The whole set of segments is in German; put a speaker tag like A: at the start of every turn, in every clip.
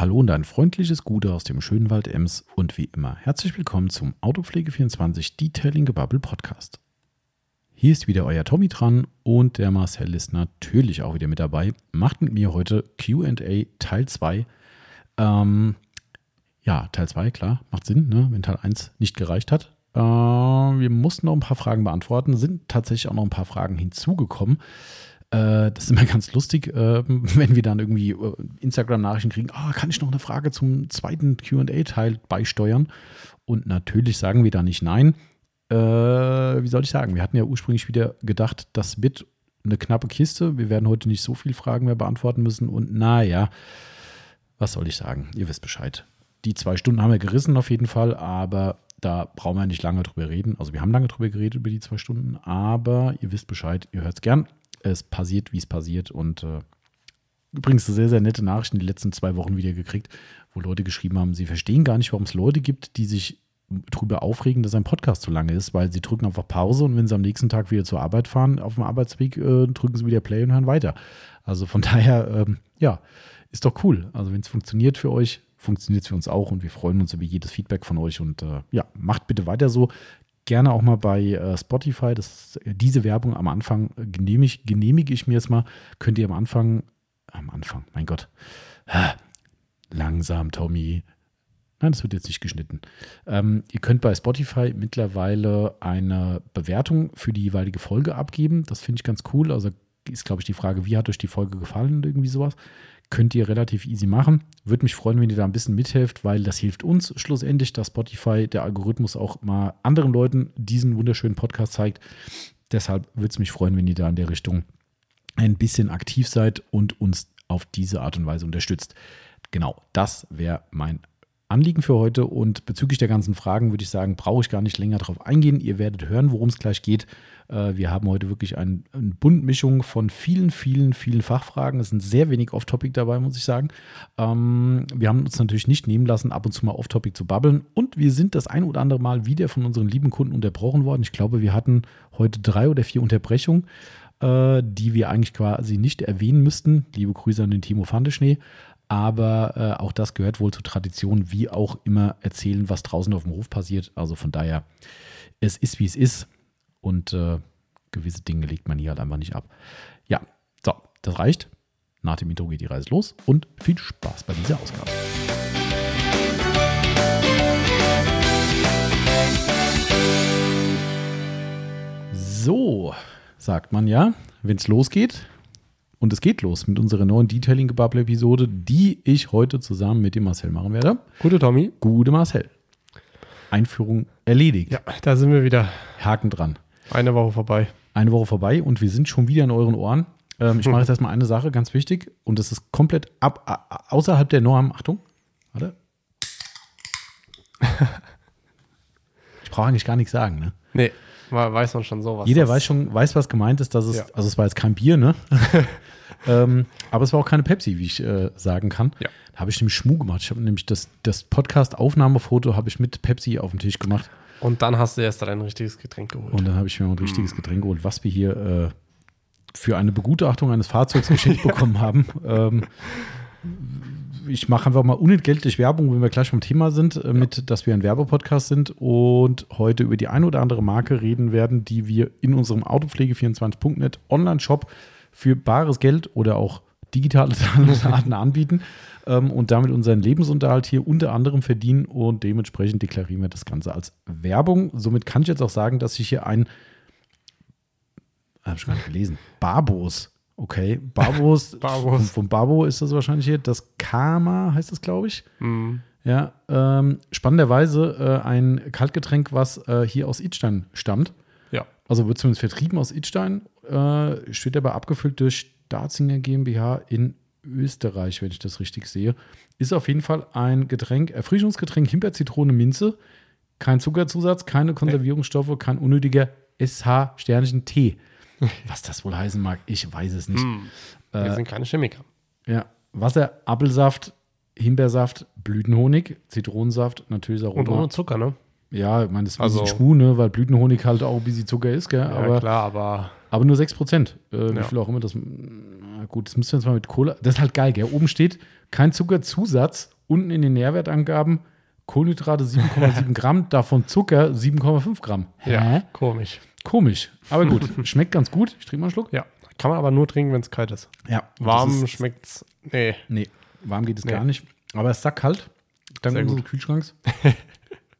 A: Hallo und ein freundliches Gute aus dem schönen Wald Ems und wie immer herzlich willkommen zum Autopflege24 Detailing Gebubble Podcast. Hier ist wieder euer Tommy dran und der Marcel ist natürlich auch wieder mit dabei. Macht mit mir heute QA Teil 2. Ähm, ja, Teil 2, klar, macht Sinn, ne? wenn Teil 1 nicht gereicht hat. Äh, wir mussten noch ein paar Fragen beantworten, sind tatsächlich auch noch ein paar Fragen hinzugekommen. Äh, das ist immer ganz lustig, äh, wenn wir dann irgendwie äh, Instagram-Nachrichten kriegen, ah, kann ich noch eine Frage zum zweiten QA-Teil beisteuern? Und natürlich sagen wir da nicht nein. Äh, wie soll ich sagen? Wir hatten ja ursprünglich wieder gedacht, das wird eine knappe Kiste. Wir werden heute nicht so viele Fragen mehr beantworten müssen. Und naja, was soll ich sagen? Ihr wisst Bescheid. Die zwei Stunden haben wir gerissen auf jeden Fall, aber da brauchen wir nicht lange drüber reden. Also wir haben lange drüber geredet über die zwei Stunden, aber ihr wisst Bescheid, ihr hört es gern es passiert, wie es passiert. Und äh, übrigens sehr, sehr nette Nachrichten die letzten zwei Wochen wieder gekriegt, wo Leute geschrieben haben, sie verstehen gar nicht, warum es Leute gibt, die sich darüber aufregen, dass ein Podcast zu lange ist, weil sie drücken einfach Pause und wenn sie am nächsten Tag wieder zur Arbeit fahren, auf dem Arbeitsweg, äh, drücken sie wieder Play und hören weiter. Also von daher, ähm, ja, ist doch cool. Also wenn es funktioniert für euch, funktioniert es für uns auch und wir freuen uns über jedes Feedback von euch und äh, ja, macht bitte weiter so gerne auch mal bei äh, Spotify. Das, äh, diese Werbung am Anfang äh, genehmige, genehmige ich mir jetzt mal. Könnt ihr am Anfang, am Anfang, mein Gott, langsam, Tommy. Nein, das wird jetzt nicht geschnitten. Ähm, ihr könnt bei Spotify mittlerweile eine Bewertung für die jeweilige Folge abgeben. Das finde ich ganz cool. Also ist, glaube ich, die Frage, wie hat euch die Folge gefallen und irgendwie sowas. Könnt ihr relativ easy machen. Würde mich freuen, wenn ihr da ein bisschen mithelft, weil das hilft uns schlussendlich, dass Spotify, der Algorithmus auch mal anderen Leuten diesen wunderschönen Podcast zeigt. Deshalb würde es mich freuen, wenn ihr da in der Richtung ein bisschen aktiv seid und uns auf diese Art und Weise unterstützt. Genau, das wäre mein Anliegen für heute. Und bezüglich der ganzen Fragen würde ich sagen, brauche ich gar nicht länger darauf eingehen. Ihr werdet hören, worum es gleich geht. Äh, wir haben heute wirklich ein, eine Buntmischung von vielen, vielen, vielen Fachfragen. Es sind sehr wenig Off-Topic dabei, muss ich sagen. Ähm, wir haben uns natürlich nicht nehmen lassen, ab und zu mal Off-Topic zu babbeln. Und wir sind das ein oder andere Mal wieder von unseren lieben Kunden unterbrochen worden. Ich glaube, wir hatten heute drei oder vier Unterbrechungen äh, die wir eigentlich quasi nicht erwähnen müssten. Liebe Grüße an den Timo Fandeschnee aber äh, auch das gehört wohl zur Tradition, wie auch immer erzählen, was draußen auf dem Hof passiert. Also von daher, es ist wie es ist und äh, gewisse Dinge legt man hier halt einfach nicht ab. Ja, so, das reicht. Nach dem Intro geht die Reise los und viel Spaß bei dieser Ausgabe. So, sagt man ja, wenn es losgeht, und es geht los mit unserer neuen Detailing-Gebubble-Episode, die ich heute zusammen mit dem Marcel machen werde.
B: Gute Tommy.
A: Gute Marcel. Einführung erledigt.
B: Ja, da sind wir wieder.
A: Haken dran.
B: Eine Woche vorbei.
A: Eine Woche vorbei und wir sind schon wieder in euren Ohren. Ähm, ich mache jetzt erstmal eine Sache, ganz wichtig, und das ist komplett ab, außerhalb der Norm. Achtung, warte. ich brauche eigentlich gar nichts sagen, ne?
B: Nee, weiß man schon sowas.
A: Jeder weiß schon, weiß, was gemeint ist, dass es, ja. also es war jetzt kein Bier, ne? ähm, aber es war auch keine Pepsi, wie ich äh, sagen kann.
B: Ja.
A: Da habe ich nämlich Schmuh gemacht. Ich habe nämlich das, das Podcast-Aufnahmefoto habe ich mit Pepsi auf dem Tisch gemacht.
B: Und dann hast du erst ein richtiges Getränk geholt.
A: Und dann habe ich mir ein richtiges. Getränk geholt, was wir hier äh, für eine Begutachtung eines Fahrzeugs geschenkt bekommen haben. Ähm, ich mache einfach mal unentgeltlich Werbung, wenn wir gleich beim Thema sind, äh, mit, dass wir ein Werbepodcast sind und heute über die ein oder andere Marke reden werden, die wir in unserem Autopflege24.net Online-Shop für bares Geld oder auch digitale Zahlungsarten anbieten ähm, und damit unseren Lebensunterhalt hier unter anderem verdienen und dementsprechend deklarieren wir das Ganze als Werbung. Somit kann ich jetzt auch sagen, dass ich hier ein, habe ich gar nicht gelesen, Barbos Okay, Barbos. Barbos. Von, von Barbo ist das wahrscheinlich hier. Das Karma heißt das, glaube ich. Mhm. Ja, ähm, spannenderweise äh, ein Kaltgetränk, was äh, hier aus Idstein stammt.
B: Ja.
A: Also wird zumindest vertrieben aus Idstein. Äh, steht aber abgefüllt durch Starzinger GmbH in Österreich, wenn ich das richtig sehe. Ist auf jeden Fall ein Getränk, Erfrischungsgetränk, Himbeer, Zitrone, Minze. Kein Zuckerzusatz, keine Konservierungsstoffe, kein unnötiger SH-Sternchen-Tee. Was das wohl heißen mag, ich weiß es nicht. Hm.
B: Wir äh, sind keine Chemiker.
A: Ja, Wasser, Apfelsaft, Himbeersaft, Blütenhonig, Zitronensaft, natürlich
B: Aroma. Und ohne Zucker, ne?
A: Ja, ich meine, das ist also, ein bisschen Schmuh, ne? weil Blütenhonig halt auch ein bisschen Zucker ist, gell?
B: Ja,
A: aber,
B: klar, aber.
A: Aber nur 6%. Äh, wie ja. viel auch immer das. Na gut, das müssen wir jetzt mal mit Cola. Das ist halt geil, gell? Oben steht kein Zuckerzusatz, unten in den Nährwertangaben Kohlenhydrate 7,7 Gramm, davon Zucker 7,5 Gramm.
B: Ja, komisch.
A: Komisch. Aber gut, schmeckt ganz gut. Ich trinke mal einen Schluck.
B: Ja, kann man aber nur trinken, wenn es kalt ist.
A: Ja,
B: Warm
A: das ist-
B: schmeckt's. Nee.
A: Nee, warm geht es
B: Nee.
A: gar nicht. Aber es ist sackkalt. Dank unseres. Kühlschranks.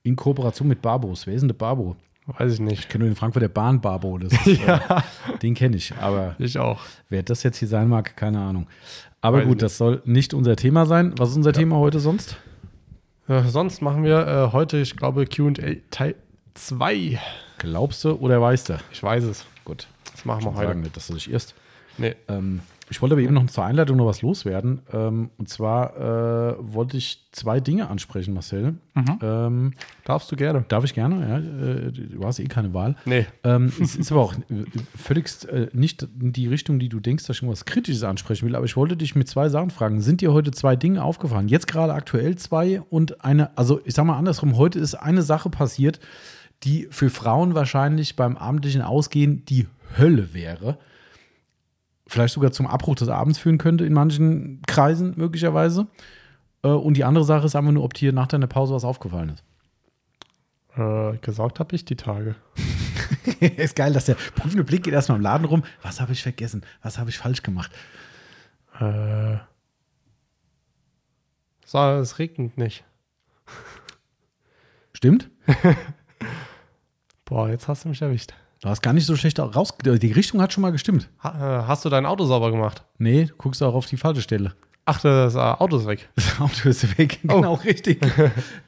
A: In Kooperation mit Barbos. Wer ist denn der Barbo?
B: Weiß ich nicht.
A: Ich kenne nur den Frankfurter Bahn Barbo. Das ist, äh, den kenne ich. Aber
B: Ich auch.
A: wer das jetzt hier sein mag, keine Ahnung. Aber
B: Weiß
A: gut, das soll nicht unser Thema sein. Was ist unser Thema heute sonst?
B: Äh, sonst machen wir äh, heute, ich glaube, QA Teil 2.
A: Glaubst du oder weißt du?
B: Ich weiß es.
A: Gut.
B: Das machen wir
A: Ich
B: heute.
A: sagen dass du dich irrst.
B: Nee.
A: Ähm, ich wollte aber eben noch zur Einleitung noch was loswerden. Ähm, und zwar äh, wollte ich zwei Dinge ansprechen, Marcel.
B: Mhm.
A: Ähm,
B: Darfst du gerne.
A: darf ich gerne? Ja, äh, du hast eh keine Wahl.
B: Nee.
A: Ähm, es ist aber auch äh, völlig äh, nicht in die Richtung, die du denkst, dass ich irgendwas Kritisches ansprechen will. Aber ich wollte dich mit zwei Sachen fragen. Sind dir heute zwei Dinge aufgefallen? Jetzt gerade aktuell zwei und eine, also ich sag mal andersrum, heute ist eine Sache passiert, die für Frauen wahrscheinlich beim abendlichen Ausgehen die Hölle wäre. Vielleicht sogar zum Abbruch des Abends führen könnte in manchen Kreisen möglicherweise. Äh, und die andere Sache ist einfach nur, ob dir nach deiner Pause was aufgefallen ist.
B: Äh, gesaugt habe ich die Tage.
A: ist geil, dass der prüfende Blick geht erstmal im Laden rum. Was habe ich vergessen? Was habe ich falsch gemacht?
B: Äh, so, es regnet nicht.
A: Stimmt?
B: Boah, jetzt hast du mich erwischt.
A: Du hast gar nicht so schlecht raus. Die Richtung hat schon mal gestimmt.
B: Ha, äh, hast du dein Auto sauber gemacht?
A: Nee, du guckst auch auf die falsche Stelle.
B: Ach, das Auto ist weg.
A: Das Auto ist weg.
B: Oh.
A: Genau, richtig.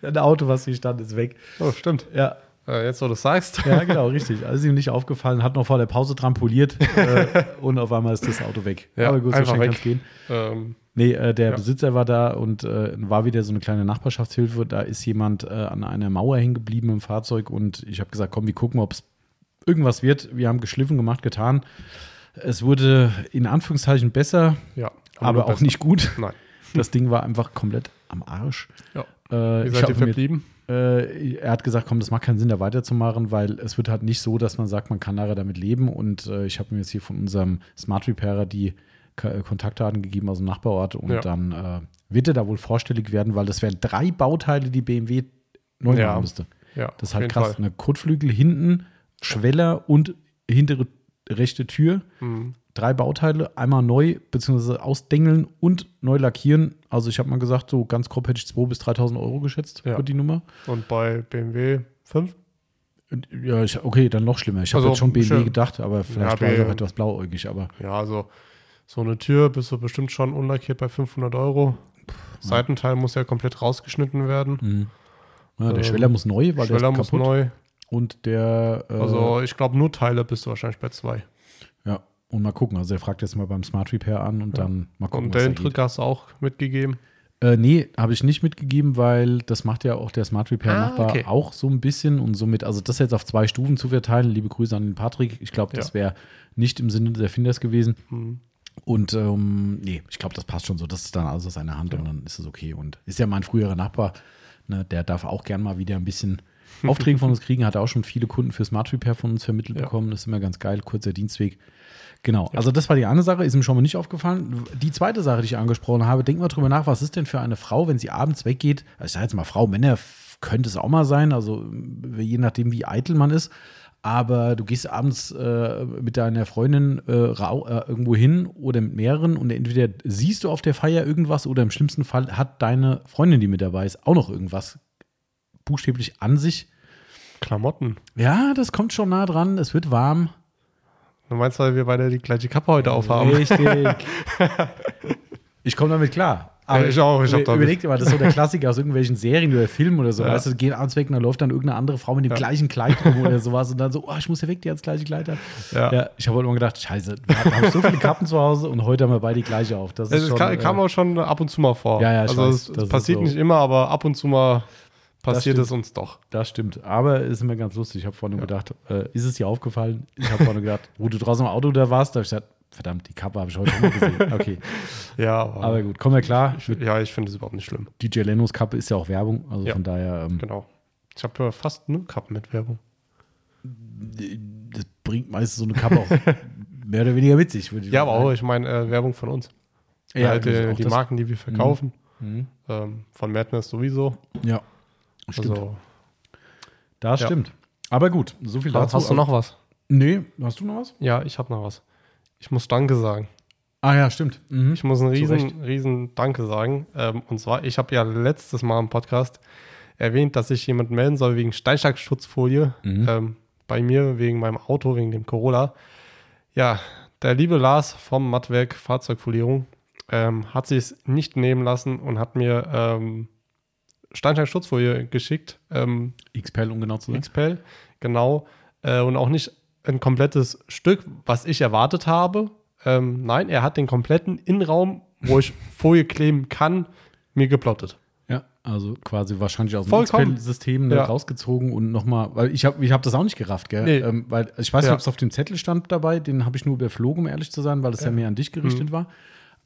A: Das Auto, was hier stand, ist weg.
B: Oh, stimmt.
A: Ja,
B: Äh, jetzt, wo du es sagst.
A: ja genau, richtig. Also ist ihm nicht aufgefallen, hat noch vor der Pause trampoliert äh, und auf einmal ist das Auto weg.
B: Ja,
A: Aber gut, so
B: einfach
A: schnell
B: weg.
A: kann's gehen.
B: Ähm,
A: Nee, äh, der
B: Ja.
A: Besitzer war da und äh, war wieder so eine kleine Nachbarschaftshilfe. Da ist jemand an einer Mauer hängen geblieben im Fahrzeug und ich habe gesagt, komm, wir gucken, ob es irgendwas wird. Wir haben geschliffen, gemacht, getan. Es wurde in Anführungszeichen besser,
B: ja.
A: aber
B: nur
A: auch
B: besser.
A: nicht gut.
B: Nein.
A: Das Ding war einfach komplett am Arsch.
B: Ja.
A: Äh,
B: Wie
A: ich
B: seid ihr verblieben?
A: äh, er hat gesagt, komm, das macht keinen Sinn, da weiterzumachen, weil es wird halt nicht so, dass man sagt, man kann nachher damit leben. Und äh, ich habe mir jetzt hier von unserem Smart Repairer die K äh, Kontaktdaten gegeben aus dem Nachbarort und
B: Ja.
A: dann äh, wird er da wohl vorstellig werden, weil das wären drei Bauteile, die BMW neu
B: Ja.
A: machen müsste.
B: Ja,
A: Das ist halt krass.
B: Fall.
A: Eine Kotflügel hinten, Schweller und hintere rechte Tür.
B: Mhm.
A: Drei Bauteile, einmal neu bzw. ausdengeln und neu lackieren. Also ich habe mal gesagt, so ganz grob hätte ich 2.000 bis 3.000 Euro geschätzt
B: Ja.
A: für die Nummer.
B: Und bei BMW 5?
A: Ja, ich, okay, dann noch schlimmer. Ich habe
B: Also,
A: jetzt schon BMW gedacht, aber vielleicht
B: Ja,
A: war ich auch etwas blauäugig. Aber
B: Ja, also so eine Tür bist du bestimmt schon unlackiert bei 500 Euro. Seitenteil muss ja komplett rausgeschnitten werden.
A: ja, der
B: Ähm,
A: Schweller muss neu, weil
B: Schweller
A: der ist
B: muss
A: kaputt.
B: neu.
A: Und der, äh,
B: Also ich glaube, nur Teile bist du wahrscheinlich bei zwei.
A: ja, und mal gucken. Also er fragt jetzt mal beim Smart Repair an und dann mal gucken,
B: Und den. Trick hast du auch mitgegeben.
A: Äh, nee, habe ich nicht mitgegeben, weil das macht ja auch der Smart Repair
B: Ah,
A: Nachbar
B: okay.
A: auch so ein bisschen und somit, also das jetzt auf zwei Stufen zu verteilen. Liebe Grüße an den Patrick. Ich glaube, das
B: Ja.
A: wäre nicht im Sinne des Erfinders gewesen.
B: Hm.
A: Und ähm, nee, ich glaube, das passt schon so. Das ist dann alles aus seiner Hand und dann ist es okay. Und ist ja mein früherer Nachbar, ne, der darf auch gern mal wieder ein bisschen Aufträge von uns kriegen. Hat auch schon viele Kunden für Smart Repair von uns vermittelt
B: Ja.
A: bekommen. Das ist immer ganz geil, kurzer Dienstweg. Genau, also das war die eine Sache, ist mir schon mal nicht aufgefallen. Die zweite Sache, die ich angesprochen habe, denk mal drüber nach, was ist denn für eine Frau, wenn sie abends weggeht? Also ich sage jetzt mal Frau, Männer könnte es auch mal sein, also je nachdem, wie eitel man ist. Aber du gehst abends äh, mit deiner Freundin äh, rau, äh, irgendwo hin oder mit mehreren und entweder siehst du auf der Feier irgendwas oder im schlimmsten Fall hat deine Freundin, die mit dabei ist, auch noch irgendwas buchstäblich an sich.
B: Klamotten.
A: Ja, das kommt schon nah dran, es wird warm.
B: Du meinst, weil wir beide die gleiche Kappe heute aufhaben?
A: Richtig. ich komme damit klar.
B: Ja, ich auch, ich hab damit-
A: überleg dir mal, das ist so der Klassiker aus irgendwelchen Serien oder Filmen oder so.
B: Ja.
A: Weißt du, gehen abends weg und dann läuft dann irgendeine andere Frau mit dem
B: Ja.
A: gleichen Kleid rum oder sowas und dann so, oh, ich muss ja weg, die hat das gleiche Kleid an.
B: Ja.
A: Ja, ich habe heute immer gedacht, scheiße, wir haben so viele Kappen zu Hause und heute haben wir beide die gleiche auf. Das ist
B: Es
A: schon,
B: kam,
A: äh,
B: kam auch schon ab und zu mal vor.
A: Ja, ja, ich
B: also
A: weiß,
B: es,
A: das
B: es passiert
A: so.
B: nicht immer, aber ab und zu mal passiert es uns doch.
A: Das stimmt. Aber es ist mir ganz lustig. Ich habe vorhin nur gedacht, äh, ist es dir aufgefallen? Ich habe vorhin gedacht, wo du draußen im Auto da warst, da habe ich gesagt, verdammt, die Kappe habe ich heute mal gesehen. Okay.
B: Ja, aber,
A: Aber gut, kommen wir klar.
B: ich, ja, ich finde es überhaupt nicht schlimm.
A: DJ Lenos Kappe ist ja auch Werbung. Also
B: Ja.
A: von daher, ähm,
B: Genau. Ich habe fast nur Kappen mit Werbung.
A: das bringt meistens so eine Kappe auch mehr oder weniger witzig. Würde ich
B: Ja, aber auch, ich meine, äh, Werbung von uns.
A: Ja,
B: halt, äh, die
A: das-
B: Marken, die wir verkaufen.
A: Mhm.
B: Ähm, von Madness sowieso.
A: Ja, stimmt.
B: Also,
A: das
B: ja.
A: stimmt. Aber gut, so viel dazu.
B: hast du noch was?
A: Nee, hast du noch was?
B: Ja, ich habe noch was. Ich muss Danke sagen.
A: Ah ja, stimmt. Mhm.
B: Ich muss ein riesen, riesen Danke sagen. Ähm, und zwar, ich habe ja letztes Mal im Podcast erwähnt, dass sich jemand melden soll wegen Steinschlagschutzfolie
A: Mhm.
B: ähm, bei mir, wegen meinem Auto, wegen dem Corolla. Ja, der liebe Lars vom Mattwerk Fahrzeugfolierung ähm, hat sich es nicht nehmen lassen und hat mir Steinschlagschutzfolie geschickt. Ähm,
A: XPEL, um genau zu sein.
B: XPEL, genau. Äh, und auch nicht ein komplettes Stück, was ich erwartet habe. Ähm, nein, er hat den kompletten Innenraum, wo ich Folie kleben kann, mir geplottet.
A: Ja, also quasi wahrscheinlich aus dem
B: Vollkommen.
A: XPEL-System ne,
B: Ja.
A: rausgezogen und nochmal, weil ich habe ich hab das auch nicht gerafft, gell?
B: Nee.
A: Ähm, weil ich weiß nicht,
B: Ja.
A: ob es auf dem Zettel stand dabei, den habe ich nur überflogen, um ehrlich zu sein, weil es ja, mehr an dich gerichtet
B: Mhm.
A: war.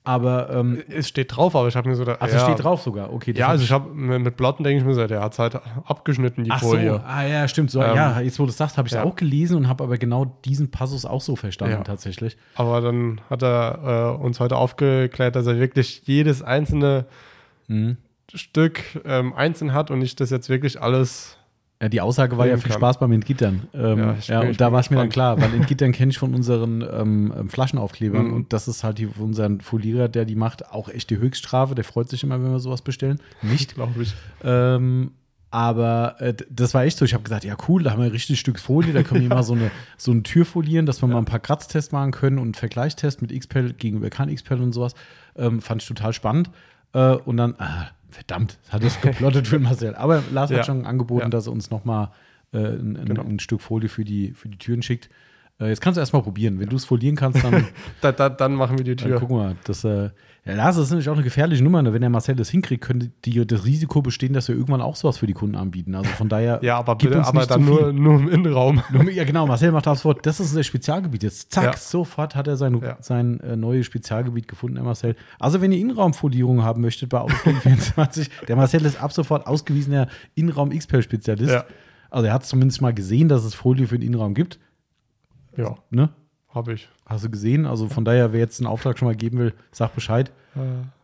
A: Aber ähm,
B: Es steht drauf, aber ich habe mir so gedacht,
A: also
B: ja,
A: steht drauf sogar, okay.
B: Ja, also
A: ich-
B: ich habe mit Plotten denke ich mir so, der hat es halt abgeschnitten, die
A: Ach so,
B: Folie.
A: ah ja, stimmt. So,
B: Ähm,
A: ja, jetzt wo du es sagst, habe ich es
B: ja.
A: auch gelesen und habe aber genau diesen Passus auch so verstanden
B: Ja.
A: tatsächlich.
B: Aber dann hat er äh, uns heute aufgeklärt, dass er wirklich jedes einzelne
A: Mhm.
B: Stück ähm, einzeln hat und nicht das jetzt wirklich alles.
A: Ja, die Aussage war ja viel
B: kann.
A: Spaß beim Entgittern. Ähm,
B: Ja,
A: ja, und da war es mir dann klar, weil Entgittern kenne ich von unseren ähm, ähm, Flaschenaufklebern
B: Mhm.
A: und das ist halt die, unseren Folierer, der die macht, auch echt die Höchststrafe. Der freut sich immer, wenn wir sowas bestellen. Nicht.
B: Glaube ich.
A: Ähm, aber äh, das war echt so. Ich habe gesagt, ja cool, da haben wir ein richtiges Stück Folie, da können wir mal so eine, so eine Tür folieren, dass wir mal ein paar Kratztests machen können und einen Vergleichstest mit XPEL gegenüber kein XPEL und sowas. Ähm, fand ich total spannend. Äh, und dann, ah, verdammt, hat es geplottet für Marcel. Aber Lars
B: Ja.
A: hat schon angeboten,
B: Ja.
A: dass er uns noch mal äh, ein,
B: Genau.
A: ein Stück Folie für die, für die Türen schickt. Äh, jetzt kannst du erstmal probieren. Wenn du es folieren kannst, dann
B: Da, da, dann machen wir die
A: dann
B: Tür.
A: gucken wir. Das, äh, ja, Lars, das ist nämlich auch eine gefährliche Nummer. Ne? Wenn der Marcel das hinkriegt, könnte die, das Risiko bestehen, dass wir irgendwann auch sowas für die Kunden anbieten. Also von daher.
B: Ja, aber bitte, aber dann nur, nur im Innenraum.
A: Ja, genau. Marcel macht das Wort. Das ist unser Spezialgebiet. Jetzt zack,
B: Ja.
A: sofort hat er sein,
B: Ja.
A: sein äh, neues Spezialgebiet gefunden, der Marcel. Also, wenn ihr Innenraumfolierung haben möchtet bei Autofliegen 24, der Marcel ist ab sofort ausgewiesener Innenraum-XPEL-Spezialist.
B: Ja.
A: Also, er hat zumindest mal gesehen, dass es Folie für den Innenraum gibt.
B: Ja,
A: Ne?
B: habe ich.
A: Hast du gesehen? Also, von daher, wer jetzt einen Auftrag schon mal geben will, sag Bescheid.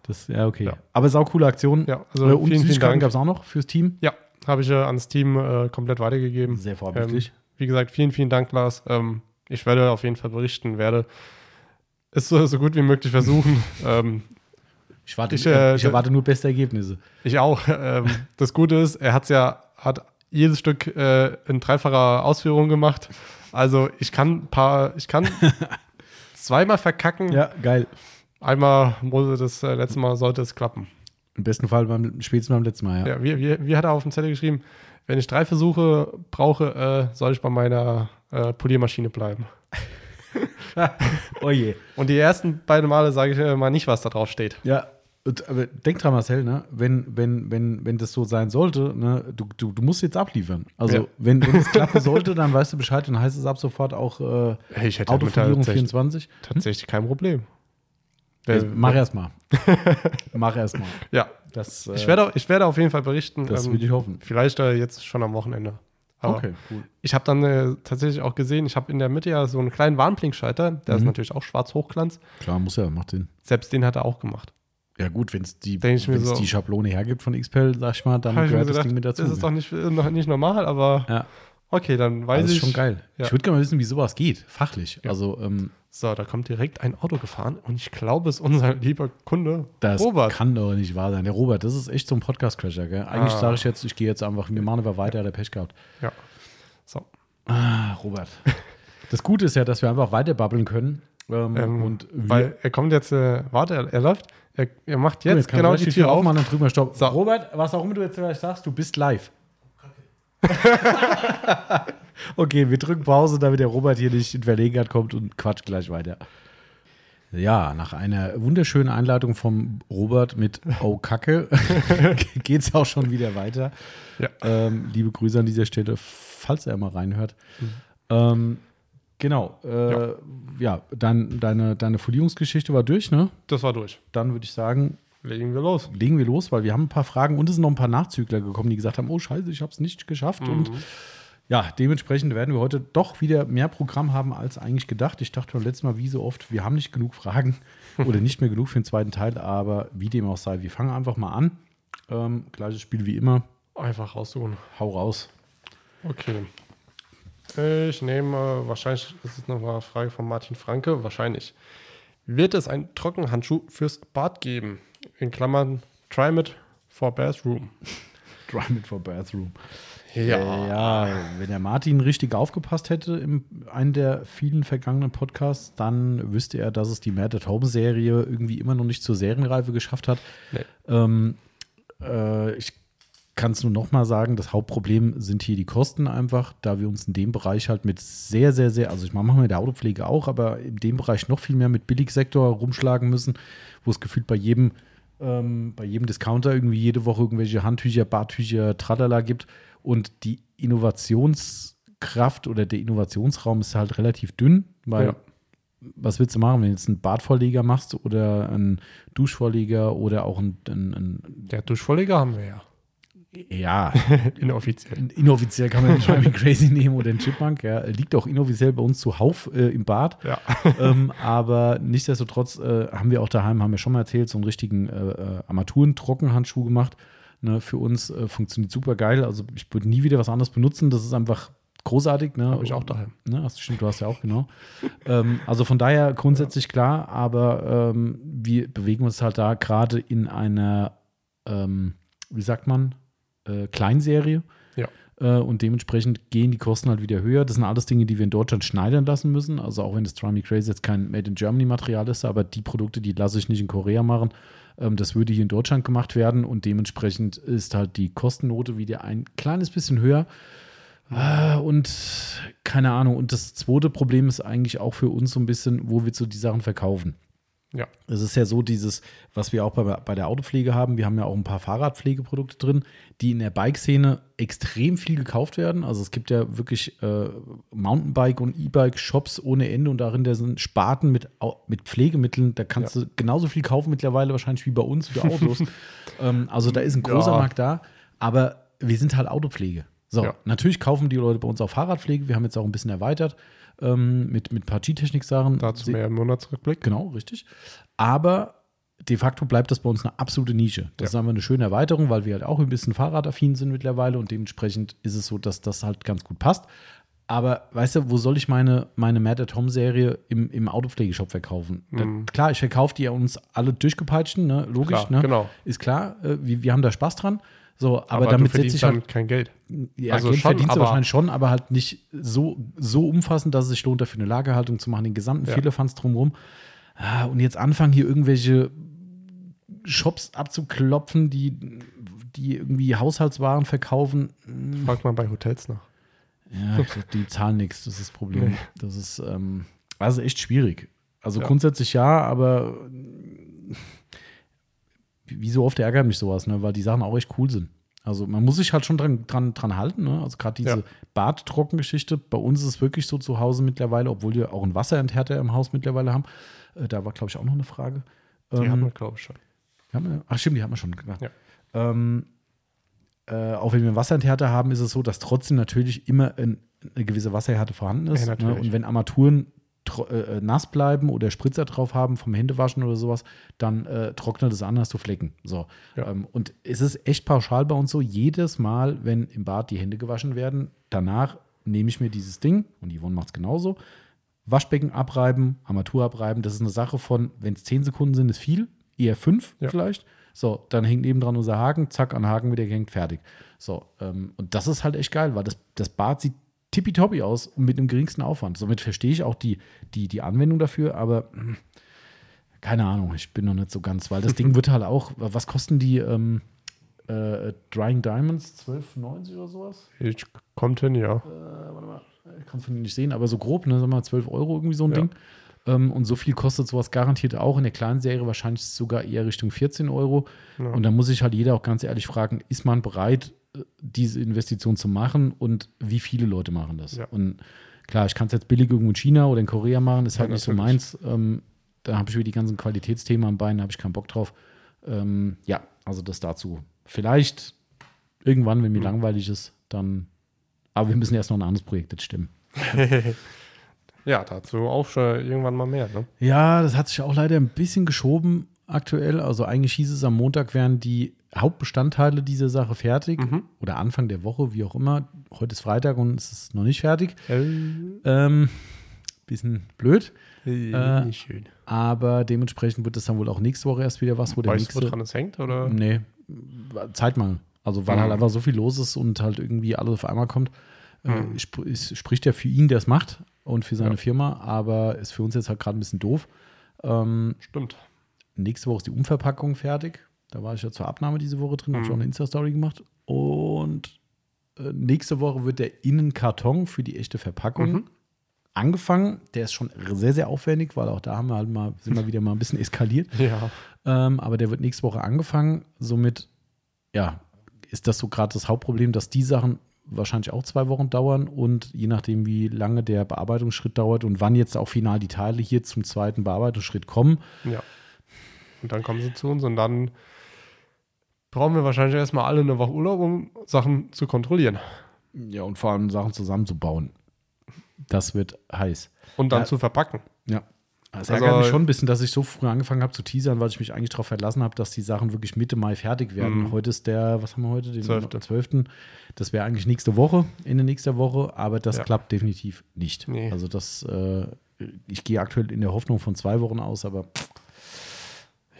A: Das, ja, okay.
B: Ja.
A: Aber sau coole Aktion.
B: Ja, also
A: äh, und
B: vielen, vielen
A: Süßigkeiten
B: Dank.
A: gab es auch noch fürs Team.
B: Ja, habe ich äh, ans Team äh, komplett weitergegeben.
A: Sehr vorbildlich.
B: Ähm, wie gesagt, vielen, vielen Dank, Lars. Ähm, ich werde auf jeden Fall berichten, werde es so, so gut wie möglich versuchen. ähm,
A: ich, warte,
B: ich, äh,
A: ich erwarte nur beste Ergebnisse.
B: ich auch. Ähm, das Gute ist, er hat ja, hat jedes Stück äh, in dreifacher Ausführung gemacht. Also ich kann ein paar, ich kann zweimal verkacken.
A: Ja, geil.
B: Einmal muss das äh, letzte Mal sollte es klappen.
A: Im besten Fall beim, spätestens beim letzten Mal, ja.
B: Ja, wie, wie, wie hat er auf dem Zettel geschrieben? Wenn ich drei Versuche brauche, äh, soll ich bei meiner äh, Poliermaschine bleiben.
A: Oh je.
B: Und die ersten beiden Male sage ich äh, mal nicht, was da drauf steht.
A: Ja, und, aber denk dran, Marcel, ne? wenn, wenn, wenn, wenn das so sein sollte, ne? du, du, du musst jetzt abliefern. Also,
B: Ja.
A: wenn, wenn es klappen sollte, dann weißt du Bescheid, dann heißt es ab sofort auch äh,
B: Hey, ich hätte
A: Autofolierung
B: tatsächlich,
A: 24.
B: tatsächlich kein Problem.
A: Äh, mach erst mal. mach erst mal.
B: Ja,
A: Das,
B: ich
A: äh,
B: werde, ich werde auf jeden Fall berichten.
A: das
B: ähm,
A: will ich hoffen.
B: Vielleicht äh, jetzt schon am Wochenende. Aber
A: Okay, cool.
B: Ich habe dann äh, tatsächlich auch gesehen, ich habe in der Mitte ja so einen kleinen Warnblinkschalter, der ist
A: Mhm.
B: natürlich auch schwarz Hochglanz.
A: Klar, muss ja, macht Sinn.
B: Selbst den hat er auch gemacht.
A: Ja, gut, wenn es die,
B: ich
A: wenn's
B: so.
A: die Schablone hergibt von XPEL, sag ich mal, dann
B: ich
A: gehört das
B: gedacht,
A: Ding mit dazu.
B: Das ist doch nicht, noch nicht normal, aber
A: ja,
B: okay, dann weiß
A: das ist
B: ich.
A: schon geil.
B: Ja.
A: Ich würde gerne mal wissen, wie sowas geht, fachlich.
B: Ja.
A: Also, ähm,
B: So, da kommt direkt ein Auto gefahren und ich glaube, es ist unser lieber Kunde
A: das
B: Robert.
A: kann doch nicht wahr sein. Der Robert, das ist echt so ein Podcast-Crasher, gell? Eigentlich
B: Ah.
A: sage ich jetzt, ich gehe jetzt einfach, wir machen aber weiter, der Pech gehabt.
B: Ja. So.
A: Ah, Robert. Das Gute ist ja, dass wir einfach weiter babbeln können. Ähm,
B: Ähm,
A: und
B: Weil er kommt jetzt, äh, warte, er, er läuft, er, er macht jetzt
A: kann
B: genau die Tür auf.
A: aufmachen, dann drücken wir Stopp.
B: So.
A: Robert, was auch immer du jetzt gleich sagst, du bist live. okay, wir drücken Pause, damit der Robert hier nicht in Verlegenheit kommt und quatscht gleich weiter. Ja, nach einer wunderschönen Einleitung vom Robert mit Oh Kacke geht es auch schon wieder weiter.
B: Ja.
A: Ähm, liebe Grüße an dieser Stelle, falls er mal reinhört. Ähm, genau. Äh, ja,
B: Ja.
A: dein, deine, deine Folierungsgeschichte war durch, ne?
B: Das war durch.
A: Dann würde ich sagen,
B: Legen wir los.
A: legen wir los, weil wir haben ein paar Fragen und es sind noch ein paar Nachzügler gekommen, die gesagt haben, oh scheiße, ich habe es nicht geschafft. Und Ja, dementsprechend werden wir heute doch wieder mehr Programm haben als eigentlich gedacht. Ich dachte beim letzten Mal, wie so oft, wir haben nicht genug Fragen oder nicht mehr genug für den zweiten Teil, aber wie dem auch sei, wir fangen einfach mal an. Ähm, gleiches Spiel wie immer.
B: Einfach raussuchen.
A: Hau raus.
B: Okay. Ich nehme wahrscheinlich, das ist nochmal eine Frage von Martin Franke, wahrscheinlich. Wird es einen Trockenhandschuh fürs Bad geben? In Klammern, try it for bathroom.
A: Try it for bathroom.
B: Ja.
A: Ja, wenn der Martin richtig aufgepasst hätte in einem der vielen vergangenen Podcasts, dann wüsste er, dass es die Mad at Home Serie irgendwie immer noch nicht zur Serienreife geschafft hat.
B: Nee.
A: Ähm, äh, ich kann es nur noch mal sagen, das Hauptproblem sind hier die Kosten einfach, da wir uns in dem Bereich halt mit sehr, sehr, sehr, also ich mache mit der Autopflege auch, aber in dem Bereich noch viel mehr mit Billigsektor rumschlagen müssen, wo es gefühlt bei jedem, ähm, bei jedem Discounter irgendwie jede Woche irgendwelche Handtücher, Bartücher, Tralala gibt und die Innovationskraft oder der Innovationsraum ist halt relativ dünn, weil
B: Ja.
A: was willst du machen, wenn du jetzt einen Badvorleger machst oder einen Duschvorleger oder auch einen, einen,
B: Der Duschvorleger haben wir ja.
A: Ja,
B: Inoffiziell.
A: inoffiziell kann man den Me Crazy nehmen oder den Chipmunk, ja, liegt auch inoffiziell bei uns zuhauf äh, im Bad.
B: Ja.
A: ähm, aber nichtsdestotrotz äh, haben wir auch daheim, haben wir schon mal erzählt, so einen richtigen äh, äh, Armaturen-Trockenhandschuh gemacht. Ne, für uns äh, funktioniert super geil. Also ich würde nie wieder was anderes benutzen. Das ist einfach großartig. Ne?
B: Habe ich auch daheim.
A: Ne, hast, stimmt, du hast ja auch, genau. ähm, also von daher grundsätzlich klar, aber ähm, wir bewegen uns halt da gerade in einer, ähm, wie sagt man, äh, Kleinserie.
B: Ja.
A: Äh, und dementsprechend gehen die Kosten halt wieder höher. Das sind alles Dinge, die wir in Deutschland schneidern lassen müssen. Also auch wenn das Try Me Crazy jetzt kein Made in Germany Material ist, aber die Produkte, die lasse ich nicht in Korea machen. Ähm, das würde hier in Deutschland gemacht werden und dementsprechend ist halt die Kostennote wieder ein kleines bisschen höher. Ah, Und keine Ahnung. Und das zweite Problem ist eigentlich auch für uns so ein bisschen, wo wir so die Sachen verkaufen.
B: Ja.
A: Es ist ja so dieses, was wir auch bei, bei der Autopflege haben. Wir haben ja auch ein paar Fahrradpflegeprodukte drin, die in der Bike-Szene extrem viel gekauft werden. Also es gibt ja wirklich äh, Mountainbike- und E-Bike-Shops ohne Ende und darin da sind Sparten mit, mit Pflegemitteln. Da kannst du genauso viel kaufen mittlerweile wahrscheinlich wie bei uns für Autos. ähm, also da ist ein großer
B: Ja.
A: Markt da, aber wir sind halt Autopflege. So,
B: Ja.
A: natürlich kaufen die Leute bei uns auch Fahrradpflege. Wir haben jetzt auch ein bisschen erweitert ähm, mit, mit G-Technik-Sachen.
B: Dazu mehr im Monatsrückblick.
A: Genau, richtig. Aber de facto bleibt das bei uns eine absolute Nische. Das ist
B: Ja.
A: einfach eine schöne Erweiterung, weil wir halt auch ein bisschen fahrradaffin sind mittlerweile und dementsprechend ist es so, dass das halt ganz gut passt. Aber weißt du, wo soll ich meine, meine Mad at Home-Serie im, im Autopflegeshop verkaufen? Da, klar, ich verkaufe die ja uns alle durchgepeitschten, ne? logisch,
B: Klar,
A: ne?
B: genau.
A: Ist klar, äh, wir, wir haben da Spaß dran. So, aber,
B: Aber,
A: damit setze ich halt
B: kein Geld.
A: ja,
B: Also
A: Geld
B: schon,
A: verdienst du wahrscheinlich schon, aber halt nicht so, so umfassend, dass es sich lohnt, dafür eine Lagerhaltung zu machen, den gesamten
B: Ja.
A: Firlefanz drumherum. Ah, Und jetzt anfangen, hier irgendwelche Shops abzuklopfen, die, die irgendwie Haushaltswaren verkaufen.
B: Frag mal bei Hotels nach.
A: Ja, die zahlen nichts, das ist das Problem.
B: Nee.
A: Das ist ähm, also echt schwierig. Also
B: Ja.
A: grundsätzlich ja, aber wie so oft ärgert mich sowas, ne? weil die Sachen auch echt cool sind. Also man muss sich halt schon dran, dran, dran halten. Ne? Also gerade diese
B: Ja.
A: Badtrockengeschichte, bei uns ist es wirklich so zu Hause mittlerweile, obwohl wir auch einen Wasserenthärter im Haus mittlerweile haben. Äh, da war, glaube ich, auch noch eine Frage.
B: Die
A: Ähm,
B: haben wir, glaube ich, schon.
A: wir, ach stimmt, die haben wir schon gemacht.
B: Ja.
A: Ähm, äh, auch wenn wir einen Wasserenthärter haben, ist es so, dass trotzdem natürlich immer ein, eine gewisse Wasserhärte vorhanden ist.
B: Ja,
A: ne? Und wenn Armaturen äh, nass bleiben oder Spritzer drauf haben vom Händewaschen oder sowas, dann äh, trocknet es an, hast du Flecken. So.
B: Ja.
A: Ähm, und es ist echt pauschal bei uns so, jedes Mal, wenn im Bad die Hände gewaschen werden, danach nehme ich mir dieses Ding, und Yvonne macht es genauso, Waschbecken abreiben, Armatur abreiben, das ist eine Sache von, wenn es 10 Sekunden sind, ist viel, eher 5
B: Ja.
A: vielleicht. So, dann hängt nebendran unser Haken, zack, an Haken wieder gehängt, fertig. So, ähm, und das ist halt echt geil, weil das, das Bad sieht tippitoppi aus und mit dem geringsten Aufwand. Somit verstehe ich auch die, die, die Anwendung dafür, aber hm, keine Ahnung, ich bin noch nicht so ganz, weil das Ding wird halt auch, was kosten die ähm, äh, Drying Diamonds? 12,90 oder sowas?
B: Ich kommt hin, ja.
A: äh, warte mal, ich kann es von dir nicht sehen, aber so grob, ne, sagen wir mal 12 Euro irgendwie so ein
B: Ja.
A: Ding. Ähm, und so viel kostet sowas garantiert auch. In der kleinen Serie wahrscheinlich sogar eher Richtung 14 Euro.
B: Ja.
A: Und da muss sich halt jeder auch ganz ehrlich fragen, ist man bereit, diese Investition zu machen und wie viele Leute machen das?
B: Ja.
A: Und klar, ich kann es jetzt billig irgendwo in China oder in Korea machen, ist halt
B: Ja,
A: nicht so meins. Ähm, da habe ich wieder die ganzen Qualitätsthemen am Bein, da habe ich keinen Bock drauf. Ähm, ja, also das dazu. Vielleicht irgendwann, wenn mir
B: Mhm.
A: langweilig ist, dann Aber wir müssen erst noch ein anderes Projekt jetzt stimmen.
B: ja, dazu auch schon irgendwann mal mehr. Ne?
A: Ja, das hat sich auch leider ein bisschen geschoben aktuell. Also eigentlich hieß es, am Montag wären die Hauptbestandteile dieser Sache fertig.
B: Mhm.
A: Oder Anfang der Woche, wie auch immer. Heute ist Freitag und es ist noch nicht fertig.
B: Äh,
A: Ähm, bisschen blöd.
B: äh, nicht schön.
A: Aber dementsprechend wird es dann wohl auch nächste Woche erst wieder was, wo der
B: Weißt du,
A: nächste.
B: woran es hängt? Oder?
A: Nee, Zeitmangel. Also weil
B: Mhm.
A: halt einfach so viel los ist und halt irgendwie alles auf einmal kommt. Äh,
B: Mhm.
A: es spricht ja für ihn, der es macht und für seine
B: Ja.
A: Firma, aber ist für uns jetzt halt gerade ein bisschen doof. Ähm,
B: Stimmt.
A: Nächste Woche ist die Umverpackung fertig. Da war ich ja zur Abnahme diese Woche drin, habe
B: Mhm.
A: schon eine Insta-Story gemacht. Und äh, nächste Woche wird der Innenkarton für die echte Verpackung
B: Mhm.
A: angefangen. Der ist schon sehr, sehr aufwendig, weil auch da haben wir halt mal, sind wir wieder mal ein bisschen eskaliert.
B: Ja.
A: Ähm, aber der wird nächste Woche angefangen. Somit, ja, ist das so gerade das Hauptproblem, dass die Sachen wahrscheinlich auch zwei Wochen dauern und je nachdem, wie lange der Bearbeitungsschritt dauert und wann jetzt auch final die Teile hier zum zweiten Bearbeitungsschritt kommen,
B: Ja. Und dann kommen sie zu uns und dann brauchen wir wahrscheinlich erstmal alle eine Woche Urlaub, um Sachen zu kontrollieren.
A: ja, und vor allem Sachen zusammenzubauen. Das wird heiß.
B: Und dann
A: Ja.
B: zu verpacken.
A: Ja. Es
B: Also-
A: ärgert mich schon ein bisschen, dass ich so früh angefangen habe zu teasern, weil ich mich eigentlich darauf verlassen habe, dass die Sachen wirklich Mitte Mai fertig werden.
B: Mhm.
A: Heute ist der, was haben wir heute? Den
B: Zwölfte.
A: 12. Das wäre eigentlich nächste Woche, Ende nächster Woche, aber das
B: Ja.
A: klappt definitiv nicht.
B: Nee.
A: Also das, äh, ich gehe aktuell in der Hoffnung von zwei Wochen aus, aber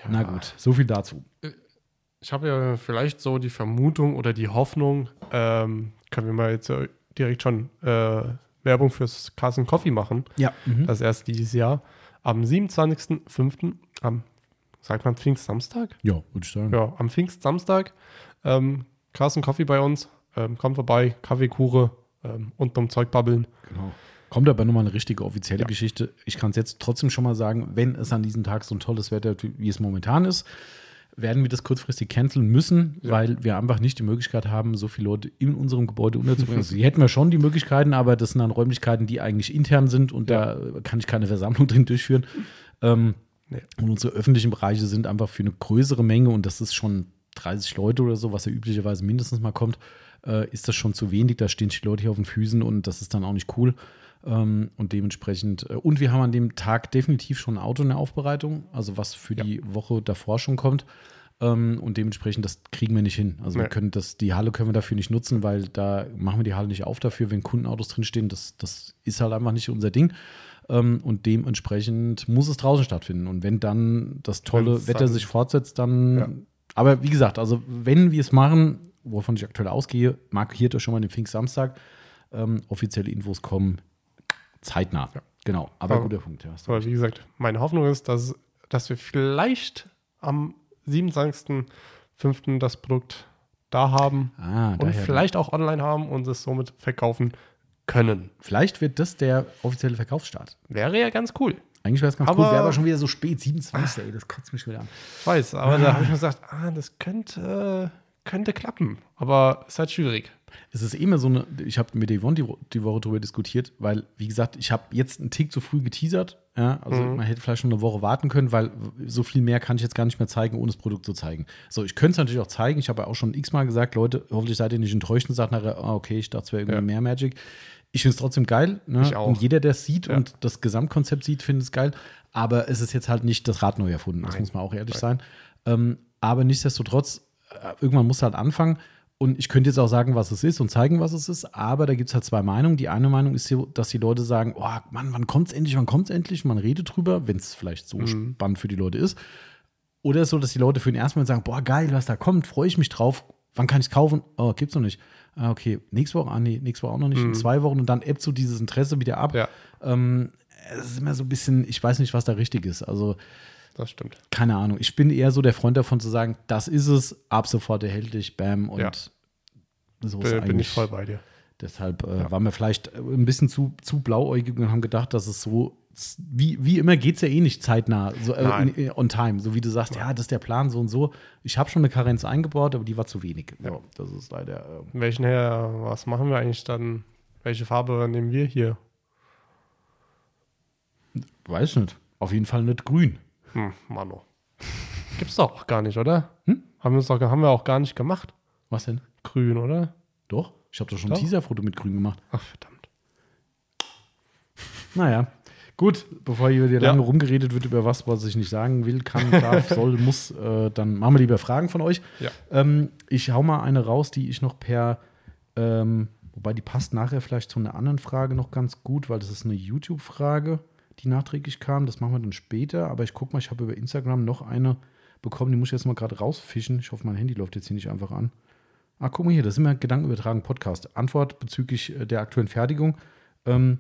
A: na gut, so viel dazu.
B: Ich habe ja vielleicht so die Vermutung oder die Hoffnung, ähm, können wir mal jetzt äh, direkt schon äh, Werbung fürs Carson Coffee machen.
A: Ja. Mhm.
B: Das erst dieses Jahr. Am 27.05. am, sagt man Pfingstsamstag?
A: ja, würde ich sagen.
B: Ja, am Pfingstsamstag. Ähm, Carson Coffee bei uns. Ähm, kommt vorbei, Kaffeekure ähm, und beim Zeug babbeln.
A: Genau. Kommt aber nochmal eine richtige offizielle
B: Ja.
A: Geschichte. Ich kann es jetzt trotzdem schon mal sagen, wenn es an diesem Tag so ein tolles Wetter, wie es momentan ist, werden wir das kurzfristig canceln müssen,
B: Ja.
A: weil wir einfach nicht die Möglichkeit haben, so viele Leute in unserem Gebäude unterzubringen. Also, die hätten wir schon die Möglichkeiten, aber das sind dann Räumlichkeiten, die eigentlich intern sind und
B: Ja.
A: da kann ich keine Versammlung drin durchführen. Ähm,
B: Nee.
A: Und unsere öffentlichen Bereiche sind einfach für eine größere Menge und das ist schon 30 Leute oder so, was ja üblicherweise mindestens mal kommt, äh, ist das schon zu wenig. Da stehen die Leute hier auf den Füßen und das ist dann auch nicht cool. Ähm, und dementsprechend, äh, und wir haben an dem Tag definitiv schon ein Auto in der Aufbereitung, also was für
B: Ja.
A: die Woche davor schon kommt. Ähm, und dementsprechend, das kriegen wir nicht hin. Also wir
B: Nee.
A: können das, die Halle können wir dafür nicht nutzen, weil da machen wir die Halle nicht auf dafür, wenn Kundenautos drinstehen. Das, das ist halt einfach nicht unser Ding. Ähm, und dementsprechend muss es draußen stattfinden. Und wenn dann das tolle
B: Wenn's
A: Wetter sich fortsetzt, dann.
B: Ja.
A: Aber wie gesagt, also wenn wir es machen, wovon ich aktuell ausgehe, markiert euch schon mal den Pfingstsamstag. Ähm, offizielle Infos kommen zeitnah.
B: Ja.
A: Genau, aber
B: Aber-
A: guter Punkt. Ja.
B: Aber wie gesagt, meine Hoffnung ist, dass, dass wir vielleicht am 27.05. das Produkt da haben
A: Ah,
B: und vielleicht auch online haben und es somit verkaufen können.
A: Vielleicht wird das der offizielle Verkaufsstart.
B: Wäre ja ganz cool.
A: Eigentlich wäre es ganz
B: Aber-
A: cool, wäre aber schon wieder so spät, 27. Ey, das kotzt mich wieder an.
B: Ich weiß, aber da habe ich mir gesagt, ah, das könnte, könnte klappen. Aber es ist halt schwierig.
A: Es ist immer so eine, ich habe mit Yvonne die, die Woche darüber diskutiert, weil, wie gesagt, ich habe jetzt einen Tick zu früh geteasert. Ja, also
B: Mhm.
A: man hätte vielleicht schon eine Woche warten können, weil so viel mehr kann ich jetzt gar nicht mehr zeigen, ohne das Produkt zu zeigen. So, ich könnte es natürlich auch zeigen. Ich habe ja auch schon x-mal gesagt, Leute, hoffentlich seid ihr nicht enttäuscht und sagt nachher, ah, okay, ich dachte, es wäre irgendwie
B: Ja.
A: mehr Magic. Ich finde es trotzdem geil. Ne?
B: Ich auch.
A: Und jeder, der es sieht
B: Ja.
A: und das Gesamtkonzept sieht, findet es geil. Aber es ist jetzt halt nicht das Rad neu erfunden. Das
B: Nein.
A: muss man auch ehrlich sein. Ähm, aber nichtsdestotrotz, irgendwann muss halt anfangen. Und ich könnte jetzt auch sagen, was es ist und zeigen, was es ist, aber da gibt es halt zwei Meinungen. Die eine Meinung ist, so, dass die Leute sagen, oh Mann, wann kommt es endlich, wann kommt es endlich? Man redet drüber, wenn es vielleicht so
B: Mhm.
A: spannend für die Leute ist. Oder ist so, dass die Leute für den ersten Moment sagen, boah, geil, was da kommt, freue ich mich drauf. Wann kann ich es kaufen? Oh, gibt's noch nicht. Ah, okay, nächste Woche, ah, nee, nächste Woche auch noch nicht. In
B: Mhm.
A: zwei Wochen und dann ebbt so dieses Interesse wieder ab.
B: Ja,
A: Ähm, es ist immer so ein bisschen, ich weiß nicht, was da richtig ist. Also,
B: das stimmt.
A: keine Ahnung. Ich bin eher so der Freund davon zu sagen, das ist es, ab sofort erhältlich, bam und
B: Ja.
A: so ist
B: Bin, bin ich
A: eigentlich.
B: voll bei dir.
A: Deshalb äh,
B: Ja.
A: waren wir vielleicht ein bisschen zu, zu blauäugig und haben gedacht, dass es so, wie, wie immer geht es ja eh nicht zeitnah, so, äh, in, in, on time. So wie du sagst, ja, das ist der Plan, so und so. Ich habe schon eine Karenz eingebaut, aber die war zu wenig.
B: Ja.
A: So, das ist leider. Äh,
B: Welchen her, was machen wir eigentlich dann? Welche Farbe nehmen wir hier?
A: weiß nicht. Auf jeden Fall nicht grün.
B: Hm, Mano. Gibt's doch auch gar nicht, oder?
A: Hm?
B: Haben, wir uns doch, haben wir auch gar nicht gemacht.
A: Was denn?
B: Grün, oder?
A: Doch? Ich habe doch schon ein. Teaser-Foto mit grün gemacht.
B: Ach, verdammt.
A: Naja, gut, bevor hier dir
B: Ja.
A: lange rumgeredet wird über was, was ich nicht sagen will, kann, darf, soll, muss, äh, dann machen wir lieber Fragen von euch.
B: Ja.
A: Ähm, ich hau mal eine raus, die ich noch per, ähm, wobei die passt nachher vielleicht zu einer anderen Frage noch ganz gut, weil das ist eine YouTube-Frage, die nachträglich kam. Das machen wir dann später, aber ich guck mal, ich habe über Instagram noch eine bekommen, die muss ich jetzt mal gerade rausfischen. Ich hoffe, mein Handy läuft jetzt hier nicht einfach an. Ah, guck mal hier, das ist immer Gedankenübertragen Podcast. Antwort bezüglich äh, der aktuellen Fertigung. Ähm,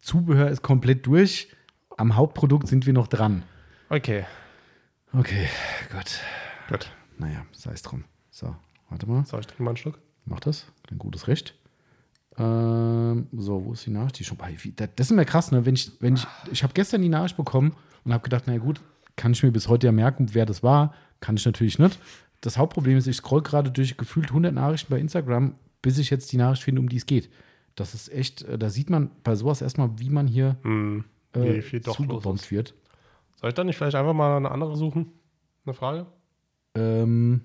A: Zubehör ist komplett durch. Am Hauptprodukt sind wir noch dran.
B: Okay,
A: Okay, gut.
B: gut.
A: Naja, sei es drum. So, warte mal.
B: So, ich trinke mal einen Schluck.
A: Mach das. Ein gutes Recht. Ähm, so, wo ist die Nachricht? Die schon bei. wie- Das das ist immer krass, ne? Wenn ich, wenn ich, ich habe gestern die Nachricht bekommen und habe gedacht, naja gut, kann ich mir bis heute ja merken, wer das war. Kann ich natürlich nicht. Das Hauptproblem ist, ich scroll gerade durch gefühlt 100 Nachrichten bei Instagram, bis ich jetzt die Nachricht finde, um die es geht. Das ist echt, äh, da sieht man bei sowas erstmal, wie man hier
B: Hm,
A: äh,
B: los
A: zugebombt
B: ist.
A: wird.
B: Soll ich dann nicht vielleicht einfach mal eine andere suchen? Eine Frage?
A: Ähm,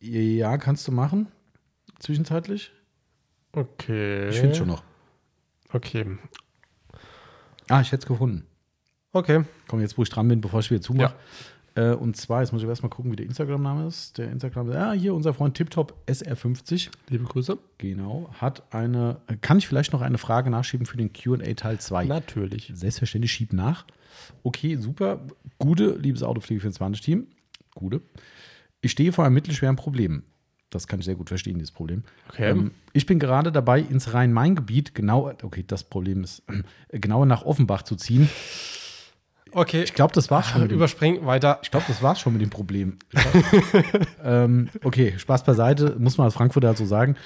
A: ja, kannst du machen. Zwischenzeitlich.
B: Okay.
A: Ich finde es schon noch.
B: Okay.
A: Ah, ich hätte es gefunden.
B: Okay.
A: Komm, jetzt, wo ich dran bin, bevor ich wieder zumache. Äh, und zwar, jetzt muss ich erstmal gucken, wie der Instagram-Name ist. Der Instagram, ja, hier unser Freund TipTop SR50,
B: Liebe Grüße.
A: genau, hat eine, kann ich vielleicht noch eine Frage nachschieben für den QA Teil 2?
B: Natürlich.
A: Selbstverständlich, schieb nach. Okay, super. Gute, liebes Autopflege24-Team. Gute. Ich stehe vor einem mittelschweren Problem. Das kann ich sehr gut verstehen, dieses Problem.
B: Okay.
A: Ähm, ich bin gerade dabei, ins Rhein-Main-Gebiet, genau, okay, das Problem ist, äh, genauer nach Offenbach zu ziehen.
B: Okay.
A: Ich glaube, das war's schon. mit dem-
B: Überspringen weiter.
A: Ich glaube, das war's schon mit dem Problem. ähm, okay, Spaß beiseite, muss man als Frankfurter halt so sagen.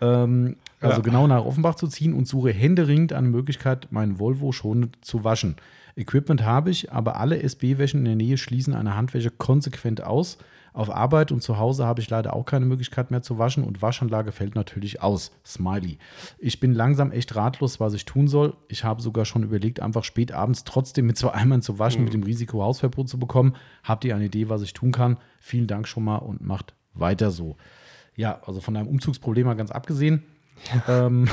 A: Ähm, also
B: Ja.
A: genau nach Offenbach zu ziehen und suche händeringend eine Möglichkeit, meinen Volvo schonend zu waschen. Equipment habe ich, aber alle SB-Wäschen in der Nähe schließen eine Handwäsche konsequent aus. Auf Arbeit und zu Hause habe ich leider auch keine Möglichkeit mehr zu waschen und Waschanlage fällt natürlich aus. Smiley. Ich bin langsam echt ratlos, was ich tun soll. Ich habe sogar schon überlegt, einfach spät abends trotzdem mit zwei Eimern zu waschen, mit dem Risiko Hausverbot zu bekommen. Habt ihr eine Idee, was ich tun kann? Vielen Dank schon mal und macht weiter so. Ja, also von deinem Umzugsproblem mal ganz abgesehen. Ähm,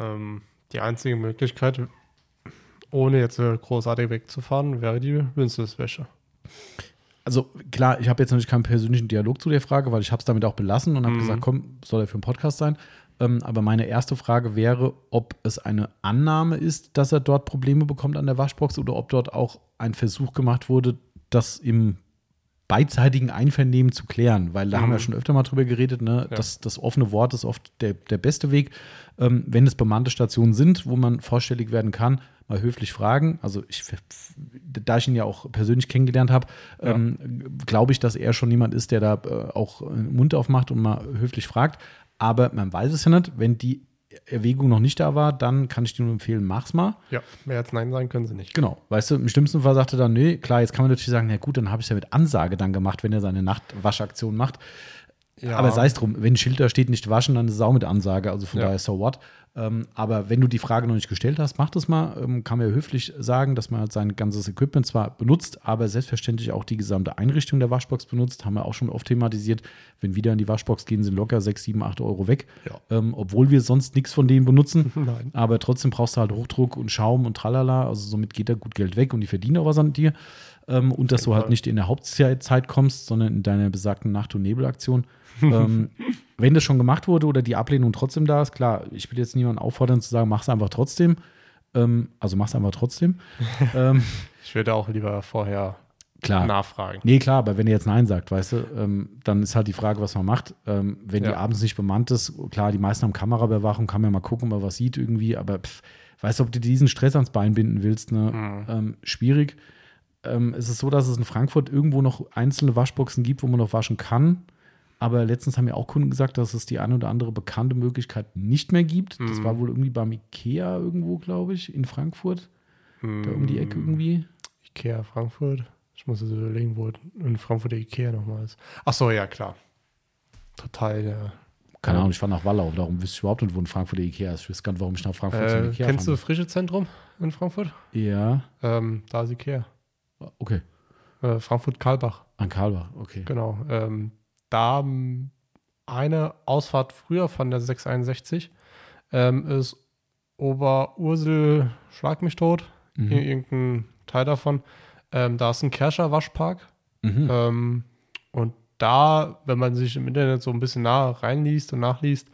B: Ähm, die einzige Möglichkeit, ohne jetzt äh, großartig wegzufahren, wäre die Winzelswäsche.
A: Also klar, ich habe jetzt nicht keinen persönlichen Dialog zu der Frage, weil ich habe es damit auch belassen und habe
B: Mhm.
A: gesagt, komm, soll er für einen Podcast sein. Ähm, aber meine erste Frage wäre, ob es eine Annahme ist, dass er dort Probleme bekommt an der Waschbox oder ob dort auch ein Versuch gemacht wurde, das im beidseitigen Einvernehmen zu klären, weil da haben wir
B: Mhm.
A: schon öfter mal drüber geredet, ne?
B: Ja.
A: das, das offene Wort ist oft der, der beste Weg. Ähm, wenn es bemannte Stationen sind, wo man vorstellig werden kann, mal höflich fragen. Also ich, da ich ihn ja auch persönlich kennengelernt habe,
B: Ja.
A: ähm, glaube ich, dass er schon jemand ist, der da äh, auch den Mund aufmacht und mal höflich fragt. Aber man weiß es ja nicht. Wenn die Erwägung noch nicht da war, dann kann ich dir nur empfehlen, mach's mal.
B: Ja, mehr als Nein sagen können sie nicht.
A: Genau, weißt du, im schlimmsten Fall sagt er dann, nee, klar, jetzt kann man natürlich sagen, na gut, dann habe ich es ja mit Ansage dann gemacht, wenn er seine Nachtwaschaktion macht.
B: Ja.
A: Aber sei es drum, wenn ein Schild da steht, nicht waschen, dann ist es auch mit Ansage, also von
B: Ja.
A: daher so what. Ähm, aber wenn du die Frage noch nicht gestellt hast, mach das mal. Ähm, kann man ja höflich sagen, dass man halt sein ganzes Equipment zwar benutzt, aber selbstverständlich auch die gesamte Einrichtung der Waschbox benutzt. Haben wir auch schon oft thematisiert. Wenn wieder in die Waschbox gehen, sind locker 6, 7, 8 Euro weg.
B: Ja.
A: Ähm, obwohl wir sonst nichts von denen benutzen.
B: Nein.
A: Aber trotzdem brauchst du halt Hochdruck und Schaum und tralala. Also somit geht da gut Geld weg und die verdienen auch was an dir. Ähm, und dass du halt nicht in der Hauptzeit kommst, sondern in deiner besagten Nacht- und Nebelaktion. ähm, wenn das schon gemacht wurde oder die Ablehnung trotzdem da ist, klar, ich will jetzt niemanden auffordern zu sagen, mach's einfach trotzdem. Ähm, also mach's einfach trotzdem. ähm,
B: Ich würde auch lieber vorher
A: klar.
B: nachfragen.
A: Nee, klar, aber wenn er jetzt Nein sagt, weißt du, ähm, dann ist halt die Frage, was man macht. Ähm, wenn die
B: Ja.
A: abends nicht bemannt ist, klar, die meisten haben Kameraüberwachung, kann man mal gucken, ob man was sieht irgendwie, aber pff, weißt du, ob du diesen Stress ans Bein binden willst, ne?
B: Mhm.
A: Ähm, schwierig. Ähm, es ist so, dass es in Frankfurt irgendwo noch einzelne Waschboxen gibt, wo man noch waschen kann. Aber letztens haben mir auch Kunden gesagt, dass es die eine oder andere bekannte Möglichkeit nicht mehr gibt. Das
B: Mhm.
A: war wohl irgendwie beim Ikea irgendwo, glaube ich, in Frankfurt. Da um die Ecke
B: Hm.
A: irgendwie.
B: Ikea Frankfurt. Ich muss jetzt überlegen, wo in Frankfurt der Ikea nochmal ist. Ach so, ja, klar. Total, ja.
A: Keine
B: Ja.
A: Ahnung, ich fahre nach Wallau, darum wüsste ich überhaupt nicht, wo in Frankfurt der Ikea ist. Ich weiß gar nicht, warum ich nach Frankfurt zum
B: Äh,
A: Ikea
B: kennst du
A: fahren
B: Frische Zentrum in Frankfurt?
A: Ja,
B: Ähm, da ist Ikea.
A: okay.
B: Äh, Frankfurt-Karlbach,
A: An Karlbach, okay.
B: genau. Ähm, da m, eine Ausfahrt früher von der 661 ähm, ist Oberursel, schlag mich tot,
A: Mhm.
B: Ir- irgendein Teil davon. Ähm, da ist ein Kerscher Waschpark.
A: Mhm.
B: Ähm, und da, wenn man sich im Internet so ein bisschen nah reinliest und nachliest,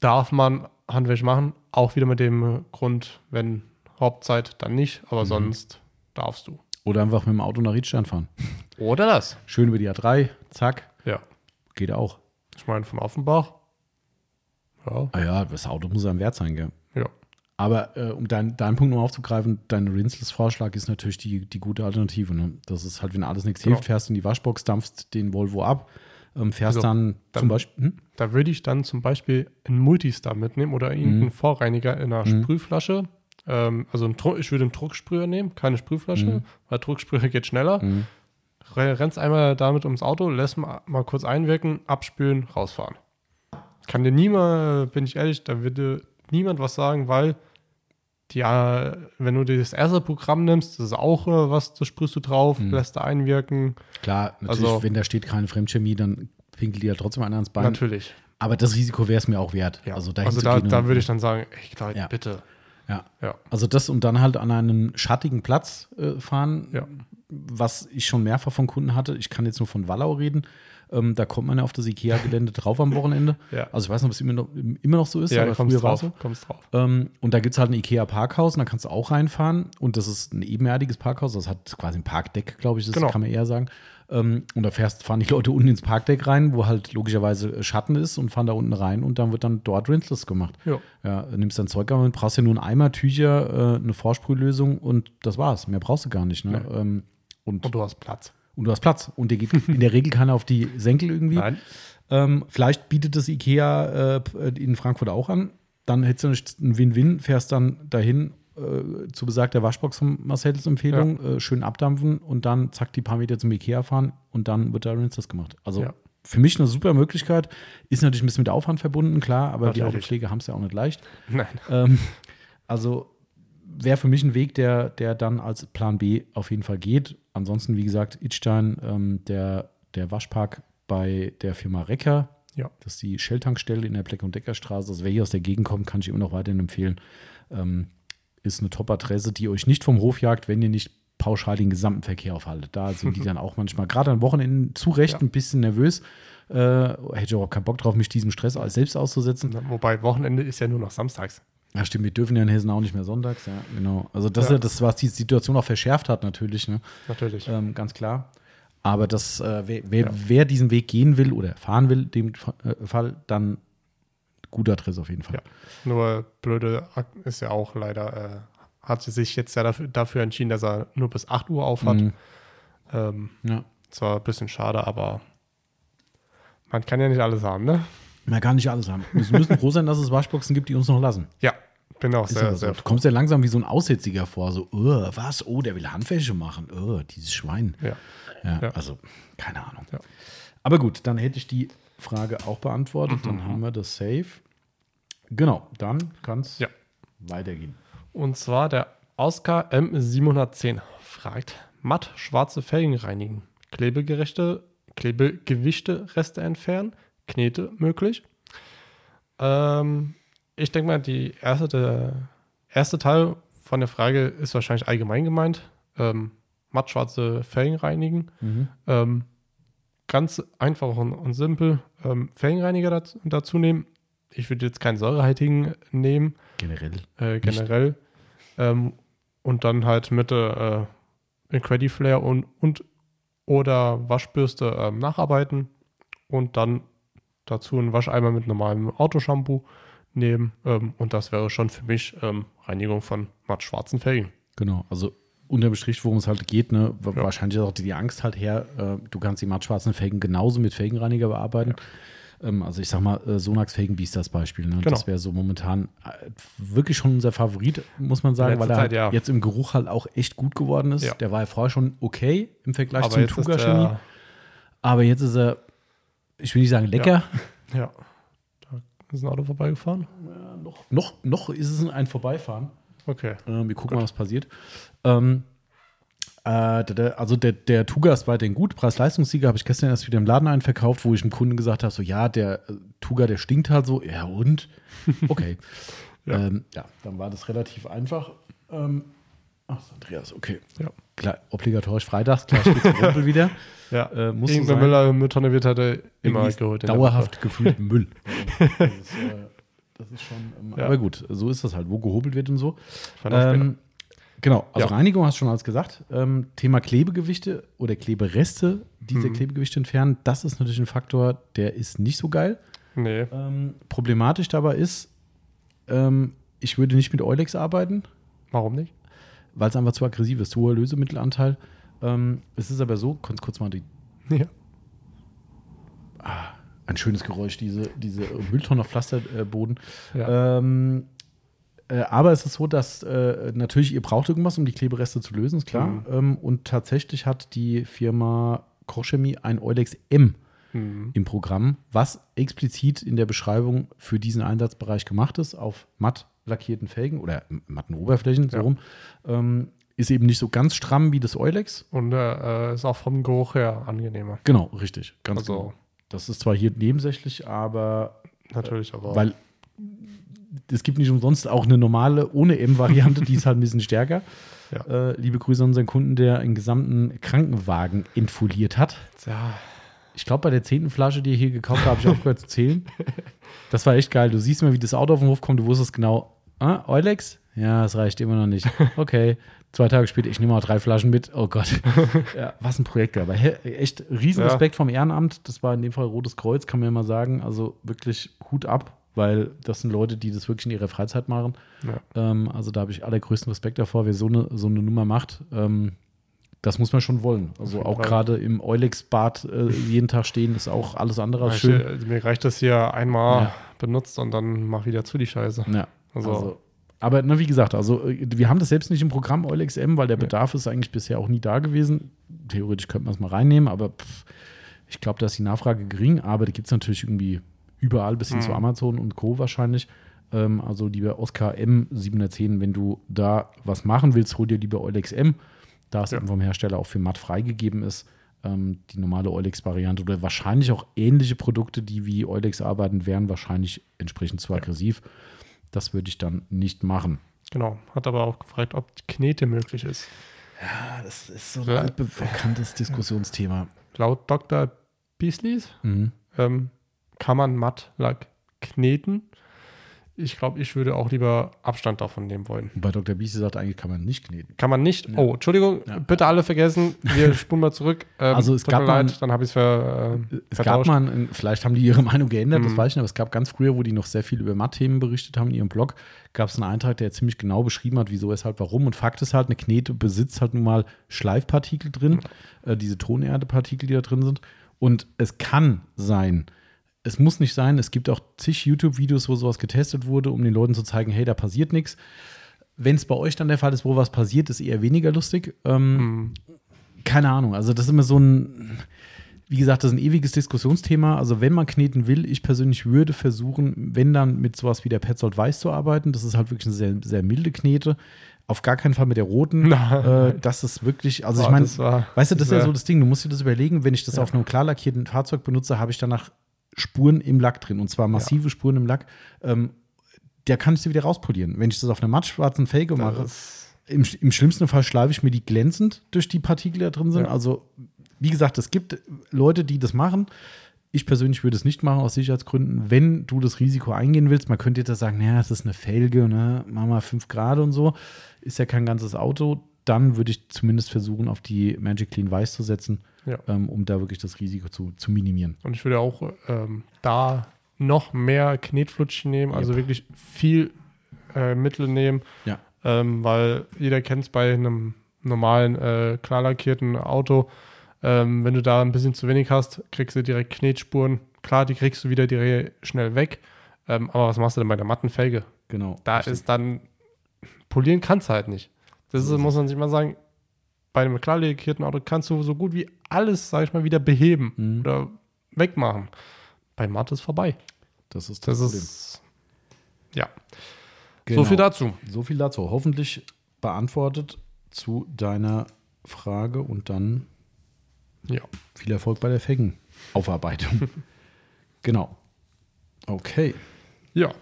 B: darf man Handwäsche machen. Auch wieder mit dem Grund, wenn Hauptzeit, dann nicht, aber
A: Mhm.
B: sonst darfst du.
A: Oder einfach mit dem Auto nach Riedstein fahren.
B: Oder das.
A: Schön über die A3, zack. Geht auch.
B: Ich meine, von Offenbach. Ja.
A: Ah ja, das Auto muss einem wert sein, gell?
B: Ja.
A: Aber äh, um dein, deinen Punkt noch aufzugreifen, dein Rinsels-Vorschlag ist natürlich die, die gute Alternative. Ne? Das ist halt, wenn alles nichts
B: Genau.
A: hilft, fährst in die Waschbox, dampfst den Volvo ab, ähm, fährst
B: Also,
A: dann,
B: dann-
A: zum Beispiel, hm?
B: Da würde ich dann zum Beispiel einen Multistar mitnehmen oder irgendeinen
A: Mhm.
B: Vorreiniger in einer Sprühflasche. Ähm, also ich würde einen Drucksprüher nehmen, keine Sprühflasche,
A: Mhm.
B: weil Drucksprüher geht schneller.
A: Mhm.
B: Re- Rennst einmal damit ums Auto, lässt mal, mal kurz einwirken, abspülen, rausfahren. Kann dir niemand, bin ich ehrlich, da würde niemand was sagen, weil die, ja, wenn du dir das erste Programm nimmst, das ist auch äh, was, das sprühst du drauf,
A: Mhm.
B: lässt du einwirken.
A: Klar, natürlich,
B: Also-
A: wenn da steht keine Fremdchemie, dann pinkelt die ja trotzdem einer ans Bein.
B: Natürlich.
A: Aber das Risiko wäre es mir auch wert.
B: Ja.
A: Also,
B: Also, da, da würde ich dann sagen, echt Leute,
A: Ja.
B: bitte.
A: Ja.
B: Ja.
A: Also das und dann halt an einen schattigen Platz äh, fahren,
B: Ja.
A: Was ich schon mehrfach von Kunden hatte. Ich kann jetzt nur von Wallau reden. Ähm, da kommt man ja auf das Ikea-Gelände drauf am Wochenende.
B: Ja.
A: Also ich weiß nicht, ob es immer noch, immer noch so ist,
B: Ja,
A: aber
B: kommst
A: früher war
B: drauf,
A: es so.
B: kommst drauf.
A: Ähm, und da gibt es halt ein Ikea-Parkhaus und da kannst du auch reinfahren. Und das ist ein ebenerdiges Parkhaus. Das hat quasi ein Parkdeck, glaube ich, das
B: Genau.
A: kann man eher sagen. Ähm, und da fährst, fahren die Leute unten ins Parkdeck rein, wo halt logischerweise Schatten ist und fahren da unten rein und dann wird dann dort Rinseless gemacht.
B: Ja.
A: Ja, nimmst dein Zeug mit, brauchst ja nur einen Eimer, Tücher, äh, eine Vorsprühlösung und das war's. Mehr brauchst du gar nicht. Ne?
B: Nee.
A: Und,
B: Und du hast Platz.
A: und du hast Platz. Und dir geht in der Regel keiner auf die Senkel irgendwie.
B: Nein.
A: Ähm, vielleicht bietet das IKEA äh, in Frankfurt auch an. Dann hättest du nicht einen Win-Win, fährst dann dahin äh, zu besagter Waschbox von Marcells Empfehlung, äh, schön abdampfen und dann zack die paar Meter zum IKEA fahren und dann wird da Rinses gemacht. Also
B: Ja.
A: für mich eine super Möglichkeit. Ist natürlich ein bisschen mit Aufwand verbunden, klar, aber die
B: Natürlich.
A: Autopflege haben es ja auch nicht leicht.
B: Nein.
A: Ähm, also wäre für mich ein Weg, der, der dann als Plan B auf jeden Fall geht. Ansonsten, wie gesagt, Itstein, ähm, der, der Waschpark bei der Firma Recker,
B: Ja.
A: das ist die Shell-Tankstelle in der Bleck- und Deckerstraße. Also wer hier aus der Gegend kommt, kann ich immer noch weiterhin empfehlen. Ähm, ist eine Top-Adresse, die euch nicht vom Hof jagt, wenn ihr nicht pauschal den gesamten Verkehr aufhaltet. Da sind die dann auch manchmal, gerade an Wochenenden, zu Recht
B: Ja.
A: ein bisschen nervös. Äh, hätte ich auch keinen Bock drauf, mich diesem Stress selbst auszusetzen.
B: Wobei Wochenende ist ja nur noch samstags.
A: Ja, stimmt, wir dürfen ja in Hessen auch nicht mehr sonntags, ja, genau. Also das ist
B: Ja.
A: ja das, was die Situation auch verschärft hat, natürlich, ne?
B: Natürlich.
A: ähm, ganz klar. Aber das, äh, wer, wer,
B: Ja.
A: wer diesen Weg gehen will oder fahren will, dem äh, Fall, dann guter Adresse auf jeden Fall.
B: Ja. Nur blöde ist ja auch leider, äh, hat sie sich jetzt ja dafür, dafür entschieden, dass er nur bis 8 Uhr auf hat.
A: Mhm.
B: Ähm,
A: ja.
B: zwar ein bisschen schade, aber man kann ja nicht alles haben, ne?
A: Man kann nicht alles haben. Wir müssen froh sein, dass es Waschboxen gibt, die uns noch lassen.
B: Ja, bin auch
A: Ist
B: sehr,
A: so.
B: sehr
A: Du kommst ja langsam wie so ein Aussätziger vor, so, oh, was? Oh, der will Handwäsche machen. Oh, dieses Schwein.
B: Ja.
A: Ja,
B: Ja.
A: also, keine Ahnung.
B: Ja.
A: Aber gut, dann hätte ich die Frage auch beantwortet.
B: Mhm.
A: Dann haben wir das safe. Genau, dann kann es
B: Ja.
A: weitergehen.
B: Und zwar der Oscar M710 fragt, matt schwarze Felgen reinigen, klebegerechte, klebegewischte Reste entfernen, Knete möglich. Ähm, ich denke mal, die erste, der erste Teil von der Frage ist wahrscheinlich allgemein gemeint. Ähm, matt schwarze Felgen reinigen. Ähm, ganz einfach und, und simpel. Ähm, Felgenreiniger dazu, dazu nehmen. Ich würde jetzt keinen säurehaltigen nehmen
A: Generell.
B: äh, generell. Ähm, und dann halt mit äh, Incredi Flare und, und oder Waschbürste ähm, nacharbeiten und dann dazu einen Wascheimer mit normalem Autoshampoo nehmen. Ähm, und das wäre schon für mich ähm, Reinigung von matt schwarzen Felgen.
A: Genau, also unterm Strich, worum es halt geht, ne,
B: Ja.
A: wahrscheinlich ist auch die Angst halt her, äh, du kannst die mattschwarzen Felgen genauso mit Felgenreiniger bearbeiten. Ähm, also ich sag mal, äh, Sonax-Felgen, wie ist das Beispiel? Ne?
B: Genau.
A: Das wäre so momentan äh, wirklich schon unser Favorit, muss man sagen, weil er
B: Zeit, ja.
A: jetzt im Geruch halt auch echt gut geworden ist.
B: Ja.
A: Der war ja vorher schon okay im Vergleich
B: Aber
A: zum Tuga Chemie, aber jetzt ist er, ich will nicht sagen lecker,
B: ja, da ist ein Auto vorbeigefahren.
A: noch, noch, noch ist es ein Vorbeifahren.
B: Okay.
A: Äh, wir gucken mal, was passiert. Ähm, Äh, also der, der Tuga ist weiterhin gut. Preis-Leistungssieger habe ich gestern erst wieder im Laden einen verkauft, wo ich dem Kunden gesagt habe: so ja, der äh, Tuga, der stinkt halt so. Ja, und? Okay. ja. Ähm, ja, dann war das relativ einfach. Ähm, ach, Andreas, okay.
B: Ja.
A: Klar, obligatorisch freitags, gleich geht's im Rumpel wieder.
B: Ja,
A: Äh, muss so
B: irgendwer
A: sein.
B: Müller Mülltonne wird hatte immer
A: Irgendwie ist
B: geholt.
A: Dauerhaft gefühlt Müll. das, ist, äh, das ist schon. Ähm,
B: Ja.
A: Aber gut, so ist das halt, wo gehobelt wird und so. Ähm, genau, also
B: Ja.
A: Reinigung hast du schon alles gesagt. Ähm, Thema Klebegewichte oder Klebereste, diese
B: Mhm.
A: Klebegewichte entfernen, das ist natürlich ein Faktor, der ist nicht so geil.
B: Nee.
A: Ähm, problematisch dabei ist, ähm, ich würde nicht mit Eulex arbeiten,
B: Warum nicht?
A: Weil es einfach zu aggressiv ist, zu hoher Lösemittelanteil. Ähm, es ist aber so, kannst kurz mal die,
B: Ja.
A: ein schönes Geräusch, diese, diese Mülltonne auf Pflasterboden.
B: Ja.
A: Ähm, äh, aber es ist so, dass äh, natürlich ihr braucht irgendwas, um die Klebereste zu lösen, ist klar.
B: Mhm.
A: Ähm, und tatsächlich hat die Firma Kochchemie ein Eulex M
B: Mhm.
A: im Programm, was explizit in der Beschreibung für diesen Einsatzbereich gemacht ist, auf matt lackierten Felgen oder matten Oberflächen, so
B: Ja.
A: rum. Ähm, ist eben nicht so ganz stramm wie das Eulex.
B: Und äh, ist auch vom Geruch her angenehmer.
A: Genau, richtig. Ganz
B: Also-
A: genau. Das ist zwar hier nebensächlich, aber
B: Natürlich, aber.
A: weil es gibt nicht umsonst auch eine normale ohne M-Variante, die ist halt ein bisschen stärker.
B: Ja.
A: Äh, liebe Grüße an unseren Kunden, der einen gesamten Krankenwagen entfoliert hat.
B: ja,
A: Ich glaube, bei der zehnten Flasche, die ich hier gekauft habe, habe ich aufgehört zu zählen. Das war echt geil. Du siehst mal, wie das Auto auf den Hof kommt. Du wusstest genau, ah, Eulex? Ja, es reicht immer noch nicht. Okay. Zwei Tage später, ich nehme mal drei Flaschen mit. Oh Gott. Ja, was ein Projekt. Aber echt Riesenrespekt vom Ehrenamt. Das war in dem Fall Rotes Kreuz, kann man ja mal sagen. Also wirklich Hut ab, weil das sind Leute, die das wirklich in ihrer Freizeit machen.
B: ja.
A: Ähm, also da habe ich allergrößten Respekt davor, wer so eine, so eine Nummer macht. Ähm, das muss man schon wollen. Also auch gerade im Eulex-Bad äh, jeden Tag stehen, ist auch alles andere als schön.
B: du, mir reicht das hier einmal
A: Ja.
B: benutzt und dann mach wieder zu die Scheiße.
A: Ja,
B: Also,
A: also, aber ne, wie gesagt, also äh, wir haben das selbst nicht im Programm Eulex M, weil der
B: Nee.
A: Bedarf ist eigentlich bisher auch nie da gewesen. Theoretisch könnte man es mal reinnehmen, aber pff, ich glaube, da ist die Nachfrage gering. Aber da gibt es natürlich irgendwie überall bis hin
B: Mhm.
A: zu Amazon und Co. wahrscheinlich. Ähm, also lieber Oscar M 710, wenn du da was machen willst, hol dir lieber Eulex M, da es
B: Ja.
A: eben vom Hersteller auch für matt freigegeben ist. Ähm, die normale Eulex-Variante oder wahrscheinlich auch ähnliche Produkte, die wie Eulex arbeiten, wären wahrscheinlich entsprechend zu aggressiv. Das würde ich dann nicht machen.
B: genau. Hat aber auch gefragt, ob Knete möglich ist.
A: Ja, das ist so
B: ein Ja.
A: bekanntes Diskussionsthema.
B: Laut Dr. Beasleys
A: Mhm.
B: ähm, kann man Mattlack kneten. Ich glaube, ich würde auch lieber Abstand davon nehmen wollen.
A: Bei Dr. Biese sagt, eigentlich kann man nicht kneten.
B: Kann man nicht. Oh, Entschuldigung,
A: Ja.
B: bitte alle vergessen. Wir spulen mal zurück. Ähm,
A: Also es gab mal-
B: dann habe ich es ver, äh,
A: Es gab
B: vertauscht.
A: mal, ein, vielleicht haben die ihre Meinung geändert, das
B: Mhm.
A: weiß ich nicht, aber es gab ganz früher, wo die noch sehr viel über Matt-Themen berichtet haben in ihrem Blog, gab es einen Eintrag, der ziemlich genau beschrieben hat, wieso, weshalb, warum. Und Fakt ist halt, eine Knete besitzt halt nun mal Schleifpartikel drin, äh, diese Tonerdepartikel, die da drin sind. Und es kann sein, es muss nicht sein, es gibt auch zig YouTube-Videos, wo sowas getestet wurde, um den Leuten zu zeigen, hey, da passiert nichts. Wenn es bei euch dann der Fall ist, wo was passiert, ist eher weniger lustig. Ähm,
B: Mhm.
A: keine Ahnung, also das ist immer so ein, wie gesagt, das ist ein ewiges Diskussionsthema. Also wenn man kneten will, ich persönlich würde versuchen, wenn dann mit sowas wie der Petzold Weiß zu arbeiten. Das ist halt wirklich eine sehr, sehr milde Knete. Auf gar keinen Fall mit der roten. äh, das ist wirklich, also ich meine, weißt du, das ist ja so das Ding, du musst dir das überlegen, wenn ich das
B: Ja.
A: auf einem klar lackierten Fahrzeug benutze, habe ich danach Spuren im Lack drin und zwar massive Spuren im Lack. Ähm, der kann ich sie wieder rauspolieren. Wenn ich das auf einer mattschwarzen Felge mache, im, im schlimmsten Fall schleife ich mir die glänzend durch die Partikel, die da drin sind.
B: Ja.
A: Also, wie gesagt, es gibt Leute, die das machen. Ich persönlich würde es nicht machen aus Sicherheitsgründen. Wenn du das Risiko eingehen willst, man könnte jetzt ja sagen, naja, es ist eine Felge, ne? mach mal 5 Grad und so, ist ja kein ganzes Auto. Dann würde ich zumindest versuchen, auf die Magic Clean Weiß zu setzen,
B: Ja.
A: ähm, um da wirklich das Risiko zu, zu minimieren.
B: Und ich würde auch ähm, da noch mehr Knetflutschen nehmen, also
A: Yep.
B: wirklich viel äh, Mittel nehmen,
A: Ja.
B: ähm, weil jeder kennt es bei einem normalen, äh, klar lackierten Auto. Ähm, wenn du da ein bisschen zu wenig hast, kriegst du direkt Knetspuren. Klar, die kriegst du wieder direkt schnell weg. Ähm, aber was machst du denn bei der matten Felge?
A: Genau.
B: Da
A: Richtig.
B: ist dann, polieren kannst du halt nicht. Das ist muss man sich mal sagen, bei einem klar lackierten Auto kannst du so gut wie alles, sag ich mal, wieder beheben
A: Mhm.
B: oder wegmachen. Bei Matt ist vorbei.
A: das ist
B: Das
A: Problem.
B: ist, ja,
A: Genau.
B: so viel dazu.
A: So viel dazu. Hoffentlich beantwortet zu deiner Frage und dann
B: Ja.
A: viel Erfolg bei der Felgenaufarbeitung. genau. Okay.
B: Ja.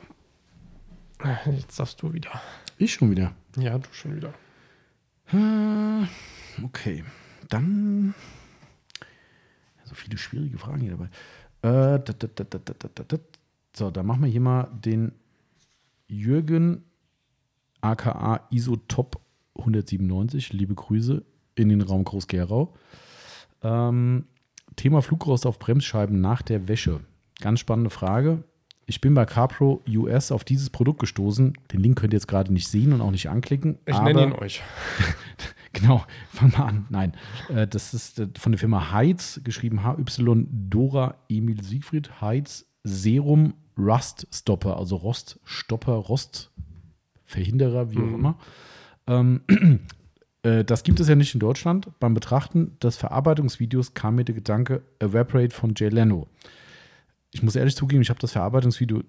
B: Jetzt darfst du wieder.
A: Ich schon wieder.
B: Ja, du schon wieder.
A: Äh, Okay. Dann. So viele schwierige Fragen hier dabei. Äh, dat, dat, dat. So, dann machen wir hier mal den Jürgen aka Isotop 197. Liebe Grüße in den Raum Groß-Gerau. Ähm, Thema Flugrost auf Bremsscheiben nach der Wäsche. Ganz spannende Frage. Ich bin bei CarPro US auf dieses Produkt gestoßen. Den Link könnt ihr jetzt gerade nicht sehen und auch nicht anklicken.
B: Ich nenne ihn euch.
A: Genau, fang mal an. Nein, äh, das ist äh, von der Firma Heiz, geschrieben HY Dora Emil Siegfried. Heiz Serum Rust Stopper, also Roststopper, Rostverhinderer, wie auch
B: Mhm.
A: immer. Ähm, äh, das gibt es ja nicht in Deutschland. Beim Betrachten des Verarbeitungsvideos kam mir der Gedanke Evaporate von Jay Leno. Ich muss ehrlich zugeben, ich habe das Verarbeitungsvideo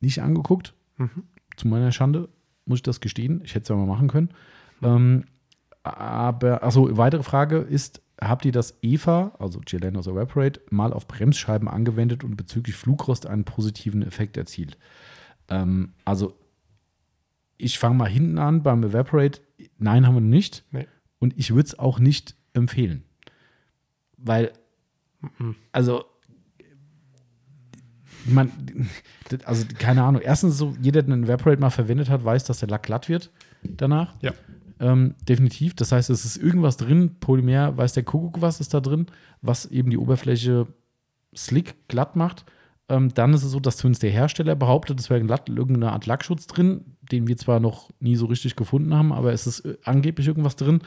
A: nicht angeguckt.
B: Mhm.
A: Zu meiner Schande muss ich das gestehen. Ich hätte es ja mal machen können. Ähm, aber, also weitere Frage ist, habt ihr das EVA, also Gelanos Evaporate, mal auf Bremsscheiben angewendet und bezüglich Flugrost einen positiven Effekt erzielt? Ähm, also, ich fange mal hinten an beim Evaporate. Nein, haben wir nicht.
B: Nee.
A: Und ich würde es auch nicht empfehlen. Weil, also, man, also keine Ahnung. Erstens so, jeder, der einen Evaporate mal verwendet hat, weiß, dass der Lack glatt wird danach.
B: Ja.
A: Ähm, definitiv. Das heißt, es ist irgendwas drin, Polymer, weiß der Kuckuck, was ist da drin, was eben die Oberfläche slick, glatt macht. Ähm, dann ist es so, dass zumindest der Hersteller behauptet, es wäre irgendeine Art Lackschutz drin, den wir zwar noch nie so richtig gefunden haben, aber es ist äh, angeblich irgendwas drin.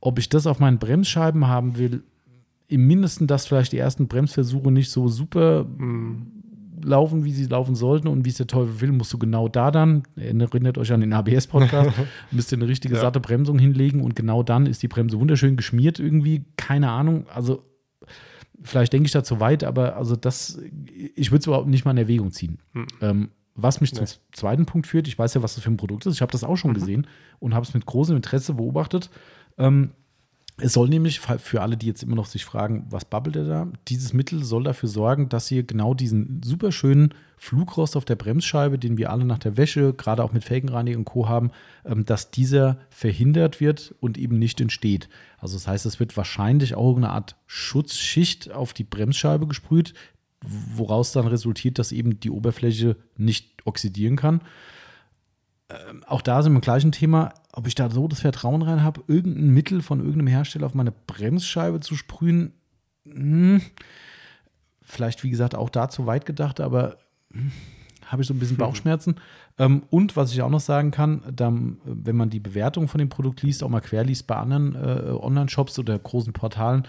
A: Ob ich das auf meinen Bremsscheiben haben will, im Mindesten, dass vielleicht die ersten Bremsversuche nicht so super
B: Mhm.
A: Laufen, wie sie laufen sollten und wie es der Teufel will, musst du genau da dann, erinnert euch an den ABS-Podcast, müsst ihr eine richtige
B: Ja.
A: satte Bremsung hinlegen und genau dann ist die Bremse wunderschön geschmiert irgendwie, keine Ahnung, also vielleicht denke ich da zu weit, aber also das, ich würde es überhaupt nicht mal in Erwägung ziehen.
B: Mhm.
A: Ähm, was mich zum
B: Nee.
A: zweiten Punkt führt, ich weiß ja, was das für ein Produkt ist, ich habe das auch
B: Mhm.
A: schon gesehen und habe es mit großem Interesse beobachtet. Ähm, es soll nämlich, für alle, die jetzt immer noch sich fragen, was babbelt er da? Dieses Mittel soll dafür sorgen, dass ihr genau diesen super schönen Flugrost auf der Bremsscheibe, den wir alle nach der Wäsche, gerade auch mit Felgenreinigung und Co. haben, ähm, dass dieser verhindert wird und eben nicht entsteht. Also das heißt, es wird wahrscheinlich auch eine Art Schutzschicht auf die Bremsscheibe gesprüht, woraus dann resultiert, dass eben die Oberfläche nicht oxidieren kann auch da sind wir im gleichen Thema, ob ich da so das Vertrauen rein habe, irgendein Mittel von irgendeinem Hersteller auf meine Bremsscheibe zu sprühen. Hm. Vielleicht, wie gesagt, auch da zu weit gedacht, aber hm, habe ich so ein bisschen Bauchschmerzen. Ähm, und was ich auch noch sagen kann, dann, wenn man die Bewertung von dem Produkt liest, auch mal querliest bei anderen äh, Online-Shops oder großen Portalen,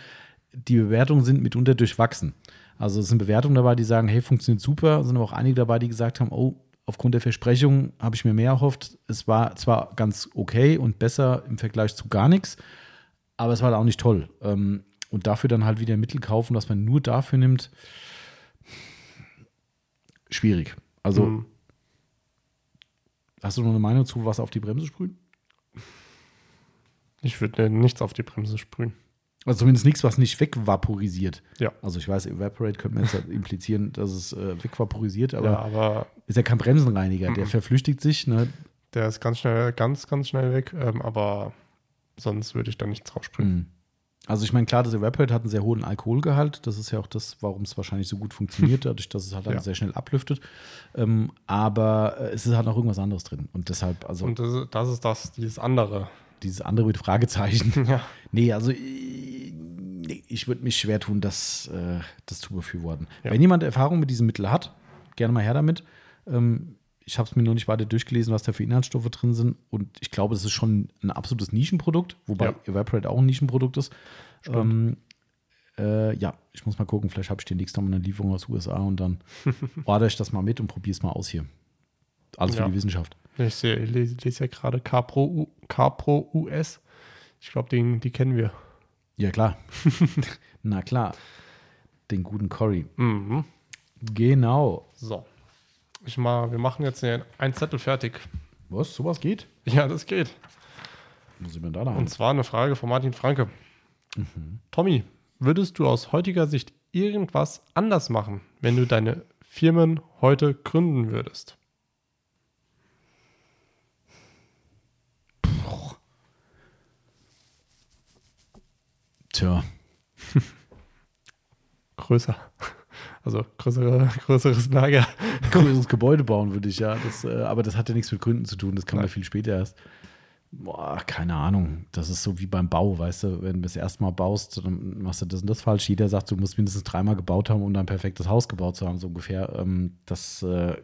A: die Bewertungen sind mitunter durchwachsen. Also es sind Bewertungen dabei, die sagen, hey, funktioniert super, sind aber auch einige dabei, die gesagt haben, oh, aufgrund der Versprechung habe ich mir mehr erhofft. Es war zwar ganz okay und besser im Vergleich zu gar nichts, aber es war auch nicht toll. Ähm, und dafür dann halt wieder Mittel kaufen, was man nur dafür nimmt, schwierig. Also
B: Mhm.
A: hast du noch eine Meinung zu, was auf die Bremse sprühen?
B: Ich würde nichts auf die Bremse sprühen.
A: Also zumindest nichts, was nicht wegvaporisiert.
B: Ja.
A: Also ich weiß, Evaporate könnte man jetzt halt implizieren, dass es äh, wegvaporisiert, aber
B: ja, aber
A: ist ja kein Bremsenreiniger. Der verflüchtigt sich. Ne?
B: der ist ganz schnell, ganz, ganz schnell weg. Ähm, aber sonst würde ich da nichts drauf sprühen.
A: Mhm. Also ich meine, klar, das Evaporate hat einen sehr hohen Alkoholgehalt. Das ist ja auch das, warum es wahrscheinlich so gut funktioniert, dadurch, dass es halt dann
B: Ja.
A: sehr schnell ablüftet. Ähm, aber äh, es ist halt noch irgendwas anderes drin. Und deshalb, also
B: Und das, das ist das, dieses andere.
A: Dieses andere mit Fragezeichen.
B: Ja.
A: Nee, also ich, nee, ich würde mich schwer tun, das, äh, das zu befürworten.
B: Ja.
A: Wenn jemand Erfahrung mit diesem Mittel hat, gerne mal her damit. Ähm, ich habe es mir noch nicht weiter durchgelesen, was da für Inhaltsstoffe drin sind. Und ich glaube, das ist schon ein absolutes Nischenprodukt, wobei
B: Ja.
A: Evaporate auch ein Nischenprodukt ist. Ähm, äh, ja, ich muss mal gucken, vielleicht habe ich demnächst noch mal eine Lieferung aus USA und dann ordere ich das mal mit und probiere es mal aus hier. Alles für
B: Ja.
A: die Wissenschaft.
B: Ich sehe, ich lese, lese ja gerade CarPro, U- CarPro US. Ich glaube, den, die kennen wir.
A: Ja, klar. Na klar. Den guten Cory.
B: Mhm.
A: Genau.
B: So. Ich mal, wir machen jetzt einen Zettel fertig.
A: Was? Sowas geht?
B: Ja, das geht.
A: Muss ich mir da
B: Und zwar eine Frage von Martin Franke. Tommy, würdest du aus heutiger Sicht irgendwas anders machen, wenn du deine Firmen heute gründen würdest?
A: Tja,
B: Größer. Also größere, größeres Lager.
A: größeres Gebäude bauen würde ich ja. Das, äh, aber das hat ja nichts mit Gründen zu tun. Das kann man
B: Nein.
A: viel später erst. Boah, keine Ahnung. Das ist so wie beim Bau, weißt du, wenn du das erste Mal baust, dann machst du das und das falsch. Jeder sagt, du musst mindestens dreimal gebaut haben, um dann ein perfektes Haus gebaut zu haben, so ungefähr. Ähm, das äh,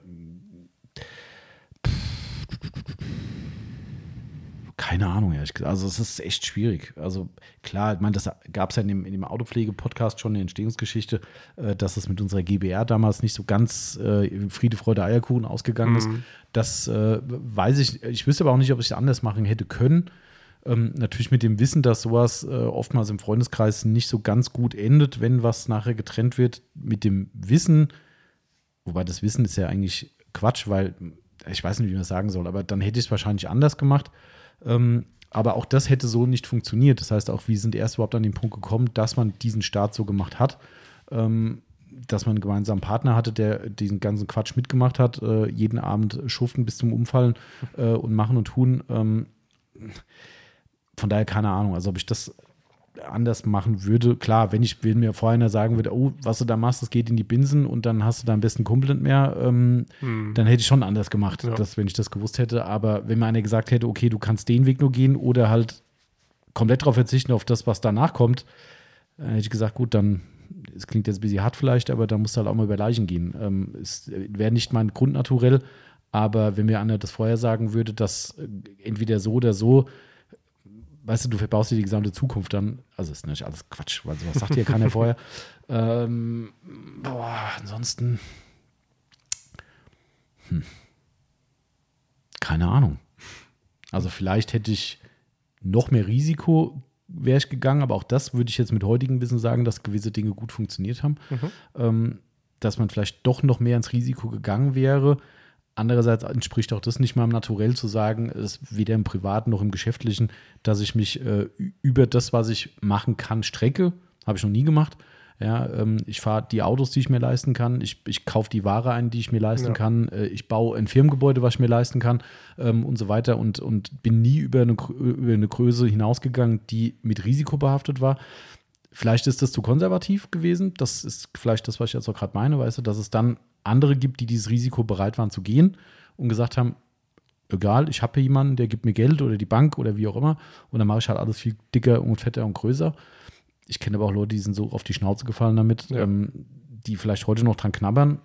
A: keine Ahnung, ehrlich gesagt. Also es ist echt schwierig. Also klar, ich meine, das gab es ja in dem, in dem Autopflege-Podcast schon eine Entstehungsgeschichte, äh, dass es mit unserer GBR damals nicht so ganz äh, Friede, Freude, Eierkuchen ausgegangen ist. Das äh, weiß ich. Ich wüsste aber auch nicht, ob ich es anders machen hätte können. Ähm, natürlich mit dem Wissen, dass sowas äh, oftmals im Freundeskreis nicht so ganz gut endet, wenn was nachher getrennt wird. Mit dem Wissen, wobei das Wissen ist ja eigentlich Quatsch, weil ich weiß nicht, wie man das sagen soll, aber dann hätte ich es wahrscheinlich anders gemacht. Ähm, aber auch das hätte so nicht funktioniert. Das heißt, auch wir sind erst überhaupt an den Punkt gekommen, dass man diesen Start so gemacht hat, ähm, dass man einen gemeinsamen Partner hatte, der diesen ganzen Quatsch mitgemacht hat, äh, jeden Abend schuften bis zum Umfallen äh, und machen und tun. Ähm, von daher keine Ahnung. Also ob ich das anders machen würde, klar, wenn ich wenn mir vorher einer sagen würde, oh, was du da machst, das geht in die Binsen und dann hast du da am besten Kumpel nicht mehr, ähm, dann hätte ich schon anders gemacht,
B: Ja.
A: das, wenn ich das gewusst hätte. Aber wenn mir einer gesagt hätte, okay, du kannst den Weg nur gehen oder halt komplett darauf verzichten, auf das, was danach kommt, dann hätte ich gesagt, gut, dann, es klingt jetzt ein bisschen hart vielleicht, aber dann musst du halt auch mal über Leichen gehen. Ähm, es wäre nicht mein Grundnaturell, aber wenn mir einer das vorher sagen würde, dass äh, entweder so oder so, weißt du, du verbaust dir die gesamte Zukunft dann, also ist natürlich alles Quatsch, weil sowas sagt dir keiner vorher. Ähm, boah, ansonsten, hm. keine Ahnung. Also vielleicht hätte ich noch mehr Risiko wäre ich gegangen, aber auch das würde ich jetzt mit heutigem Wissen sagen, dass gewisse Dinge gut funktioniert haben. Ähm, dass man vielleicht doch noch mehr ins Risiko gegangen wäre. Andererseits entspricht auch das nicht meinem Naturell zu sagen, es weder im Privaten noch im Geschäftlichen, dass ich mich äh, über das, was ich machen kann, strecke. Habe ich noch nie gemacht. Ja, ähm, ich fahre die Autos, die ich mir leisten kann. Ich, ich kaufe die Ware ein, die ich mir leisten
B: Ja.
A: kann. Äh, ich baue ein Firmengebäude, was ich mir leisten kann ähm, und so weiter. Und, und bin nie über eine, über eine Größe hinausgegangen, die mit Risiko behaftet war. Vielleicht ist das zu konservativ gewesen. Das ist vielleicht das, was ich jetzt auch gerade meine, weißt du, dass es dann andere gibt, die dieses Risiko bereit waren zu gehen und gesagt haben, egal, ich habe hier jemanden, der gibt mir Geld oder die Bank oder wie auch immer und dann mache ich halt alles viel dicker und fetter und größer. Ich kenne aber auch Leute, die sind so auf die Schnauze gefallen damit,
B: Ja.
A: ähm, die vielleicht heute noch dran knabbern.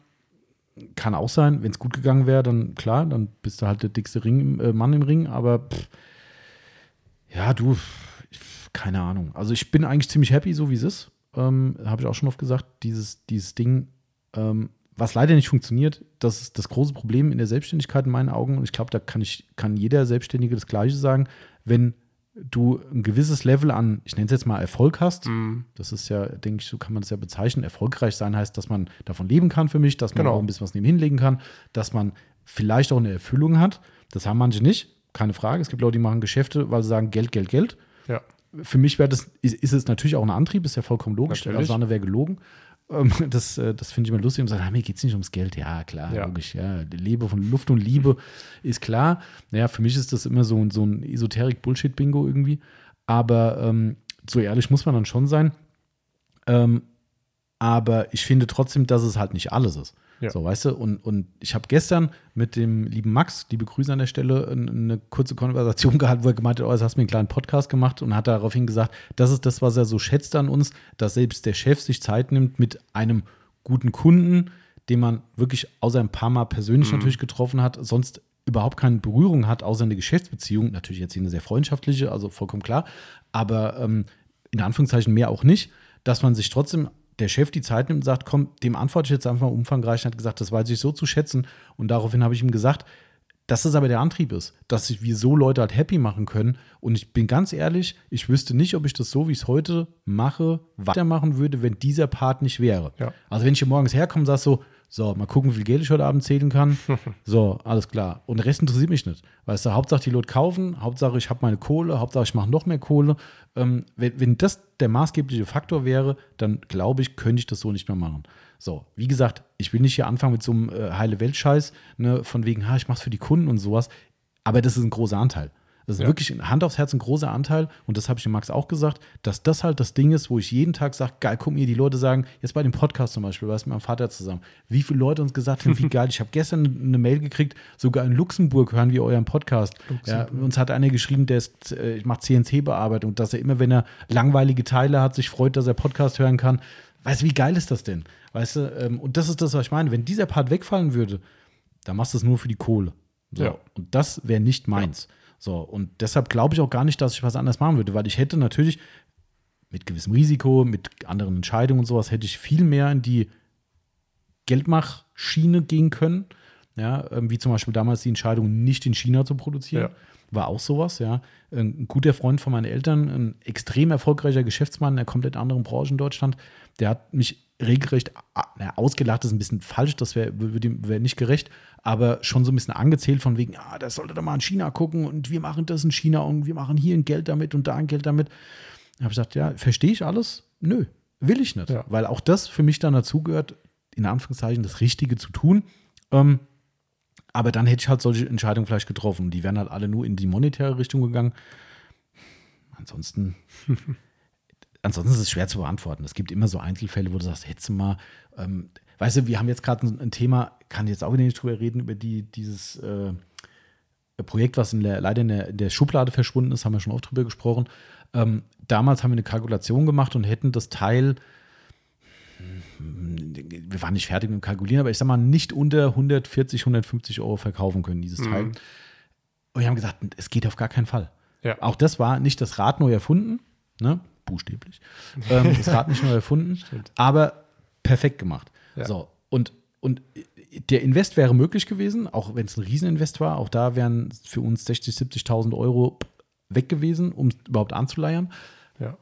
A: Kann auch sein, wenn es gut gegangen wäre, dann klar, dann bist du halt der dickste Ring, im- äh, Mann im Ring, aber pff, ja, du, keine Ahnung. Also ich bin eigentlich ziemlich happy, so wie es ist. Ähm, Habe ich auch schon oft gesagt, dieses, dieses Ding, ähm, was leider nicht funktioniert, das ist das große Problem in der Selbstständigkeit in meinen Augen. Und ich glaube, da kann ich, kann jeder Selbstständige das Gleiche sagen. Wenn du ein gewisses Level an, ich nenne es jetzt mal Erfolg hast,
B: Mhm.
A: das ist ja, denke ich, so kann man das ja bezeichnen. Erfolgreich sein heißt, dass man davon leben kann für mich, dass man
B: Genau.
A: auch ein bisschen was nebenhin legen kann, dass man vielleicht auch eine Erfüllung hat. Das haben manche nicht, keine Frage. Es gibt Leute, die machen Geschäfte, weil sie sagen Geld, Geld, Geld.
B: Ja.
A: Für mich wäre das, ist, ist es natürlich auch ein Antrieb, ist ja vollkommen logisch.
B: Natürlich.
A: Alles andere wäre gelogen. Ähm, Das, äh, das finde ich immer lustig und sagen, ah, mir geht es nicht ums Geld. Ja, klar,
B: Ja.
A: logisch. Ja. Die Lebe von Luft und Liebe ist klar. Naja, für mich ist das immer so, ein- so ein Esoterik-Bullshit-Bingo irgendwie. Aber ähm, so ehrlich muss man dann schon sein. Ähm, aber ich finde trotzdem, dass es halt nicht alles ist.
B: Ja.
A: So, weißt du? Und, und ich habe gestern mit dem lieben Max, liebe Grüße an der Stelle, ein- eine kurze Konversation gehabt, wo er gemeint hat, oh, jetzt hast du mir einen kleinen Podcast gemacht und hat daraufhin gesagt, das ist das, was er so schätzt an uns, dass selbst der Chef sich Zeit nimmt mit einem guten Kunden, den man wirklich außer ein paar Mal persönlich natürlich getroffen hat, sonst überhaupt keine Berührung hat, außer eine Geschäftsbeziehung. Natürlich jetzt hier eine sehr freundschaftliche, also vollkommen klar, aber ähm, in Anführungszeichen mehr auch nicht, dass man sich trotzdem der Chef die Zeit nimmt und sagt, komm, dem antworte ich jetzt einfach umfangreich und hat gesagt, das weiß ich so zu schätzen. Und daraufhin habe ich ihm gesagt, dass das aber der Antrieb ist, dass wir so Leute halt happy machen können. Und ich bin ganz ehrlich, ich wüsste nicht, ob ich das so, wie ich es heute mache, weitermachen würde, wenn dieser Part nicht wäre.
B: Ja.
A: Also wenn ich hier morgens herkomme und sage so, So, mal gucken, wie viel Geld ich heute Abend zählen kann. So, alles klar. Und der Rest interessiert mich nicht. Weißt du, Hauptsache die Leute kaufen, Hauptsache ich habe meine Kohle, Hauptsache ich mache noch mehr Kohle. Ähm, wenn, wenn das der maßgebliche Faktor wäre, dann glaube ich, könnte ich das so nicht mehr machen. So, wie gesagt, ich will nicht hier anfangen mit so einem äh, heile Welt-Scheiß, ne, von wegen, ha, ich mache es für die Kunden und sowas. Aber das ist ein großer Anteil. Das ist
B: Ja.
A: wirklich Hand aufs Herz ein großer Anteil. Und das habe ich dem Max auch gesagt, dass das halt das Ding ist, wo ich jeden Tag sage, geil, guck mir, die Leute sagen, jetzt bei dem Podcast zum Beispiel, war es mit meinem Vater zusammen, wie viele Leute uns gesagt haben, wie geil. Ich habe gestern eine Mail gekriegt, sogar in Luxemburg hören wir euren Podcast. Ja, uns hat einer geschrieben, der ist, äh, ich mache CNC-Bearbeitung, dass er immer, wenn er langweilige Teile hat, sich freut, dass er Podcast hören kann. Weißt du, wie geil ist das denn? Weißt du, ähm, und das ist das, was ich meine. Wenn dieser Part wegfallen würde, dann machst du es nur für die Kohle. So.
B: Ja.
A: Und das wäre nicht meins. So, und deshalb glaube ich auch gar nicht, dass ich was anderes machen würde, weil ich hätte natürlich mit gewissem Risiko, mit anderen Entscheidungen und sowas, hätte ich viel mehr in die Geldmachschiene gehen können. Ja, ähm, wie zum Beispiel damals die Entscheidung, nicht in China zu produzieren.
B: Ja.
A: War auch sowas, ja. Ein guter Freund von meinen Eltern, ein extrem erfolgreicher Geschäftsmann in einer komplett anderen Branche in Deutschland, der hat mich regelrecht na, ausgelacht, das ist ein bisschen falsch, das wäre wär nicht gerecht, aber schon so ein bisschen angezählt von wegen, ah, das sollte doch mal in China gucken und wir machen das in China und wir machen hier ein Geld damit und da ein Geld damit. Da habe ich gesagt, ja, verstehe ich alles? Nö, will ich nicht.
B: Ja.
A: Weil auch das für mich dann dazugehört, in Anführungszeichen das Richtige zu tun. Ähm, aber dann hätte ich halt solche Entscheidungen vielleicht getroffen. Die wären halt alle nur in die monetäre Richtung gegangen. Ansonsten, ansonsten ist es schwer zu beantworten. Es gibt immer so Einzelfälle, wo du sagst, hättest du mal, ähm, weißt du, wir haben jetzt gerade ein, ein Thema, kann jetzt auch wieder nicht drüber reden, über die, dieses äh, Projekt, was in der, leider in der, in der Schublade verschwunden ist, haben wir schon oft drüber gesprochen. Ähm, damals haben wir eine Kalkulation gemacht und hätten das Teil, hm, wir waren nicht fertig mit dem Kalkulieren, aber ich sag mal, nicht unter 140, 150 Euro verkaufen können, dieses Teil. Und wir haben gesagt, es geht auf gar keinen Fall.
B: Ja.
A: Auch das war nicht das Rad neu erfunden, ne? Buchstäblich. Ähm, das Rad nicht neu erfunden, aber perfekt gemacht.
B: Ja.
A: So, und, und der Invest wäre möglich gewesen, auch wenn es ein Rieseninvest war. Auch da wären für uns 60.000, 70.000 Euro weg gewesen, um es überhaupt anzuleiern.
B: Ja.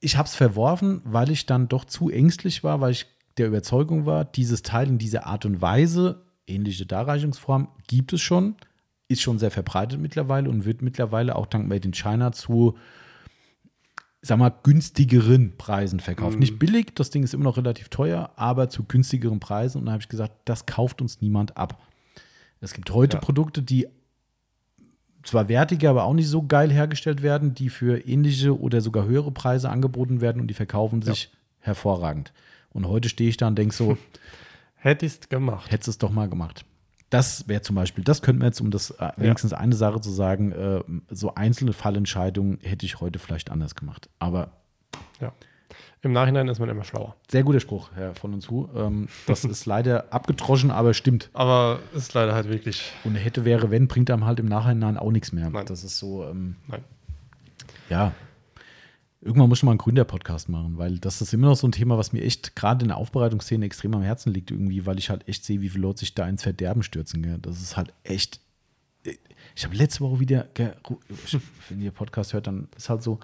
A: Ich habe es verworfen, weil ich dann doch zu ängstlich war, weil ich der Überzeugung war, dieses Teil in dieser Art und Weise, ähnliche Darreichungsform, gibt es schon, ist schon sehr verbreitet mittlerweile und wird mittlerweile auch dank Made in China zu, sag mal, günstigeren Preisen verkauft. Nicht billig, das Ding ist immer noch relativ teuer, aber zu günstigeren Preisen. Und da habe ich gesagt, das kauft uns niemand ab. Es gibt heute
B: Ja.
A: Produkte, die zwar wertiger, aber auch nicht so geil hergestellt werden, die für ähnliche oder sogar höhere Preise angeboten werden und die verkaufen sich hervorragend. Und heute stehe ich da und denke so,
B: Hättest gemacht.
A: hättest es doch mal gemacht. Das wäre zum Beispiel, das könnten wir jetzt, um das äh, wenigstens eine Sache zu sagen, äh, so einzelne Fallentscheidungen hätte ich heute vielleicht anders gemacht. Aber
B: Ja. Im Nachhinein ist man immer schlauer.
A: sehr guter Spruch, Herr von und zu. Ähm, das ist leider abgedroschen, aber stimmt.
B: Aber ist leider halt wirklich.
A: Und hätte, wäre, wenn, bringt einem halt im Nachhinein auch nichts mehr.
B: Nein.
A: Das ist so, ähm,
B: Nein.
A: ja. Irgendwann muss ich mal einen Gründer-Podcast machen, weil das ist immer noch so ein Thema, was mir echt gerade in der Aufbereitungsszene extrem am Herzen liegt, irgendwie, weil ich halt echt sehe, wie viele Leute sich da ins Verderben stürzen. Gell? Das ist halt echt. Ich habe letzte Woche wieder, wenn ihr Podcast hört, dann ist halt so,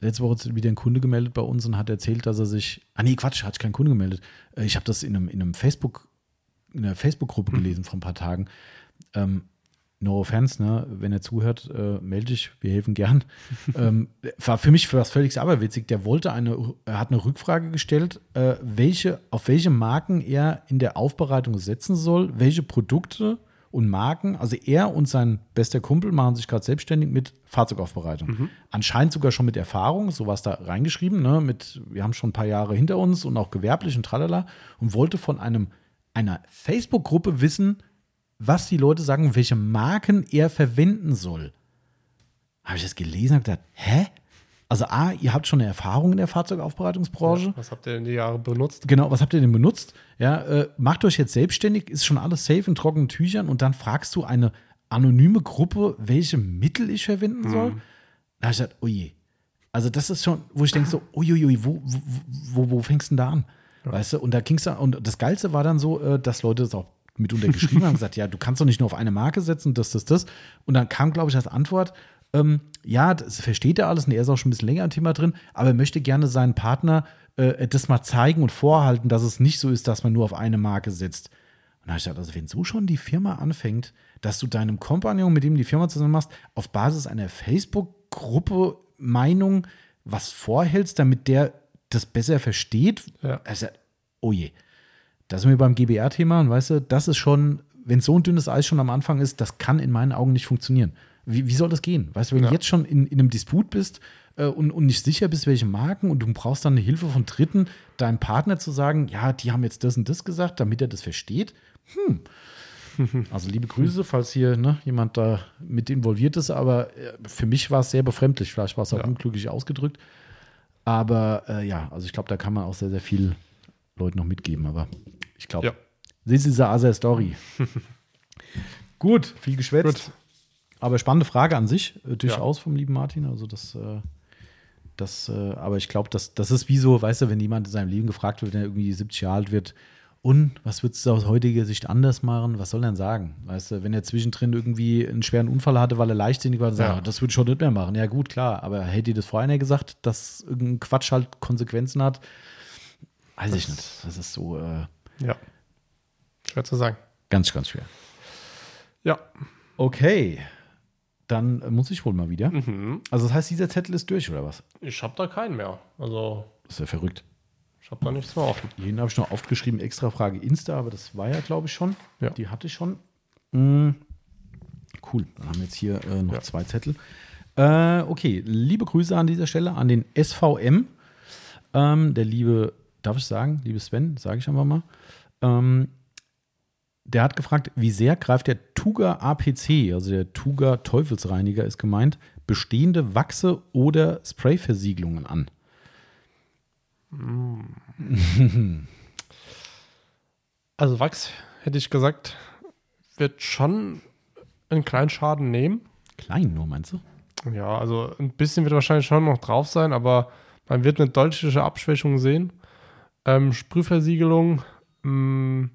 A: letzte Woche wieder ein Kunde gemeldet bei uns und hat erzählt, dass er sich. Ah, nee, Quatsch, hat sich kein Kunde gemeldet. Äh, Ich habe das in einem, in einem Facebook, in einer Facebook-Gruppe gelesen vor ein paar Tagen. Ähm, no offense, ne? wenn er zuhört, äh, melde dich, wir helfen gern. ähm, war für mich was völlig aberwitzig. Der wollte eine, er hat eine Rückfrage gestellt, äh, welche, auf welche Marken er in der Aufbereitung setzen soll, welche Produkte und Marken. Also er und sein bester Kumpel machen sich gerade selbstständig mit Fahrzeugaufbereitung. Anscheinend sogar schon mit Erfahrung, so war es da reingeschrieben, ne? mit, wir haben schon ein paar Jahre hinter uns und auch gewerblich und tralala und wollte von einem, einer Facebook-Gruppe wissen, was die Leute sagen, welche Marken er verwenden soll. Habe ich das gelesen und gedacht, hä? Also A, ihr habt schon eine Erfahrung in der Fahrzeugaufbereitungsbranche.
B: Was habt ihr in die Jahre benutzt?
A: Genau, was habt ihr denn benutzt? Ja, äh, macht euch jetzt selbstständig, ist schon alles safe in trockenen Tüchern und dann fragst du eine anonyme Gruppe, welche Mittel ich verwenden soll. Da habe ich gesagt, oh je. Also das ist schon, wo ich denke so, uiuiui, wo, wo, wo, wo fängst du denn da an? Weißt du, und da ging's dann, und das Geilste war dann so, äh, dass Leute das auch mitunter geschrieben haben, gesagt, ja, du kannst doch nicht nur auf eine Marke setzen, das, das, das. Und dann kam, glaube ich, als Antwort, ähm, ja, das versteht er alles und er ist auch schon ein bisschen länger im Thema drin, aber er möchte gerne seinen Partner äh, das mal zeigen und vorhalten, dass es nicht so ist, dass man nur auf eine Marke setzt. Und da habe ich gedacht, also wenn so schon die Firma anfängt, dass du deinem Kompagnon, mit dem du die Firma zusammen machst, auf Basis einer Facebook-Gruppe Meinung was vorhältst, damit der das besser versteht,
B: Ja.
A: also, oh je. Da sind wir beim GBR-Thema und weißt du, das ist schon, wenn so ein dünnes Eis schon am Anfang ist, das kann in meinen Augen nicht funktionieren. Wie, wie soll das gehen? Weißt du, wenn
B: Ja.
A: du jetzt schon in, in einem Disput bist äh, und, und nicht sicher bist, welche Marken und du brauchst dann eine Hilfe von Dritten, deinem Partner zu sagen, ja, die haben jetzt das und das gesagt, damit er das versteht. Hm. Also liebe Grüße, falls hier ne, jemand da mit involviert ist, aber äh, für mich war es sehr befremdlich. Vielleicht war es auch
B: Ja.
A: unglücklich ausgedrückt. Aber äh, ja, also ich glaube, da kann man auch sehr, sehr viel Leuten noch mitgeben. Aber ich glaube,
B: Ja.
A: this is a other story. Gut, viel geschwätzt.
B: Gut.
A: Aber spannende Frage an sich, äh, durchaus vom lieben Martin. Also das, äh, das, äh, aber ich glaube, das, das ist wie so, weißt du, wenn jemand in seinem Leben gefragt wird, wenn er irgendwie 70 Jahre alt wird, und was würdest du aus heutiger Sicht anders machen? Was soll er denn sagen? Weißt du, wenn er zwischendrin irgendwie einen schweren Unfall hatte, weil er leichtsinnig war, dann sagt
B: Ja.
A: er, das würde ich schon nicht mehr machen. Ja, gut, klar. Aber hätte dir das vorher einer gesagt, dass irgendein Quatsch halt Konsequenzen hat? Weiß ich
B: Das-
A: nicht. Das ist so äh,
B: Ja. Schwer zu sagen.
A: ganz, ganz schwer.
B: Ja.
A: Okay. Dann muss ich wohl mal wieder.
B: Mhm.
A: Also, das heißt, dieser Zettel ist durch, oder was?
B: Ich habe da keinen mehr. Also,
A: Das ist ja verrückt.
B: ich habe da nichts mehr offen.
A: Jeden habe ich noch aufgeschrieben, extra Frage Insta, aber das war ja, glaube ich, schon.
B: Ja.
A: Die hatte ich schon. Mm, cool. Dann haben wir jetzt hier äh, noch
B: Ja.
A: zwei Zettel. Äh, okay, liebe Grüße an dieser Stelle an den SVM. Ähm, der liebe, darf ich sagen, liebe Sven, sage ich einfach mal. Ähm, der hat gefragt, wie sehr greift der Tuga APC, also der Tuga Teufelsreiniger ist gemeint, bestehende Wachse oder Sprayversiegelungen an?
B: Also, Wachs, hätte ich gesagt, wird schon einen kleinen Schaden nehmen.
A: Klein nur, meinst du?
B: Ja, also ein bisschen wird wahrscheinlich schon noch drauf sein, aber man wird eine deutliche Abschwächung sehen. Ähm, Sprühversiegelung mh,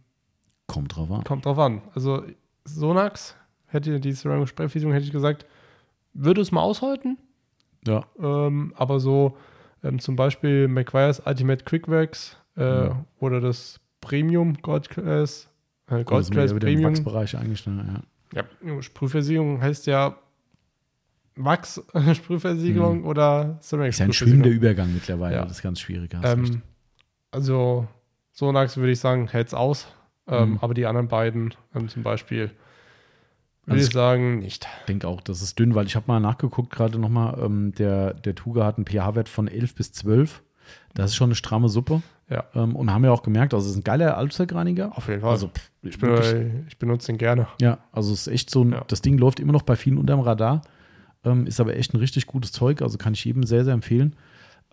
A: Kommt drauf an.
B: kommt drauf an. Also Sonax, hätte die Ceramic Sprayversiegelung, hätte ich gesagt, würde es mal aushalten.
A: Ja.
B: Ähm, aber so ähm, zum Beispiel McGuire's Ultimate Quickworks äh,
A: Ja.
B: oder das Premium Gold Class, äh, Gold
A: wir
B: Class Premium.
A: Wachsbereich. Ne? Ja.
B: Ja, Sprühversiegelung heißt ja Wachs-Sprühversiegelung oder Ceramic
A: Mhm. Ist ja ein schwimmender
B: Sprühversiegelung.
A: Übergang mittlerweile.
B: Ja.
A: Das ist ganz schwierig. hast recht.
B: Also Sonax würde ich sagen, hält's aus. Ähm,
A: Mhm.
B: Aber die anderen beiden ähm, zum Beispiel würde
A: Also
B: ich sagen, nicht.
A: Ich denke auch, das ist dünn, weil ich habe mal nachgeguckt, gerade nochmal, ähm, der, der Tuga hat einen pH-Wert von 11 bis 12. Das ist schon eine stramme Suppe.
B: Ja.
A: Ähm, und haben ja auch gemerkt, also es ist ein geiler Allzweckreiniger.
B: Auf jeden Fall.
A: Also, pff,
B: ich, bin, ich benutze den gerne.
A: ja, also es ist echt so, ein,
B: Ja.
A: das Ding läuft immer noch bei vielen unterm Radar. Ähm, ist aber echt ein richtig gutes Zeug, also kann ich jedem sehr, sehr empfehlen.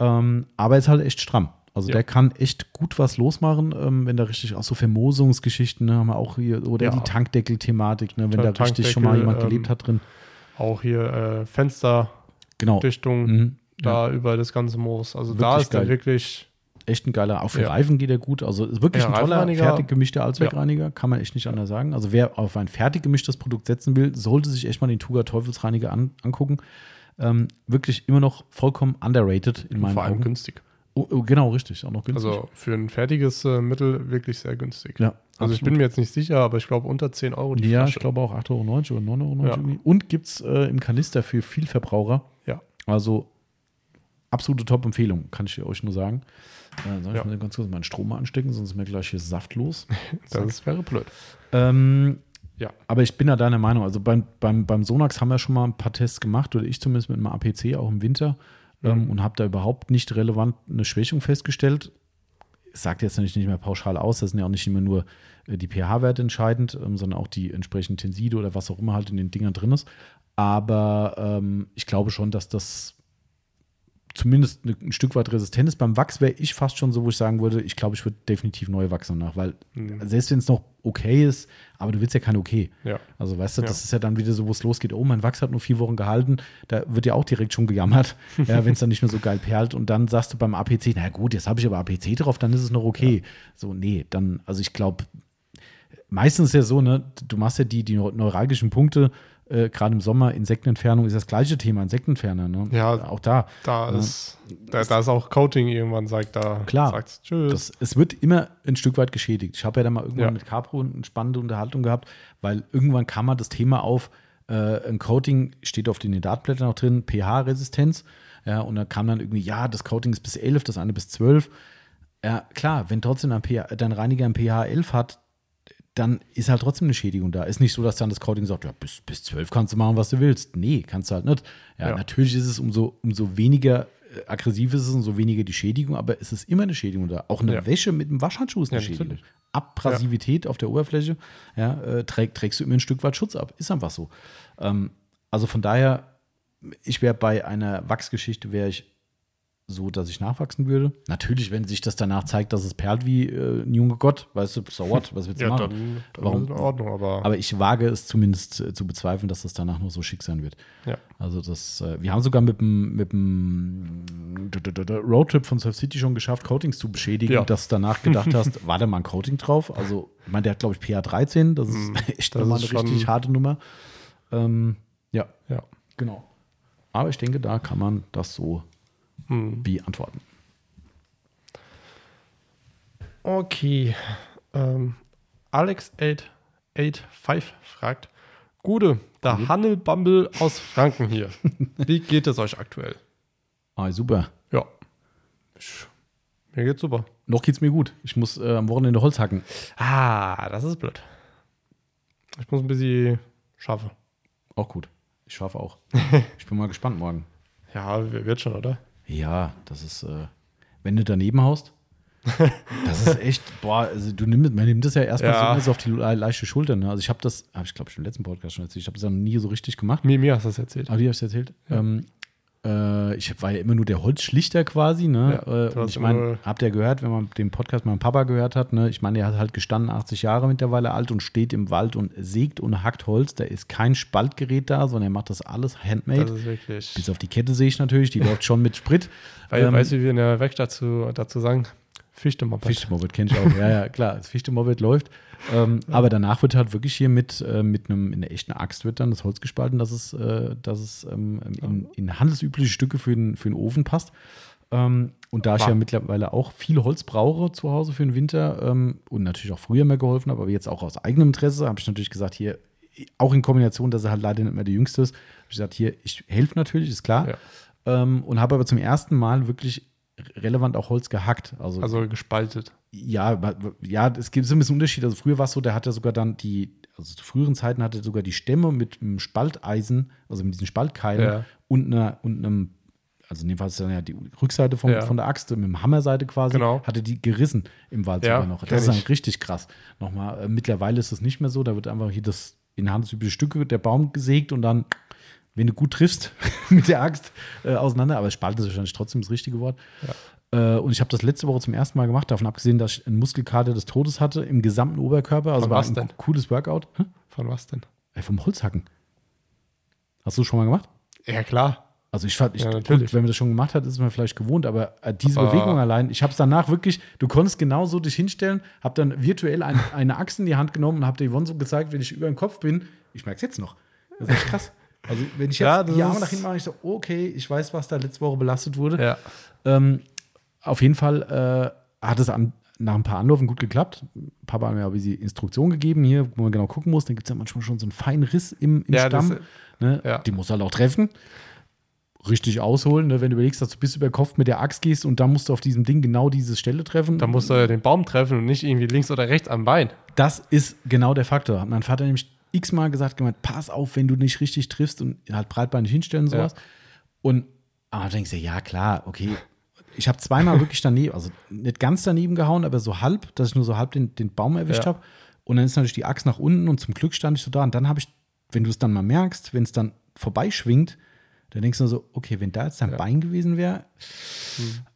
A: Ähm, aber ist halt echt stramm. Also
B: Ja.
A: der kann echt gut was losmachen, ähm, wenn da richtig auch so Vermosungsgeschichten ne, haben wir auch hier, oder
B: Ja.
A: die Tankdeckel-Thematik, ne, wenn
B: Der
A: da richtig schon mal jemand gelebt
B: ähm,
A: hat drin.
B: Auch hier äh, Fensterdichtung
A: Genau. Mhm.
B: da über das ganze Moos. Also da
A: Wirklich
B: ist der
A: geil.
B: wirklich,
A: echt ein geiler. Auch für
B: Ja.
A: Reifen geht er gut. Also ist wirklich
B: Ja,
A: ein toller, fertig gemischter Allzweckreiniger. Kann man echt nicht anders sagen. Also wer auf ein fertig gemischtes Produkt setzen will, sollte sich echt mal den Tuga Teufelsreiniger an, angucken. Ähm, wirklich immer noch vollkommen underrated in meinen
B: vor allem
A: Augen.
B: günstig.
A: Oh, oh, genau, richtig. Auch noch günstig.
B: Also für ein fertiges äh, Mittel wirklich sehr günstig.
A: ja,
B: Also ich
A: absolut.
B: bin mir jetzt nicht sicher, aber ich glaube unter 10 Euro die
A: Ja,
B: Flasche.
A: ich glaube auch 8,90 Euro oder 9,90 Euro.
B: Ja.
A: Und gibt es äh, im Kanister für Vielverbraucher.
B: Ja.
A: Also absolute Top-Empfehlung, kann ich euch nur sagen. Äh, soll ich
B: Ja.
A: mal ganz kurz meinen Strom mal anstecken, sonst ist mir gleich hier saftlos.
B: Das wäre blöd.
A: Ähm,
B: Ja.
A: Aber ich bin da deiner Meinung. Also beim, beim, beim Sonax haben wir schon mal ein paar Tests gemacht, oder ich zumindest mit einem APC, auch im Winter, ähm, und habe da überhaupt nicht relevant eine Schwächung festgestellt. Es sagt jetzt natürlich nicht mehr pauschal aus, das sind ja auch nicht immer nur äh, die pH-Werte entscheidend, ähm, sondern auch die entsprechenden Tenside oder was auch immer halt in den Dingern drin ist. Aber ähm, ich glaube schon, dass das zumindest ein Stück weit resistent ist. Beim Wachs wäre ich fast schon so, wo ich sagen würde, ich glaube, ich würde definitiv neue Wachse nach, weil
B: Mhm.
A: selbst wenn es noch okay ist, aber du willst ja kein okay.
B: Ja.
A: Also weißt du,
B: Ja.
A: das ist ja dann wieder so, wo es losgeht, oh, mein Wachs hat nur vier Wochen gehalten, da wird ja auch direkt schon gejammert, ja, wenn es dann nicht mehr so geil perlt und dann sagst du beim APC, na gut, jetzt habe ich aber APC drauf, dann ist es noch okay. So, nee, dann, also ich glaube, meistens ist ja so, ne, du machst ja die, die neuralgischen Punkte Äh, Gerade im Sommer, Insektenentfernung ist das gleiche Thema, Insektenentferner. Ne?
B: Ja.
A: Auch da.
B: Da
A: Ja.
B: ist, da, da ist auch Coating irgendwann, sagt da,
A: Klar.
B: sagt's Tschüss.
A: Das, es wird immer ein Stück weit geschädigt. Ich habe ja da mal irgendwann
B: Ja.
A: mit Capro eine spannende Unterhaltung gehabt, weil irgendwann kam mal das Thema auf, äh, ein Coating steht auf den Nidatblättern auch drin, pH-Resistenz. Ja, und da kam dann irgendwie, ja, das Coating ist bis 11, das eine bis 12. Ja, klar, wenn trotzdem ein pH, dein Reiniger ein pH 11 hat, dann ist halt trotzdem eine Schädigung da. Ist nicht so, dass dann das Coating sagt, ja, bis, bis 12 kannst du machen, was du willst. Nee, kannst du halt nicht. Ja,
B: Ja.
A: natürlich ist es umso, umso weniger äh, aggressiv ist es, umso weniger die Schädigung, aber es ist immer eine Schädigung da. Auch eine
B: Ja.
A: Wäsche mit einem Waschhandschuh ist eine
B: Ja,
A: Schädigung.
B: natürlich.
A: Abrasivität auf der Oberfläche, ja, äh, träg, trägst du immer ein Stück weit Schutz ab. Ist einfach so. Ähm, also von daher, ich wäre bei einer Wachsgeschichte, wäre ich so, dass ich nachwachsen würde. Natürlich, wenn sich das danach zeigt, dass es perlt wie äh, ein junger Gott, weißt du, so what, was willst du
B: ja,
A: machen?
B: dann, dann
A: Warum?
B: in Ordnung, aber,
A: Aber ich wage es zumindest äh, zu bezweifeln, dass das danach noch so schick sein wird.
B: ja.
A: Also das, äh, wir haben sogar mit dem, mit dem Roadtrip von Surf City schon geschafft, Coatings zu beschädigen,
B: Ja.
A: dass du danach gedacht hast, war da mal ein Coating drauf? Also, ich meine, der hat, glaube ich, PA 13, das ist
B: Mm,
A: echt
B: das
A: eine richtig harte Nummer. Ähm, ja,
B: ja.
A: genau. Aber ich denke, da kann man das so
B: Hm.
A: beantworten.
B: Okay. Ähm, Alex885 fragt: Gude, der
A: Mhm.
B: Hannel Bumble aus Franken hier. Wie geht es euch aktuell?
A: Ah, super.
B: Ja. Ich, mir geht's super.
A: Noch geht's mir gut. Ich muss äh, am Wochenende Holz hacken.
B: Ah, das ist blöd. Ich muss ein bisschen schaffen.
A: Auch gut. Ich schaffe auch. ich bin mal gespannt morgen.
B: Ja, wird schon, oder?
A: Ja, das ist, äh, wenn du daneben haust, das ist echt, boah, also du nimmst, man nimmt das ja erstmal
B: Ja.
A: so auf die le- leichte Schulter. Ne? Also ich habe das, habe ich glaube ich im letzten Podcast schon erzählt, ich habe das ja noch nie so richtig gemacht.
B: Mir, mir hast du das erzählt.
A: Aber die habe ich erzählt. Ähm, äh, ich war ja immer nur der Holzschlichter quasi. Ne?
B: Ja,
A: äh, und ich meine, habt ihr gehört, wenn man den Podcast meinem Papa gehört hat, ne? ich meine, er hat halt gestanden, 80 Jahre mittlerweile alt und steht im Wald und sägt und hackt Holz. Da ist kein Spaltgerät da, sondern er macht das alles handmade.
B: Das ist wirklich.
A: Bis auf die Kette sehe ich natürlich, die läuft schon mit Sprit.
B: Weil,
A: Ähm,
B: weißt du, wie wir in der Werkstatt dazu, dazu sagen? Fichte-Moped.
A: Fichte-Moped kenne ich auch. Ja, ja, klar, das Fichte-Moped läuft. Ähm, Aber danach wird halt wirklich hier mit, äh, mit einem, in der echten Axt wird dann das Holz gespalten, dass es, äh, dass es ähm, in, in handelsübliche Stücke für den, für den Ofen passt. Ähm, und da ich
B: Ah.
A: ja mittlerweile auch viel Holz brauche zu Hause für den Winter ähm, und natürlich auch früher mehr geholfen habe, aber jetzt auch aus eigenem Interesse, habe ich natürlich gesagt, hier, auch in Kombination, dass er halt leider nicht mehr der Jüngste ist, habe ich gesagt, hier, ich helfe natürlich, ist klar.
B: Ja.
A: Ähm, und habe aber zum ersten Mal wirklich relevant auch Holz gehackt. Also,
B: Also gespaltet.
A: ja, ja, es gibt so ein bisschen Unterschied. Also früher war es so, der hatte sogar dann die, also zu früheren Zeiten hatte er sogar die Stämme mit einem Spalteisen, also mit diesen Spaltkeilen
B: Ja.
A: und, einer, und einem, also in dem Fall ist dann ja die Rückseite vom,
B: Ja.
A: von der Axt, mit dem Hammerseite quasi,
B: Genau.
A: hatte die gerissen im Wald
B: Ja,
A: sogar noch. Das ist dann
B: ich.
A: richtig krass. Nochmal, äh, mittlerweile ist das nicht mehr so, da wird einfach hier das in handelsübliche Stücke der Baum gesägt und dann, wenn du gut triffst, mit der Axt äh, auseinander, aber Spalt ist wahrscheinlich trotzdem das richtige Wort. Äh, und ich habe das letzte Woche zum ersten Mal gemacht, davon abgesehen, dass ich einen Muskelkater des Todes hatte im gesamten Oberkörper. Also
B: Von
A: war
B: was
A: ein
B: denn?
A: cooles Workout. Hä?
B: Von was denn?
A: Ey, vom Holzhacken. Hast du schon mal gemacht?
B: Ja, klar.
A: Also ich fand, ich,
B: Ja, natürlich.
A: wenn man das schon gemacht hat, ist es mir vielleicht gewohnt, aber äh, diese
B: Aber-
A: Bewegung allein, ich habe es danach wirklich, du konntest genau so dich hinstellen, habe dann virtuell ein, eine Axt in die Hand genommen und habe der Yvonne so gezeigt, wenn ich über den Kopf bin, ich merke es jetzt noch. Das ist echt krass. Also wenn ich jetzt
B: Ja, das
A: die Arme
B: ist-
A: nach hinten mache, ich so, okay, ich weiß, was da letzte Woche belastet wurde.
B: Ja.
A: Ähm, auf jeden Fall äh, hat es an, nach ein paar Anläufen gut geklappt. Papa hat mir aber die Instruktion gegeben, hier, wo man genau gucken muss. Dann gibt es ja manchmal schon so einen feinen Riss im, im
B: Ja, das-
A: Stamm. ne?
B: ja.
A: Die muss halt auch treffen. Richtig ausholen, ne? wenn du überlegst, dass du bis über den Kopf mit der Axt gehst und dann musst du auf diesem Ding genau diese Stelle treffen.
B: Da musst du den Baum treffen und nicht irgendwie links oder rechts am Bein.
A: Das ist genau der Faktor. Hat mein Vater nämlich x-mal gesagt, gemeint, pass auf, wenn du nicht richtig triffst und halt breitbeinig hinstellen und
B: Ja.
A: sowas. Und aber denkst du, ja klar, okay. Ich habe zweimal wirklich daneben, also nicht ganz daneben gehauen, aber so halb, dass ich nur so halb den, den Baum erwischt
B: Ja.
A: habe. Und dann ist natürlich die Axt nach unten und zum Glück stand ich so da. Und dann habe ich, wenn du es dann mal merkst, wenn es dann vorbeischwingt, dann denkst du nur so, okay, wenn da jetzt dein
B: Ja.
A: Bein gewesen wäre,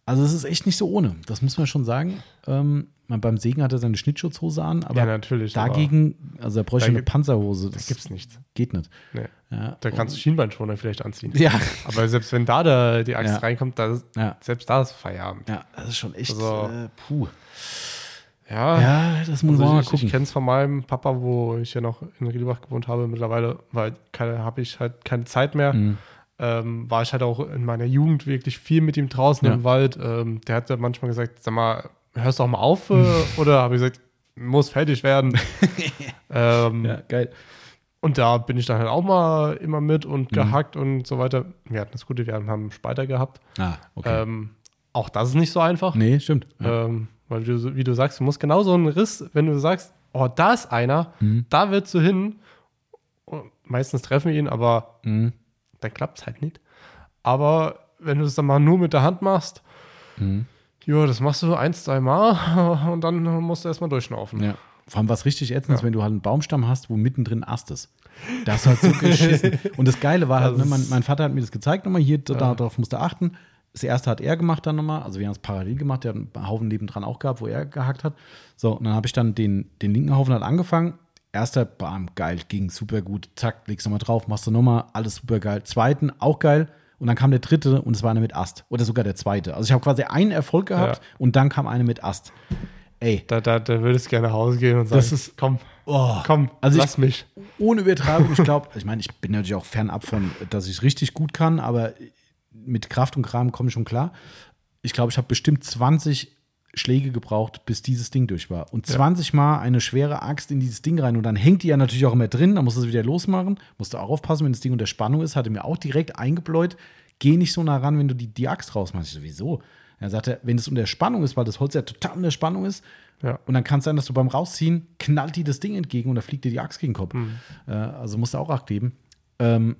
A: also es ist echt nicht so ohne. Das muss man schon sagen. Ähm, man, beim Segen hat er seine Schnittschutzhose an, aber
B: Ja, natürlich, aber
A: dagegen, also er bräuchte
B: da
A: eine
B: gibt-
A: Panzerhose.
B: Da
A: Das
B: gibt's nichts.
A: geht nicht.
B: Nee.
A: Ja,
B: Da kannst du Schienbeinschoner vielleicht anziehen.
A: ja,
B: Aber selbst wenn da der, die Axt
A: Ja.
B: reinkommt, da ist, selbst da ist Feierabend.
A: ja, das ist schon echt,
B: Also-
A: äh, puh.
B: Ja,
A: Ja, das muss man
B: Also
A: mal
B: ich ich
A: gucken.
B: kenne es von meinem Papa, wo ich ja noch in Riedebach gewohnt habe. Mittlerweile habe ich halt keine Zeit mehr.
A: Mhm.
B: Ähm, war ich halt auch in meiner Jugend wirklich viel mit ihm draußen
A: Ja.
B: im Wald. Ähm, der hat ja manchmal gesagt, sag mal, hörst du auch mal auf? äh, Oder habe ich gesagt, muss fertig werden. ähm,
A: Ja, geil.
B: Und da bin ich dann halt auch mal immer mit und
A: Mhm.
B: gehackt und so weiter. Wir hatten das Gute, wir haben einen Spalter gehabt.
A: Ah, okay.
B: Ähm, auch das ist nicht so einfach.
A: nee, stimmt. Ja.
B: Ähm, weil du, wie du sagst, du musst genau so einen Riss, wenn du sagst, oh, da ist einer,
A: Mhm.
B: da willst du hin. Und meistens treffen wir ihn, aber
A: Mhm.
B: dann klappt es halt nicht. Aber wenn du es dann mal nur mit der Hand machst,
A: Mhm.
B: Ja, das machst du ein, zwei Mal und dann musst du erstmal durchschnaufen.
A: Ja. Vor allem was richtig ätzend ist,
B: Ja.
A: wenn du halt einen Baumstamm hast, wo mittendrin Ast ist. Das hat so geschissen. Und das Geile war halt, ne, mein, mein Vater hat mir das gezeigt nochmal, hier, da,
B: Ja.
A: darauf musst du achten. Das erste hat er gemacht dann nochmal, also wir haben es parallel gemacht, der hat einen Haufen nebendran auch gehabt, wo er gehackt hat. So, und dann habe ich dann den, den linken Haufen halt angefangen. Erster, bam, geil, ging super gut. Zack, legst du mal drauf, machst du nochmal, alles super geil. Zweiten, auch geil. Und dann kam der dritte und es war einer mit Ast. Oder sogar der zweite. Also ich habe quasi einen Erfolg gehabt
B: Ja.
A: und dann kam eine mit Ast. Ey,
B: Da, da, da würdest du gerne nach Hause gehen und sagen,
A: Das ist-
B: komm,
A: oh,
B: komm,
A: Also ich-
B: lass mich.
A: ohne Übertragung, ich glaube, ich meine, ich bin natürlich auch fernab von, dass ich richtig gut kann, aber mit Kraft und Kram komme ich schon klar. Ich glaube, ich habe bestimmt 20 Schläge gebraucht, bis dieses Ding durch war. Und 20 Mal eine schwere Axt in dieses Ding rein. Und dann hängt die ja natürlich auch immer drin, dann musst du es wieder losmachen. Musst du auch aufpassen, wenn das Ding unter Spannung ist, hat er mir auch direkt eingebläut. Geh nicht so nah ran, wenn du die, die Axt rausmachst. Ich so, wieso? Er sagte, wenn es unter Spannung ist, weil das Holz ja total unter Spannung ist,
B: Ja.
A: und dann kann es sein, dass du beim Rausziehen knallt die das Ding entgegen und da fliegt dir die Axt gegen den Kopf.
B: Mhm.
A: Äh, also musst du auch Acht geben. Ähm,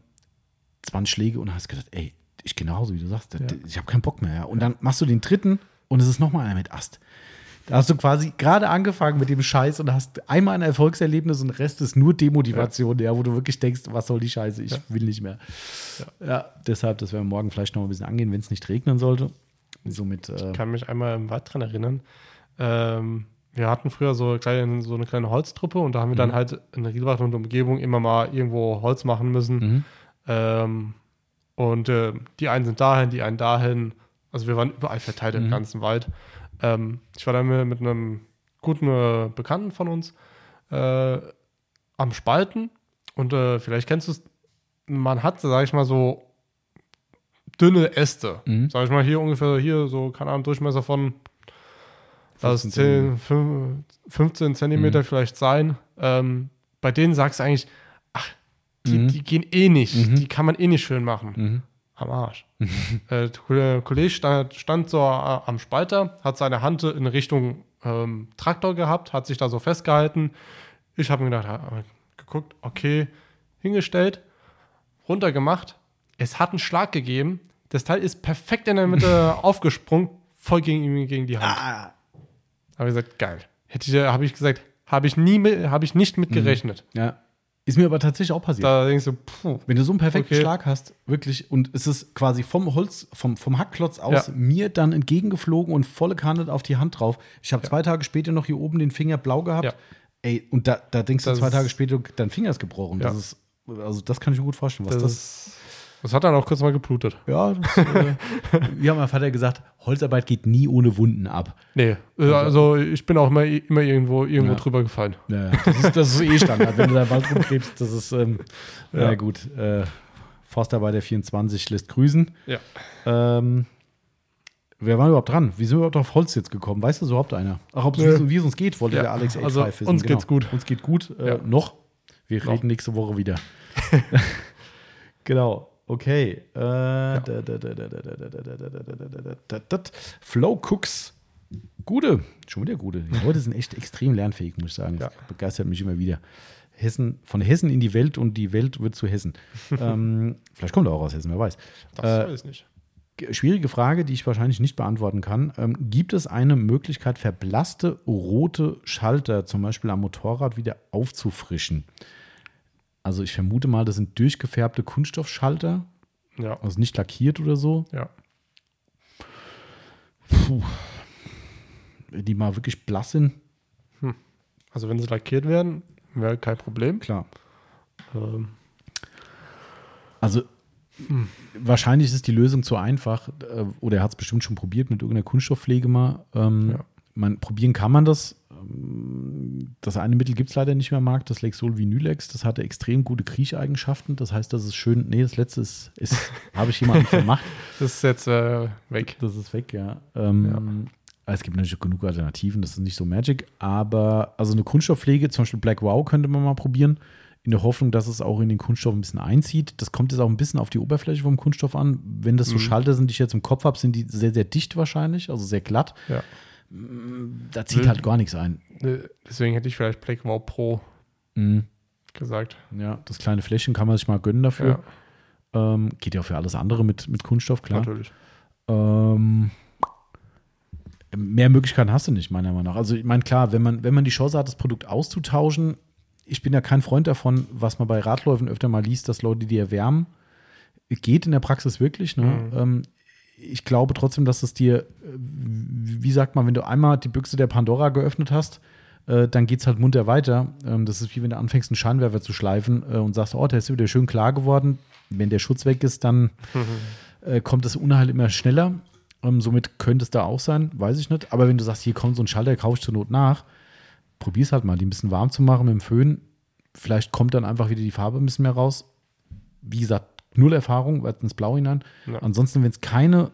A: 20 Schläge und dann hast du gedacht, ey, ich Hause, wie du sagst.
B: Ja.
A: Ich habe keinen Bock mehr. Ja. Und dann machst du den dritten und es ist nochmal einer mit Ast. Da hast du quasi gerade angefangen mit dem Scheiß und hast einmal ein Erfolgserlebnis und der Rest ist nur Demotivation, ja. wo du wirklich denkst, was soll die Scheiße, ich
B: Ja.
A: will nicht mehr. Ja, deshalb, das werden wir morgen vielleicht noch ein bisschen angehen, wenn es nicht regnen sollte. Somit, äh,
B: Ich kann mich einmal im Wald dran erinnern. Ähm, wir hatten früher so, kleine, so eine kleine Holztruppe und da haben wir dann halt in der Riedbach und Umgebung immer mal irgendwo Holz machen müssen.
A: mhm.
B: Ähm, und äh, die einen sind dahin, die einen dahin. Also wir waren überall verteilt im
A: Mhm.
B: ganzen Wald. Ähm, ich war dann mit, einem guten äh, Bekannten von uns äh, am Spalten. Und äh, vielleicht kennst du es, man hat, sag ich mal, so dünne Äste.
A: Mhm.
B: Sag ich mal, hier ungefähr, hier so, keine Ahnung, Durchmesser von lass
A: 15
B: es 10, 5, 15 Zentimeter
A: Mhm.
B: vielleicht sein. Ähm, bei denen sagst du eigentlich, ach, die,
A: Mhm.
B: die gehen eh nicht.
A: Mhm.
B: Die kann man eh nicht schön machen.
A: Mhm.
B: Am Arsch. äh, der Kollege- stand, stand so äh, am Spalter, hat seine Hand in Richtung ähm, Traktor gehabt, hat sich da so festgehalten. Ich habe mir gedacht, geguckt, okay, hingestellt, runtergemacht. Es hat einen Schlag gegeben. Das Teil ist perfekt in der Mitte aufgesprungen, voll gegen gegen die Hand.
A: Ah,
B: Habe ich gesagt, geil. Hätte ich, habe ich gesagt, habe ich nie, habe ich nicht mit gerechnet.
A: ja. Ist mir aber tatsächlich auch passiert.
B: Da denkst du, puh,
A: Wenn du so einen perfekten
B: Okay.
A: Schlag hast, wirklich, und es ist quasi vom Holz, vom, vom Hackklotz aus
B: Ja.
A: mir dann entgegengeflogen und volle Kanne auf die Hand drauf. Ich habe zwei Tage später noch hier oben den Finger blau gehabt.
B: Ja.
A: Ey, und da, da denkst du
B: Das
A: zwei
B: ist-
A: Tage später, dein Finger ist gebrochen. Das
B: Ja.
A: ist, also das kann ich mir gut vorstellen, was
B: das,
A: das,
B: das hat dann auch kurz mal geblutet.
A: Ja, das, äh, wie hat mein Vater gesagt, Holzarbeit geht nie ohne Wunden ab.
B: Nee, äh, also ich bin auch immer, immer irgendwo, irgendwo
A: Ja.
B: drüber gefallen.
A: Ja, das, ist, das ist eh Standard. Wenn du da Wald rumkrebst, das ist, ähm, ja.
B: Ja.
A: gut. Äh, Forstarbeiter 24 lässt grüßen.
B: Ja.
A: Ähm, wer war überhaupt dran? Wie sind wir überhaupt auf Holz jetzt gekommen? Weißt du so überhaupt einer? Ach, ob es wie, es- uns geht, wollte
B: Ja,
A: der Alex
B: also
A: 85 wissen.
B: uns geht's gut.
A: Uns geht gut. Äh. Noch. Wir
B: Noch.
A: reden nächste Woche wieder. genau. Okay. Flow Cooks. Gute. Schon wieder gute. Die Leute sind echt extrem lernfähig, muss ich sagen. Das begeistert mich immer wieder. Hessen, von Hessen in die Welt und die Welt wird zu Hessen. ähm, vielleicht kommt er auch aus Hessen, wer weiß.
B: Das
A: äh,
B: weiß ich nicht.
A: Schwierige Frage, die ich wahrscheinlich nicht beantworten kann. Ähm, gibt es eine Möglichkeit, verblasste rote Schalter zum Beispiel am Motorrad wieder aufzufrischen? Also ich vermute mal, das sind durchgefärbte Kunststoffschalter,
B: Ja,
A: also nicht lackiert oder so,
B: ja.
A: die mal wirklich blass sind.
B: Also wenn sie lackiert werden, wäre kein Problem.
A: Klar.
B: Ähm,
A: Also wahrscheinlich ist die Lösung zu einfach, äh, oder er hat es bestimmt schon probiert mit irgendeiner Kunststoffpflege mal. Ähm,
B: Ja.
A: man, probieren kann man das. Ähm, das eine Mittel gibt es leider nicht mehr am Markt, das Lexol Vinylex. Das hatte extrem gute Kriecheigenschaften. Das heißt, das ist schön. Nee, das letzte ist, ist habe ich jemanden vermacht.
B: Das ist jetzt äh, weg.
A: Das ist weg, ja. Ähm, ja. Es gibt natürlich genug Alternativen, das ist nicht so Magic. Aber also eine Kunststoffpflege, zum Beispiel Black Wow, könnte man mal probieren. In der Hoffnung, dass es auch in den Kunststoff ein bisschen einzieht. Das kommt jetzt auch ein bisschen auf die Oberfläche vom Kunststoff an. Wenn das so mhm. Schalter sind, die ich jetzt im Kopf habe, sind die sehr, sehr dicht wahrscheinlich, also sehr glatt.
B: Ja.
A: Da zieht halt gar nichts ein.
B: Deswegen hätte ich vielleicht Black Wow Pro mhm. gesagt.
A: Ja, das kleine Fläschchen kann man sich mal gönnen dafür. Ja. Ähm, geht ja auch für alles andere mit, mit Kunststoff, klar.
B: Natürlich.
A: Ähm, mehr Möglichkeiten hast du nicht, meiner Meinung nach. Also, ich meine, klar, wenn man, wenn man die Chance hat, das Produkt auszutauschen, ich bin ja kein Freund davon, was man bei Radläufen öfter mal liest, dass Leute die erwärmen. Geht in der Praxis wirklich. Ne? Mhm. Ähm, ich glaube trotzdem, dass es dir, äh, wie sagt man, wenn du einmal die Büchse der Pandora geöffnet hast, äh, dann geht es halt munter weiter. Ähm, das ist wie wenn du anfängst, einen Scheinwerfer zu schleifen äh, und sagst, oh, der ist wieder schön klar geworden. Wenn der Schutz weg ist, dann mhm. kommt das Unheil immer schneller. Ähm, somit könnte es da auch sein, weiß ich nicht. Aber wenn du sagst, hier kommt so ein Schalter, kauf ich zur Not nach, probier es halt mal, die ein bisschen warm zu machen mit dem Föhn. Vielleicht kommt dann einfach wieder die Farbe ein bisschen mehr raus. Wie gesagt, null Erfahrung, weit ins Blau hinein. Ja. Ansonsten, wenn es keine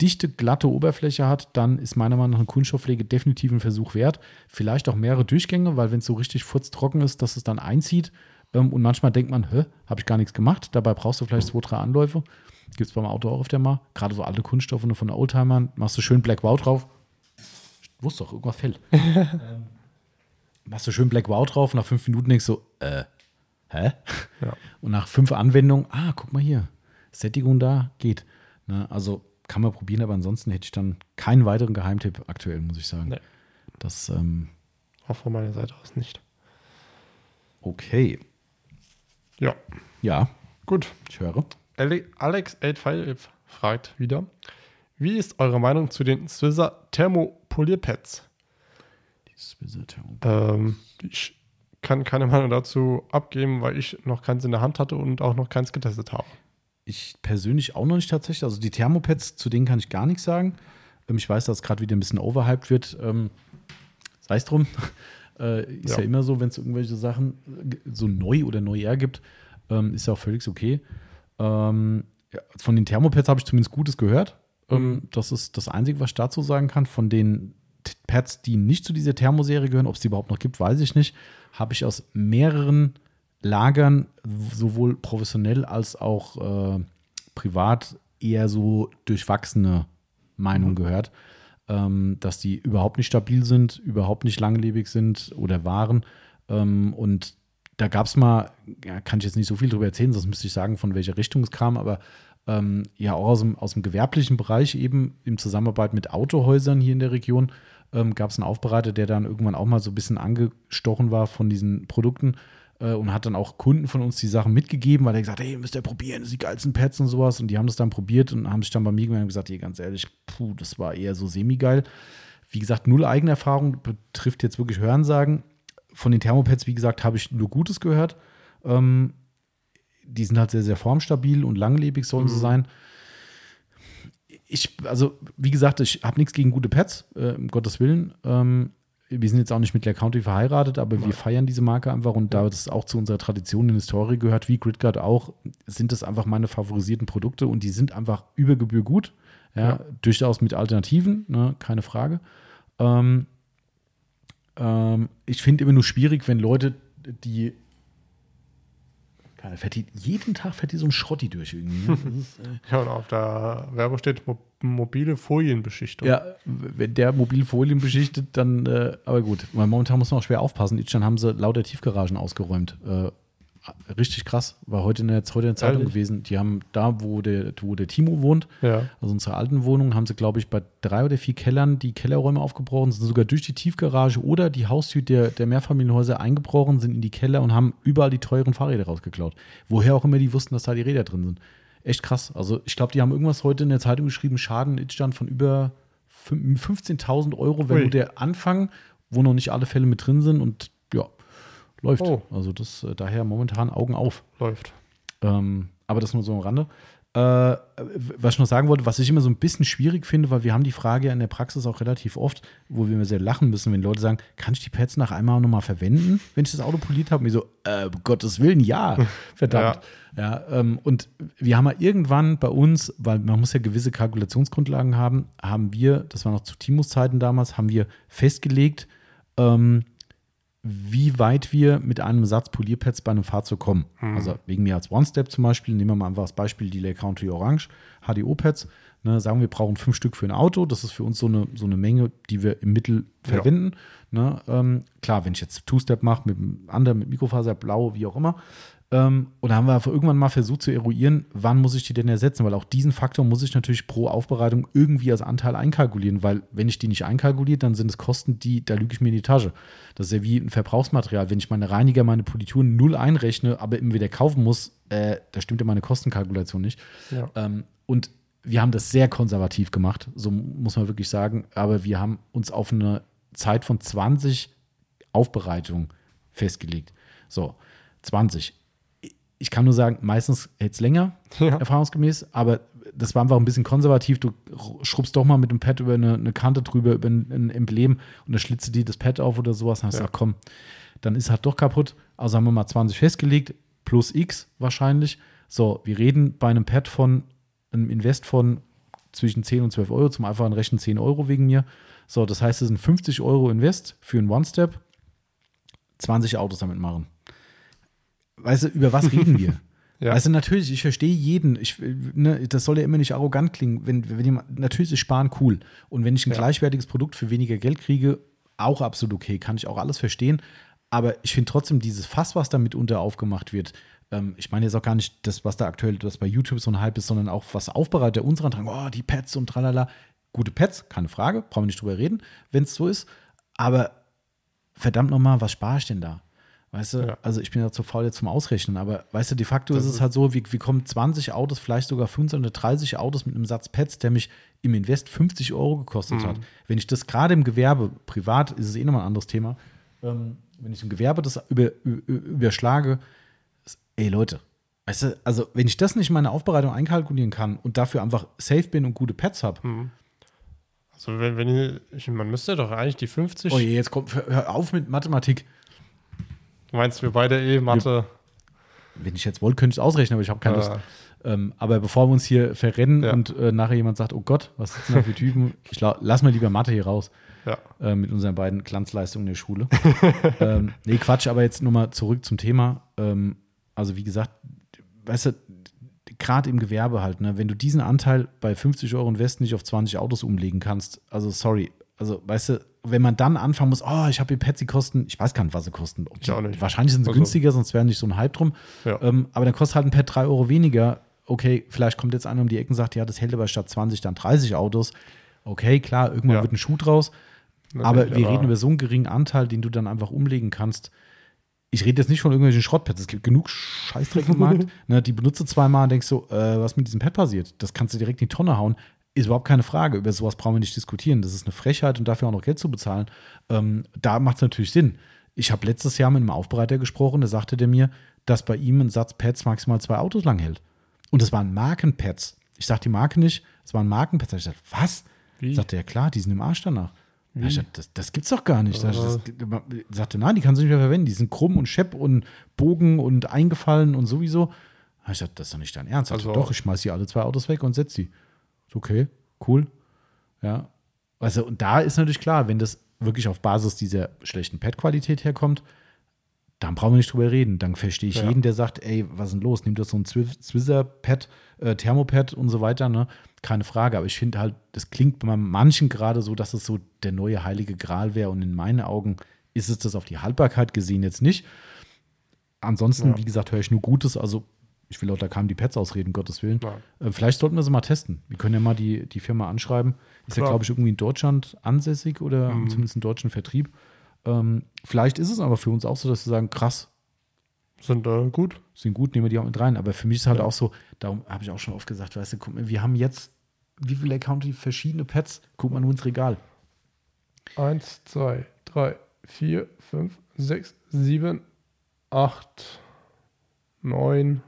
A: dichte, glatte Oberfläche hat, dann ist meiner Meinung nach eine Kunststoffpflege definitiv ein Versuch wert. Vielleicht auch mehrere Durchgänge, weil wenn es so richtig furztrocken ist, dass es dann einzieht. Ähm, und manchmal denkt man, hä, habe ich gar nichts gemacht. Dabei brauchst du vielleicht zwei, drei Anläufe. Gibt es beim Auto auch auf der Mal. Gerade so alte Kunststoffe von Oldtimern. Machst du schön Black Wow drauf. Ich wusste doch, irgendwas fällt. ähm, machst du schön Black Wow drauf. Nach fünf Minuten denkst du, äh, hä? Ja. Und nach fünf Anwendungen, ah, guck mal hier, Sättigung da, geht. Ne? Also kann man probieren, aber ansonsten hätte ich dann keinen weiteren Geheimtipp aktuell, muss ich sagen. Nee. Das, ähm,
B: auch von meiner Seite aus nicht.
A: Okay.
B: Ja.
A: Ja.
B: Gut.
A: Ich höre.
B: Alex855 fragt wieder: Wie ist eure Meinung zu den Swizzer Thermopolierpads?
A: Die Swizzer
B: Thermopolierpads. Ähm, ich kann keine Meinung dazu abgeben, weil ich noch keins in der Hand hatte und auch noch keins getestet habe.
A: Ich persönlich auch noch nicht tatsächlich. Also die Thermopads, zu denen kann ich gar nichts sagen. Ähm, ich weiß, dass es gerade wieder ein bisschen overhyped wird. Ähm, sei es drum. Äh, ist ja. ja. immer so, wenn es irgendwelche Sachen äh, so neu oder neuer gibt, ähm, ist ja auch völlig okay. Von den Thermopads habe ich zumindest Gutes gehört. Mhm. das ist das Einzige, was ich dazu sagen kann. Von den Pads, die nicht zu dieser Thermoserie gehören, ob es die überhaupt noch gibt, weiß ich nicht habe ich aus mehreren Lagern, sowohl professionell als auch äh, privat, eher so durchwachsene Meinungen mhm. gehört, ähm, dass die überhaupt nicht stabil sind, überhaupt nicht langlebig sind oder waren. Ähm, und da gab es mal, ja, kann ich jetzt nicht so viel drüber erzählen, sonst müsste ich sagen, von welcher Richtung es kam, aber ähm, ja, auch aus dem, aus dem gewerblichen Bereich eben in Zusammenarbeit mit Autohäusern hier in der Region ähm, gab es einen Aufbereiter, der dann irgendwann auch mal so ein bisschen angestochen war von diesen Produkten äh, und hat dann auch Kunden von uns die Sachen mitgegeben, weil er gesagt hat, hey, müsst ihr probieren, das sind die geilsten Pads und sowas. Und die haben das dann probiert und haben sich dann bei mir gemeldet und gesagt, hey, ganz ehrlich, puh, das war eher so semi-geil. Wie gesagt, null Eigenerfahrung, betrifft jetzt wirklich Hörensagen. Von den Thermopads, wie gesagt, habe ich nur Gutes gehört. Ähm, die sind halt sehr, sehr formstabil und langlebig sollen mhm. sie sein ich, also wie gesagt, ich habe nichts gegen gute Pets, äh, um Gottes Willen. Ähm, wir sind jetzt auch nicht mit Claire County verheiratet, aber Nein. wir feiern diese Marke einfach und ja. da das auch zu unserer Tradition in Historie gehört, wie Gridguard auch, sind das einfach meine favorisierten Produkte und die sind einfach über Gebühr gut. Ja, ja. durchaus mit Alternativen, ne, keine Frage. Ähm, ähm, ich finde immer nur schwierig, wenn Leute, die fährt die, jeden Tag fährt die so ein Schrotti durch irgendwie. Ne?
B: Ist, äh ja, und auf der Werbung steht mo mobile Folienbeschichtung.
A: Ja, wenn der mobile Folien beschichtet, dann, äh, aber gut, weil momentan muss man auch schwer aufpassen. Dann haben sie lauter Tiefgaragen ausgeräumt. Äh, richtig krass. War heute in der, heute in der Zeitung Ehrlich? gewesen. Die haben da, wo der, wo der Timo wohnt,
B: ja.
A: also unsere alten Wohnung, haben sie, glaube ich, bei drei oder vier Kellern die Kellerräume aufgebrochen, sind sogar durch die Tiefgarage oder die Haustür der, der Mehrfamilienhäuser eingebrochen, sind in die Keller und haben überall die teuren Fahrräder rausgeklaut. Woher auch immer die wussten, dass da die Räder drin sind. Echt krass. Also ich glaube, die haben irgendwas heute in der Zeitung geschrieben, Schaden Itstand von über 15.000 Euro, wenn Ui. nur der Anfang, wo noch nicht alle Fälle mit drin sind und ja, Läuft. Oh. Also das äh, daher momentan Augen auf.
B: Läuft.
A: Ähm, aber das nur so am Rande. Äh, was ich noch sagen wollte, was ich immer so ein bisschen schwierig finde, weil wir haben die Frage ja in der Praxis auch relativ oft, wo wir immer sehr lachen müssen, wenn Leute sagen, kann ich die Pads nach einmal nochmal verwenden, wenn ich das Auto poliert habe? Und ich so, äh, Gottes Willen, ja, verdammt. Ja, ja ähm, und wir haben ja irgendwann bei uns, weil man muss ja gewisse Kalkulationsgrundlagen haben, haben wir, das war noch zu Timos Zeiten damals, haben wir festgelegt, ähm, wie weit wir mit einem Satz Polierpads bei einem Fahrzeug kommen. Mhm. Also wegen mir als One-Step zum Beispiel, nehmen wir mal einfach das Beispiel die Lake Country Orange HDO-Pads. Ne, sagen wir, brauchen fünf Stück für ein Auto. Das ist für uns so eine, so eine Menge, die wir im Mittel verwenden. Ja. Ne, ähm, klar, wenn ich jetzt Two-Step mache mit einem anderen, mit Mikrofaser, blau, wie auch immer, ähm, und da haben wir irgendwann mal versucht zu eruieren, wann muss ich die denn ersetzen, weil auch diesen Faktor muss ich natürlich pro Aufbereitung irgendwie als Anteil einkalkulieren, weil wenn ich die nicht einkalkuliere, dann sind es Kosten, die, da lüge ich mir in die Tasche. Das ist ja wie ein Verbrauchsmaterial. Wenn ich meine Reiniger, meine Polituren null einrechne, aber immer wieder kaufen muss, äh, da stimmt ja meine Kostenkalkulation nicht. Ja. Ähm, und wir haben das sehr konservativ gemacht, so muss man wirklich sagen, aber wir haben uns auf eine Zeit von 20 Aufbereitungen festgelegt. So, 20 ich kann nur sagen, meistens hält es länger, ja. erfahrungsgemäß, aber das war einfach ein bisschen konservativ. Du schrubbst doch mal mit dem Pad über eine, eine Kante drüber, über ein, ein Emblem und dann schlitze die das Pad auf oder sowas. Und hast ja. gesagt, komm, dann ist halt doch kaputt. Also haben wir mal 20 festgelegt, plus X wahrscheinlich. So, wir reden bei einem Pad von einem Invest von zwischen 10 und 12 Euro, zum einfachen Rechnen 10 Euro wegen mir. So, das heißt, es sind 50 Euro Invest für einen One-Step, 20 Autos damit machen weißt du, über was reden wir? ja. Weißt du, natürlich, ich verstehe jeden. Ich, ne, das soll ja immer nicht arrogant klingen. Wenn, wenn jemand, natürlich ist Sparen cool. Und wenn ich ein ja. gleichwertiges Produkt für weniger Geld kriege, auch absolut okay. Kann ich auch alles verstehen. Aber ich finde trotzdem dieses Fass, was da mitunter aufgemacht wird, ähm, ich meine jetzt auch gar nicht das, was da aktuell, das bei YouTube so ein Hype ist, sondern auch was Aufbereiter unserer Drang, oh, die Pads und tralala. Gute Pads, keine Frage, brauchen wir nicht drüber reden, wenn es so ist. Aber verdammt nochmal, was spare ich denn da? Weißt du, ja. also ich bin ja zu faul jetzt zum Ausrechnen, aber weißt du, de facto das ist es halt so, wie, wie kommen 20 Autos, vielleicht sogar 15 oder 30 Autos mit einem Satz Pets, der mich im Invest 50 Euro gekostet mhm. hat. Wenn ich das gerade im Gewerbe, privat ist es eh nochmal ein anderes Thema, ähm, wenn ich im Gewerbe das über, über, überschlage, ey Leute, weißt du, also wenn ich das nicht in meine Aufbereitung einkalkulieren kann und dafür einfach safe bin und gute Pets habe, mhm.
B: Also wenn, wenn ich, man müsste doch eigentlich die 50.
A: Oh je, jetzt kommt, hör auf mit Mathematik.
B: Du meinst, wir beide eh Mathe.
A: Wenn ich jetzt wollte, könnte ich es ausrechnen, aber ich habe keine Lust. Ähm, aber bevor wir uns hier verrennen ja. und äh, nachher jemand sagt, oh Gott, was sind das für Typen, ich lass mal lieber Mathe hier raus. Ja. Äh, mit unseren beiden Glanzleistungen in der Schule. ähm, nee, Quatsch, aber jetzt nochmal zurück zum Thema. Ähm, also, wie gesagt, weißt du, gerade im Gewerbe halt, ne, wenn du diesen Anteil bei 50 Euro Invest nicht auf 20 Autos umlegen kannst, also sorry, also weißt du, wenn man dann anfangen muss, oh, ich habe hier Pads, die kosten, ich weiß gar nicht, was sie kosten. Die, wahrscheinlich sind sie also, günstiger, sonst wäre nicht so ein Hype drum. Ja. Ähm, aber dann kostet halt ein Pad 3 Euro weniger. Okay, vielleicht kommt jetzt einer um die Ecke und sagt, ja, das hält aber statt 20 dann 30 Autos. Okay, klar, irgendwann ja. wird ein Schuh draus. Natürlich, aber wir aber reden über so einen geringen Anteil, den du dann einfach umlegen kannst. Ich rede jetzt nicht von irgendwelchen Schrottpads. Es gibt genug Scheißdreck im Markt. Ne, die benutze zweimal und denkst so, äh, was mit diesem Pad passiert? Das kannst du direkt in die Tonne hauen. Ist überhaupt keine Frage. Über sowas brauchen wir nicht diskutieren. Das ist eine Frechheit und dafür auch noch Geld zu bezahlen. Ähm, da macht es natürlich Sinn. Ich habe letztes Jahr mit einem Aufbereiter gesprochen, da sagte der mir, dass bei ihm ein Satz Pads maximal zwei Autos lang hält. Und das waren Markenpads. Ich sage die Marke nicht, es waren Markenpads. Ich dachte, was? Wie? Sagte er, klar, die sind im Arsch danach. Wie? Ich das, das gibt's doch gar nicht. Uh. Das, sagte, nein, die kannst du nicht mehr verwenden. Die sind krumm und schepp und Bogen und eingefallen und sowieso. Ich dachte, das ist doch nicht dein Ernst. Also, doch, ich schmeiß hier alle zwei Autos weg und setze die okay, cool. Ja. Also, und da ist natürlich klar, wenn das wirklich auf Basis dieser schlechten Pad-Qualität herkommt, dann brauchen wir nicht drüber reden. Dann verstehe ich ja. jeden, der sagt, ey, was ist denn los? Nimmt das so ein Swizzer-Pad, äh, Thermopad und so weiter, ne? Keine Frage. Aber ich finde halt, das klingt bei manchen gerade so, dass es so der neue heilige Gral wäre. Und in meinen Augen ist es das auf die Haltbarkeit gesehen jetzt nicht. Ansonsten, ja. wie gesagt, höre ich nur Gutes. Also ich will auch da kamen die Pets ausreden, Gottes Willen. Äh, vielleicht sollten wir sie mal testen. Wir können ja mal die, die Firma anschreiben. Ist Klar. ja, glaube ich, irgendwie in Deutschland ansässig oder mhm. zumindest einen deutschen Vertrieb. Ähm, vielleicht ist es aber für uns auch so, dass wir sagen, krass.
B: Sind äh, gut.
A: Sind gut, nehmen wir die auch mit rein. Aber für mich ist halt ja. auch so, darum habe ich auch schon oft gesagt, weißt du, guck mal, wir haben jetzt, wie viele Accounts, verschiedene Pets, guck mal nur ins Regal.
B: Eins, zwei, drei, vier, fünf, sechs, sieben, acht, neun,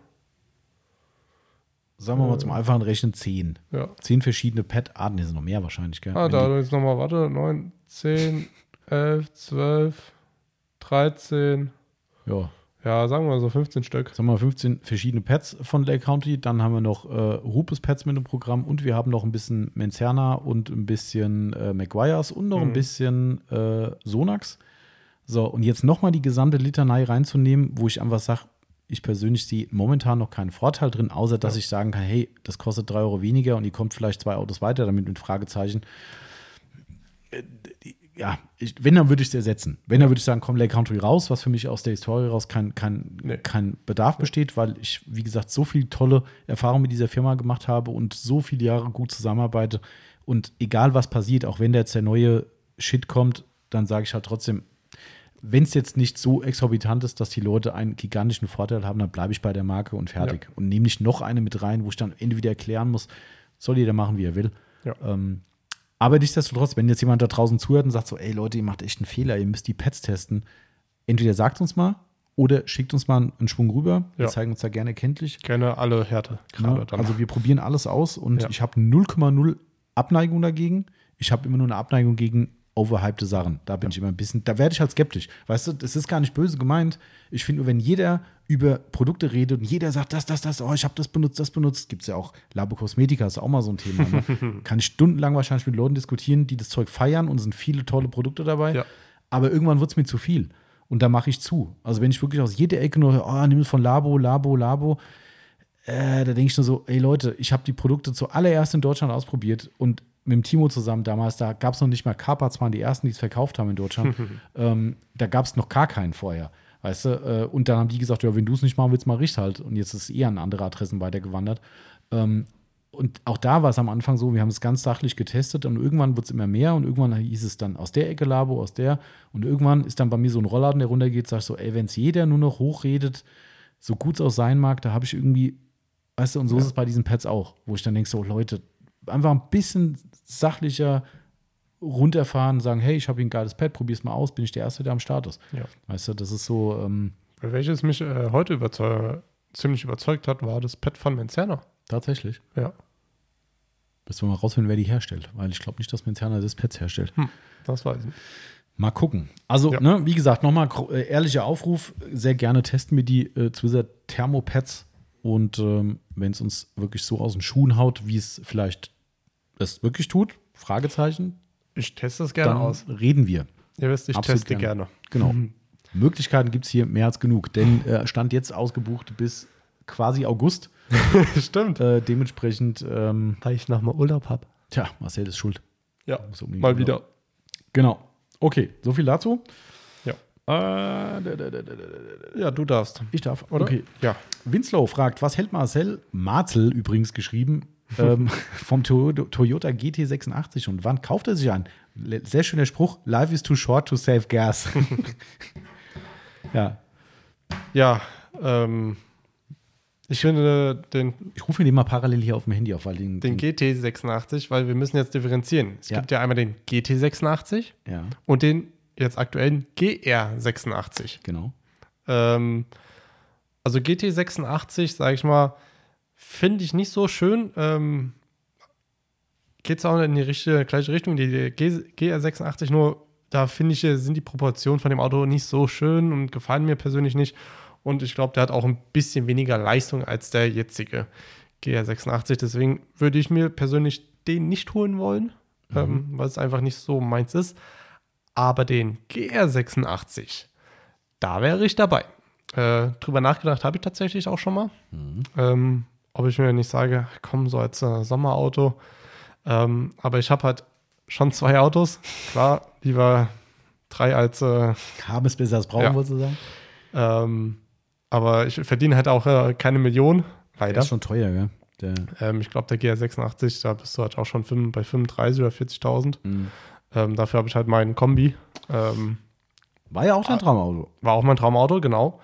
A: sagen wir mal zum einfachen Rechnen 10.
B: Ja.
A: 10 verschiedene Pad-Arten, die sind noch mehr wahrscheinlich, gell?
B: Ah,
A: Wenn
B: da
A: die-
B: jetzt nochmal, warte, 9, 10, 11, 12, 13,
A: ja,
B: ja, sagen wir so 15 Stück.
A: sagen wir mal 15 verschiedene Pads von Lake County. Dann haben wir noch äh, Rupes Pads mit dem Programm und wir haben noch ein bisschen Menzerna und ein bisschen äh, Maguires und noch ein
B: Mhm.
A: bisschen äh, Sonax. So, und jetzt nochmal die gesamte Litanei reinzunehmen, wo ich einfach sage, ich persönlich sehe momentan noch keinen Vorteil drin, außer dass
B: Ja.
A: ich sagen kann, hey, das kostet drei Euro weniger und ihr kommt vielleicht zwei Autos weiter, damit mit Fragezeichen. Äh, Ja, ich, wenn, dann würde ich es ersetzen. Wenn, dann würde ich sagen, komm, Lake Country raus, was für mich aus der Historie raus kein, kein,
B: Nee.
A: kein Bedarf besteht, weil ich, wie gesagt, so viel tolle Erfahrungen mit dieser Firma gemacht habe und so viele Jahre gut zusammenarbeite. Und egal was passiert, auch wenn da jetzt der neue Shit kommt, dann sage ich halt trotzdem, wenn es jetzt nicht so exorbitant ist, dass die Leute einen gigantischen Vorteil haben, dann bleibe ich bei der Marke und fertig. Und nehme nicht noch eine mit rein, wo ich dann wieder erklären muss, soll jeder machen, wie er will.
B: Ja.
A: Ähm, aber nichtsdestotrotz, wenn jetzt jemand da draußen zuhört und sagt so, ey Leute, ihr macht echt einen Fehler, ihr müsst die Pads testen, entweder sagt uns mal oder schickt uns mal einen Schwung rüber. Wir
B: Ja.
A: zeigen uns da gerne kenntlich.
B: Gerne alle Härte.
A: Ja,
B: dann.
A: also wir probieren alles aus und
B: Ja.
A: ich habe 0,0 Abneigung dagegen. Ich habe immer nur eine Abneigung gegen overhypte Sachen. Da bin ich immer ein bisschen, da werde ich halt skeptisch. Weißt du, das ist gar nicht böse gemeint. Ich finde nur, wenn jeder über Produkte redet und jeder sagt, das, das, das, oh, ich habe das benutzt, das benutzt, gibt es ja auch Labo Cosmetica, ist auch mal so ein Thema. Ne? Kann ich stundenlang wahrscheinlich mit Leuten diskutieren, die das Zeug feiern und sind viele tolle Produkte dabei.
B: Ja.
A: Aber irgendwann wird es mir zu viel. Und da mache ich zu. Also wenn ich wirklich aus jeder Ecke nur, höre, oh, nimm es von Labo, Labo, Labo, äh, da denke ich nur so, ey Leute, ich habe die Produkte zuallererst in Deutschland ausprobiert und mit dem Timo zusammen damals, da gab es noch nicht mal Carparts, waren die ersten, die es verkauft haben in Deutschland. ähm, da gab es noch gar keinen vorher. Weißt du, äh, und dann haben die gesagt, ja, wenn du es nicht machen willst, mach ich halt. Und jetzt ist es eher an andere Adressen weitergewandert. Ähm, und auch da war es am Anfang so, wir haben es ganz sachlich getestet und irgendwann wird es immer mehr und irgendwann hieß es dann aus der Ecke Labo, aus der. Und irgendwann ist dann bei mir so ein Rollladen, der runtergeht, sag ich so, ey, wenn es jeder nur noch hochredet, so gut es auch sein mag, da habe ich irgendwie, weißt du, und so ist es bei diesen Pads auch, wo ich dann denke, so, Leute, einfach ein bisschen sachlicher runterfahren, sagen, hey, ich habe hier ein geiles Pad, probier's mal aus, bin ich der Erste, der am Start ist.
B: Ja.
A: Weißt du, das ist so, ähm,
B: Welches mich äh, heute überzeu ziemlich überzeugt hat, war das Pad von Menzerner.
A: tatsächlich.
B: Ja.
A: Müssen wir mal rausfinden, wer die herstellt, weil ich glaube nicht, dass Menzerner das Pads herstellt.
B: Das weiß ich.
A: Mal gucken. Also,
B: Ja.
A: ne, wie gesagt, nochmal äh, ehrlicher Aufruf. Sehr gerne testen wir die äh, Twizzard Thermopads. Und ähm, wenn es uns wirklich so aus den Schuhen haut, wie es vielleicht es wirklich tut, Fragezeichen,
B: Ich teste es gerne
A: dann
B: aus.
A: reden wir.
B: Ihr wisst, ich
A: Absolut
B: teste gerne.
A: Genau. Möglichkeiten gibt es hier mehr als genug. Denn äh, Stand jetzt ausgebucht bis quasi August.
B: Stimmt.
A: Äh, dementsprechend, ähm,
B: Weil ich nochmal Urlaub habe.
A: tja, Marcel ist schuld.
B: Ja, mal
A: Urlaub.
B: wieder.
A: Genau. Okay, so viel dazu.
B: Ja.
A: Äh, da, da, da.
B: Ja, du darfst.
A: Ich darf,
B: Oder?
A: Okay.
B: Ja.
A: Winslow fragt, was hält Marcel, Marzel übrigens geschrieben, ähm, vom To- Toyota GT86 und wann kauft er sich ein? Le- Sehr schöner Spruch, life is too short to save gas. ja,
B: Ja, ähm, ich finde den,
A: ich rufe den mal parallel hier auf dem Handy auf, weil den,
B: den
A: den
B: GT86, weil wir müssen jetzt differenzieren. Es
A: Ja.
B: gibt ja einmal den GT86
A: ja,
B: und den jetzt aktuellen GR86.
A: genau.
B: Ähm, also GT86, sage ich mal, finde ich nicht so schön. Ähm, Geht es auch in die richtige, gleiche Richtung. Die G GR86, nur da finde ich, sind die Proportionen von dem Auto nicht so schön und gefallen mir persönlich nicht. Und ich glaube, der hat auch ein bisschen weniger Leistung als der jetzige GR86. Deswegen würde ich mir persönlich den nicht holen wollen, ähm, weil es einfach nicht so meins ist. Aber den GR86, da wäre ich dabei. Äh, drüber nachgedacht habe ich tatsächlich auch schon mal. Ähm, ob ich mir nicht sage, komm, so als äh, Sommerauto. Ähm, aber ich habe halt schon zwei Autos. Klar, lieber drei als. Äh,
A: Haben es besser als brauchen,
B: Ja.
A: wolltest du sagen?
B: ähm, aber ich verdiene halt auch äh, keine Million,
A: Der
B: leider.
A: ist schon teuer, gell? Der,
B: Ähm, ich glaube, der GR86, da bist du halt auch schon bei 35 oder 40.000.
A: mh.
B: Ähm, dafür habe ich halt meinen Kombi. Ähm,
A: war ja auch
B: Ah.
A: dein Traumauto.
B: War auch mein Traumauto, genau.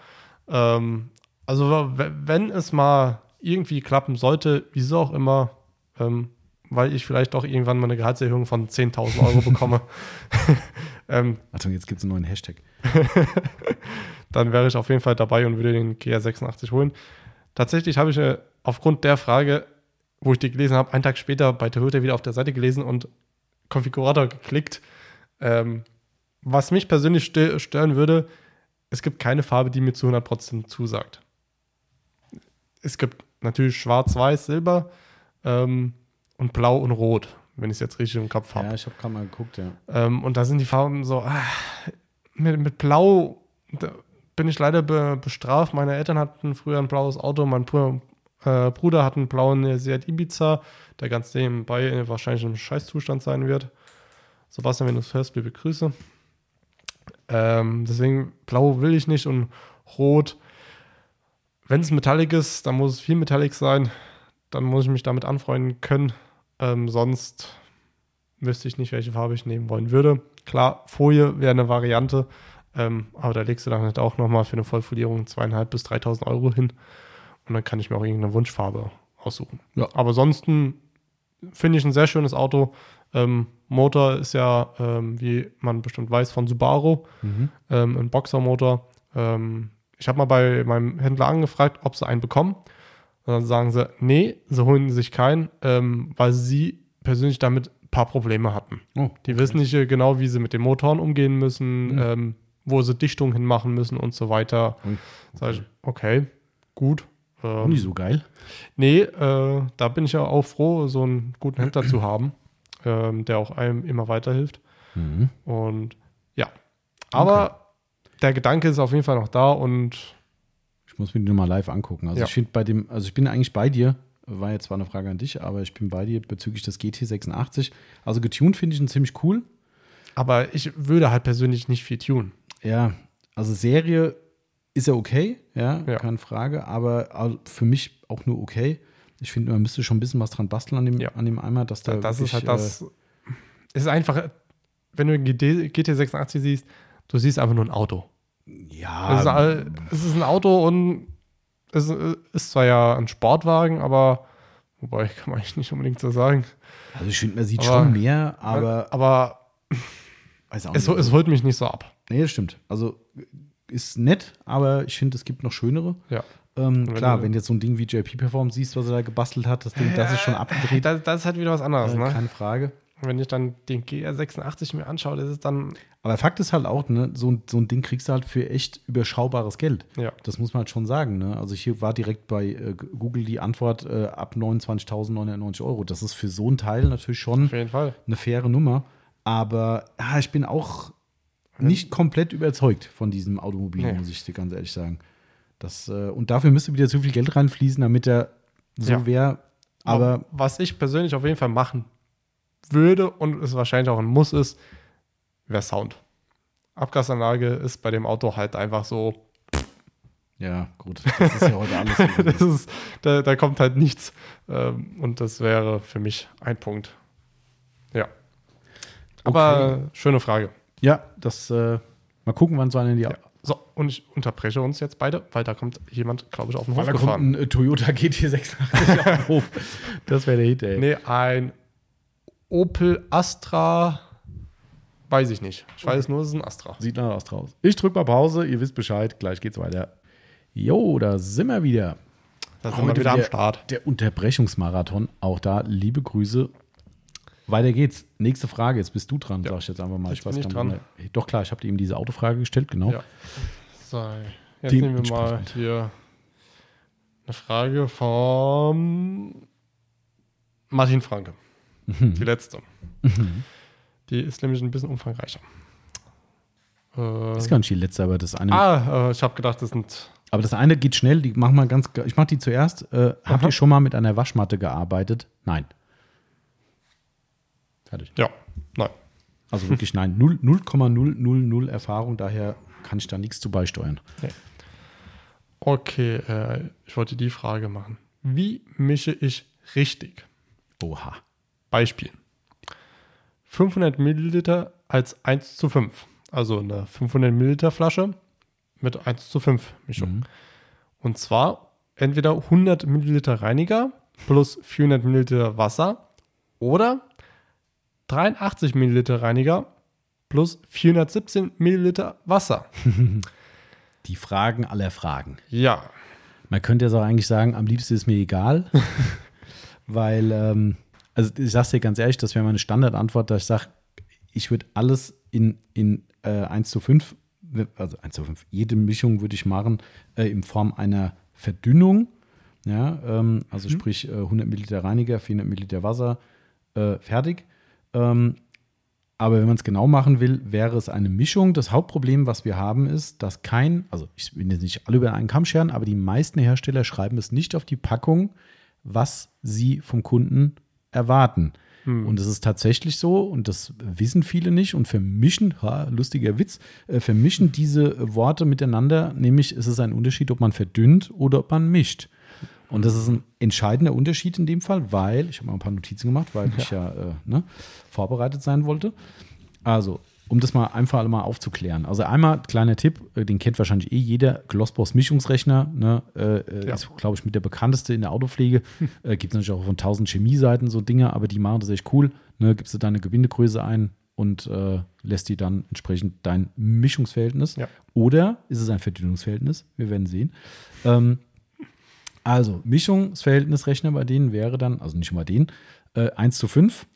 B: Ähm, also, wenn es mal irgendwie klappen sollte, wieso auch immer, ähm, weil ich vielleicht doch irgendwann mal eine Gehaltserhöhung von 10.000 Euro bekomme, ähm,
A: Achtung, jetzt gibt es einen neuen Hashtag.
B: dann wäre ich auf jeden Fall dabei und würde den GR86 holen. tatsächlich habe ich äh, aufgrund der Frage, wo ich die gelesen habe, einen Tag später bei Toyota wieder auf der Seite gelesen und Konfigurator geklickt. Ähm, was mich persönlich stö- stören würde, es gibt keine Farbe, die mir zu 100% zusagt. Es gibt natürlich schwarz, weiß, silber ähm, und blau und rot, wenn ich es jetzt richtig im Kopf habe.
A: Ja, ich habe gerade mal geguckt, ja.
B: Ähm, und da sind die Farben so, ah, mit, mit Blau bin ich leider be bestraft. Meine Eltern hatten früher ein blaues Auto, mein Bruder, äh, Bruder hat einen blauen Seat Ibiza, der ganz nebenbei wahrscheinlich im Scheißzustand sein wird. Sebastian, wenn du es hörst, liebe Grüße. Ähm, deswegen blau will ich nicht und rot. Wenn es Metallic ist, dann muss es viel Metallic sein. Dann muss ich mich damit anfreunden können. Ähm, sonst wüsste ich nicht, welche Farbe ich nehmen wollen würde. Klar, Folie wäre eine Variante, ähm, aber da legst du dann halt auch nochmal für eine Vollfolierung zweieinhalb bis 3.000 Euro hin und dann kann ich mir auch irgendeine Wunschfarbe aussuchen.
A: Ja.
B: Aber ansonsten finde ich ein sehr schönes Auto. Ähm, Motor ist ja, ähm, wie man bestimmt weiß, von Subaru,
A: Mhm.
B: ähm, ein Boxermotor. Ich habe mal bei meinem Händler angefragt, ob sie einen bekommen. Und dann sagen sie, nee, sie holen sich keinen, ähm, weil sie persönlich damit ein paar Probleme hatten.
A: Oh,
B: Die wissen nicht äh, genau, wie sie mit den Motoren umgehen müssen,
A: Mhm.
B: ähm, wo sie Dichtung hinmachen müssen und so weiter.
A: Ui,
B: Sag ich, okay, gut. Ähm,
A: Nicht so geil.
B: Nee, äh, da bin ich ja auch froh, so einen guten Händler zu haben, ähm, der auch einem immer weiterhilft.
A: Mhm.
B: Und ja, aber der Gedanke ist auf jeden Fall noch da und
A: Ich muss mir die nochmal live angucken. Also
B: Ja.
A: ich finde bei dem, also ich bin eigentlich bei dir, war jetzt zwar eine Frage an dich, aber ich bin bei dir bezüglich des GT86. Also getuned finde ich ihn ziemlich cool.
B: aber ich würde halt persönlich nicht viel tun.
A: Ja, also Serie ist ja okay, ja,
B: Ja.
A: keine Frage, aber also für mich auch nur okay. Ich finde, man müsste schon ein bisschen was dran basteln an dem,
B: Ja.
A: an dem Eimer, dass da
B: das ist
A: wirklich,
B: halt das. Es ist einfach, wenn du GT, GT86 siehst, du siehst einfach nur ein Auto.
A: Äh,
B: Es, ist,
A: ja,
B: all- es ist ein Auto und es ist zwar ja ein Sportwagen, aber wobei kann man eigentlich nicht unbedingt so sagen.
A: also ich finde, man sieht
B: aber-
A: schon mehr, aber
B: aber
A: weiß auch
B: es, es holt mich nicht so ab.
A: nee, das stimmt. Also ist nett, aber ich finde, es gibt noch schönere.
B: Ja.
A: Ähm,
B: wenn
A: klar,
B: du-
A: wenn du jetzt so ein Ding wie JP Perform siehst, was er da gebastelt hat, das Ding, das ist schon abgedreht.
B: Das, das ist halt wieder was anderes,
A: äh,
B: ne?
A: Keine Frage.
B: Wenn ich dann den GR86 mir anschaue, das ist dann,
A: Aber Fakt ist halt auch, ne, so, ein- so ein Ding kriegst du halt für echt überschaubares Geld.
B: ja.
A: Das muss man halt schon sagen. Ne? Also hier war direkt bei äh, Google die Antwort äh, ab 29.990 Euro. Das ist für so ein Teil natürlich schon
B: Auf jeden Fall.
A: eine faire Nummer. Aber ja, ich bin auch nicht komplett überzeugt von diesem Automobil,
B: Nee.
A: muss ich dir ganz ehrlich sagen. Das, äh, und dafür müsste wieder zu viel Geld reinfließen, damit er so
B: Ja.
A: wäre. Aber
B: was ich persönlich auf jeden Fall machen würde und es wahrscheinlich auch ein Muss ist, wäre Sound. Abgasanlage ist bei dem Auto halt einfach so,
A: ja, gut, das ist ja heute alles.
B: ist, da, da kommt halt nichts. Ähm, und das wäre für mich ein Punkt. Ja. Aber schöne Frage.
A: ja, das äh, mal gucken, wann so in die
B: Ja. So, und ich unterbreche uns jetzt beide, weil da kommt jemand, glaube ich, auf den
A: Weil
B: Hof
A: da kommt ein äh, Toyota GT86 auf den Hof. Das wäre der Hit, ey.
B: Nee, ein Opel Astra, weiß ich nicht. Ich weiß nur, es ist ein Astra.
A: Sieht nach was draus. Ich drück mal Pause, ihr wisst Bescheid, gleich geht's weiter. Jo, da sind wir wieder.
B: Da sind wir wieder am Start.
A: Der Unterbrechungsmarathon. Auch da liebe Grüße. Weiter geht's. Nächste Frage. Jetzt bist du dran,
B: Ja.
A: sag ich jetzt einfach mal.
B: Ich bin
A: weiß
B: nicht
A: gar mehr. Doch klar, ich habe dir eben diese Autofrage gestellt, genau.
B: Ja. So, jetzt
A: Dem
B: nehmen wir mal hier eine Frage vom Martin Franke.
A: Mhm.
B: Die letzte. Die ist nämlich ein bisschen umfangreicher. Äh,
A: ist gar nicht die letzte, aber das eine.
B: ah, äh, ich habe gedacht, das sind.
A: Aber das eine geht schnell. Die machen wir ganz. Ich mach die zuerst. Äh, habt ihr schon mal mit einer Waschmatte gearbeitet? Nein. Fertig.
B: Ja, nein.
A: Also wirklich nein. Null- 0,000 Erfahrung. Daher kann ich da nichts zu beisteuern.
B: Okay, äh, ich wollte die Frage machen. Wie mische ich richtig?
A: Oha.
B: Beispiel. 500 Milliliter als 1 zu 5. Also eine 500 Milliliter Flasche mit 1 zu 5 Mischung.
A: Mhm.
B: Und zwar entweder 100 Milliliter Reiniger plus 400 Milliliter Wasser oder 83 Milliliter Reiniger plus 417 Milliliter Wasser.
A: Die Fragen aller Fragen.
B: Ja,
A: Man könnte jetzt auch eigentlich sagen, am liebsten ist mir egal, weil, ähm, also ich sag's dir ganz ehrlich, das wäre meine Standardantwort, dass ich sage, ich würde alles in, in äh, 1 zu 5, also 1 zu 5, jede Mischung würde ich machen äh, in Form einer Verdünnung. Ja, ähm, also
B: Mhm.
A: sprich äh, 100 Milliliter Reiniger, 400 Milliliter Wasser, äh, fertig. Ähm, aber wenn man es genau machen will, wäre es eine Mischung. Das Hauptproblem, was wir haben, ist, dass kein, also ich will jetzt nicht alle über einen Kamm scheren, aber die meisten Hersteller schreiben es nicht auf die Packung, was sie vom Kunden erwarten. Und es ist tatsächlich so, und das wissen viele nicht und vermischen, ha, lustiger Witz, äh, vermischen diese Worte miteinander, nämlich ist es ein Unterschied, ob man verdünnt oder ob man mischt. Und das ist ein entscheidender Unterschied in dem Fall, weil, ich habe mal ein paar Notizen gemacht, weil ich ja äh, ne, vorbereitet sein wollte. Also, um das mal einfach mal aufzuklären. Also einmal, kleiner Tipp, äh, den kennt wahrscheinlich eh jeder, Glossboss Mischungsrechner, ne, äh, äh,
B: Ja.
A: ist, glaube ich, mit der bekannteste in der Autopflege. äh, Gibt es natürlich auch von 1000 Chemieseiten so Dinge, aber die machen das echt cool. Ne, gibst du deine Gebindegröße ein und äh, lässt die dann entsprechend dein Mischungsverhältnis.
B: Ja.
A: Oder ist es ein Verdünnungsverhältnis? Wir werden sehen. Ähm, also, Mischungsverhältnisrechner bei denen wäre dann, also nicht mal den, äh, 1 zu 5.